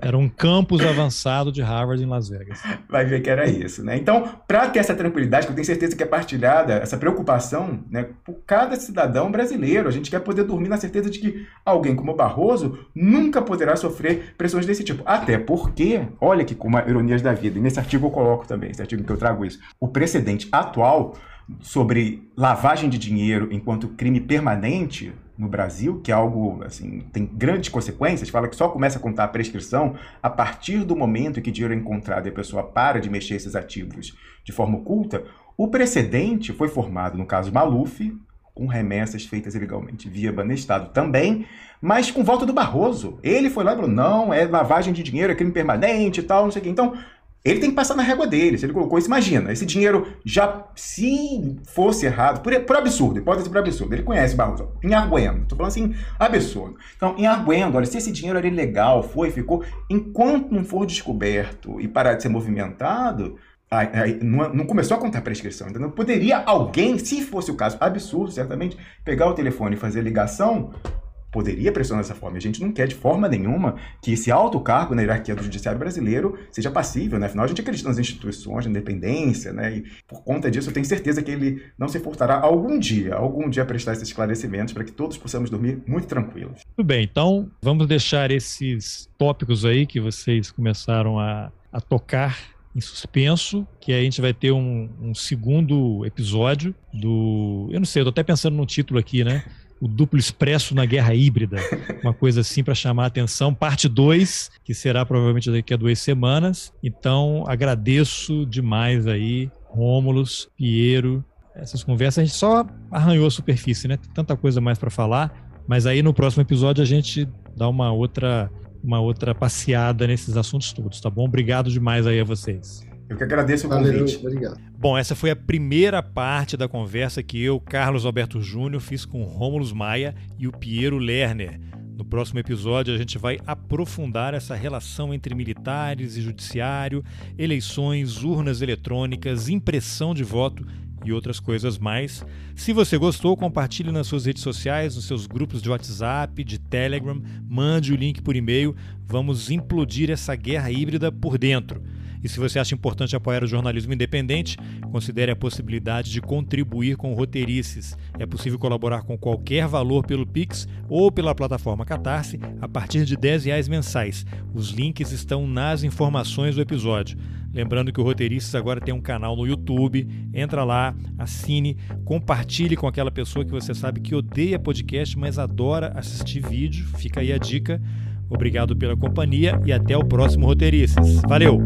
Era um campus avançado de Harvard em Las Vegas. Vai ver que era isso, né? Então, para ter essa tranquilidade, que eu tenho certeza que é partilhada, essa preocupação, né, por cada cidadão brasileiro, a gente quer poder dormir na certeza de que alguém como Barroso nunca poderá sofrer pressões desse tipo. Até porque, olha que como ironias da vida, e nesse artigo eu coloco também, esse artigo que eu trago isso, o precedente atual sobre lavagem de dinheiro enquanto crime permanente no Brasil, que é algo assim, tem grandes consequências, fala que só começa a contar a prescrição a partir do momento em que dinheiro é encontrado e a pessoa para de mexer esses ativos de forma oculta, o precedente foi formado no caso Maluf, com remessas feitas ilegalmente via Banestado também, mas com volta do Barroso. Ele foi lá e falou: não, é lavagem de dinheiro, é crime permanente e tal, não sei o quê. Então, ele tem que passar na régua dele. Se ele colocou isso, imagina, esse dinheiro já, se fosse errado, por, por absurdo, hipótese por absurdo, ele conhece Barroso, em Arguendo, tô falando assim, absurdo. Então, em Arguendo, olha, se esse dinheiro era ilegal, foi, ficou, enquanto não for descoberto e parar de ser movimentado, aí, aí, não, não, começou a contar prescrição, entendeu? Poderia alguém, se fosse o caso, absurdo, certamente, pegar o telefone e fazer ligação poderia pressionar dessa forma. A gente não quer de forma nenhuma que esse alto cargo na hierarquia do judiciário brasileiro seja passível, né? Afinal, a gente acredita nas instituições, na independência, né? E por conta disso, eu tenho certeza que ele não se furtará algum dia, algum dia a prestar esses esclarecimentos para que todos possamos dormir muito tranquilos. Tudo bem, então vamos deixar esses tópicos aí que vocês começaram a, a tocar em suspenso, que a gente vai ter um, um, segundo episódio do. Eu não sei, eu tô até pensando no título aqui, né? O duplo expresso na guerra híbrida. Uma coisa assim para chamar a atenção. Parte 2, que será provavelmente daqui a duas semanas. Então, agradeço demais aí, Rômulus, Piero. Essas conversas a gente só arranhou a superfície, né? Tem tanta coisa mais para falar. Mas aí no próximo episódio a gente dá uma outra uma outra passeada nesses assuntos todos, tá bom? Obrigado demais aí a vocês. Eu que agradeço o convite. Valeu, obrigado. Bom, essa foi a primeira parte da conversa que eu, Carlos Alberto Júnior, fiz com Rômulus Maia e o Piero Lerner. No próximo episódio, a gente vai aprofundar essa relação entre militares e judiciário, eleições, urnas eletrônicas, impressão de voto e outras coisas mais. Se você gostou, compartilhe nas suas redes sociais, nos seus grupos de WhatsApp, de Telegram, mande o link por e-mail. Vamos implodir essa guerra híbrida por dentro. E se você acha importante apoiar o jornalismo independente, considere a possibilidade de contribuir com roteirices. É possível colaborar com qualquer valor pelo Pix ou pela plataforma Catarse a partir de R$ reais mensais. Os links estão nas informações do episódio. Lembrando que o Roteiristas agora tem um canal no YouTube. Entra lá, assine, compartilhe com aquela pessoa que você sabe que odeia podcast, mas adora assistir vídeo. Fica aí a dica. Obrigado pela companhia e até o próximo Roteiristas. Valeu!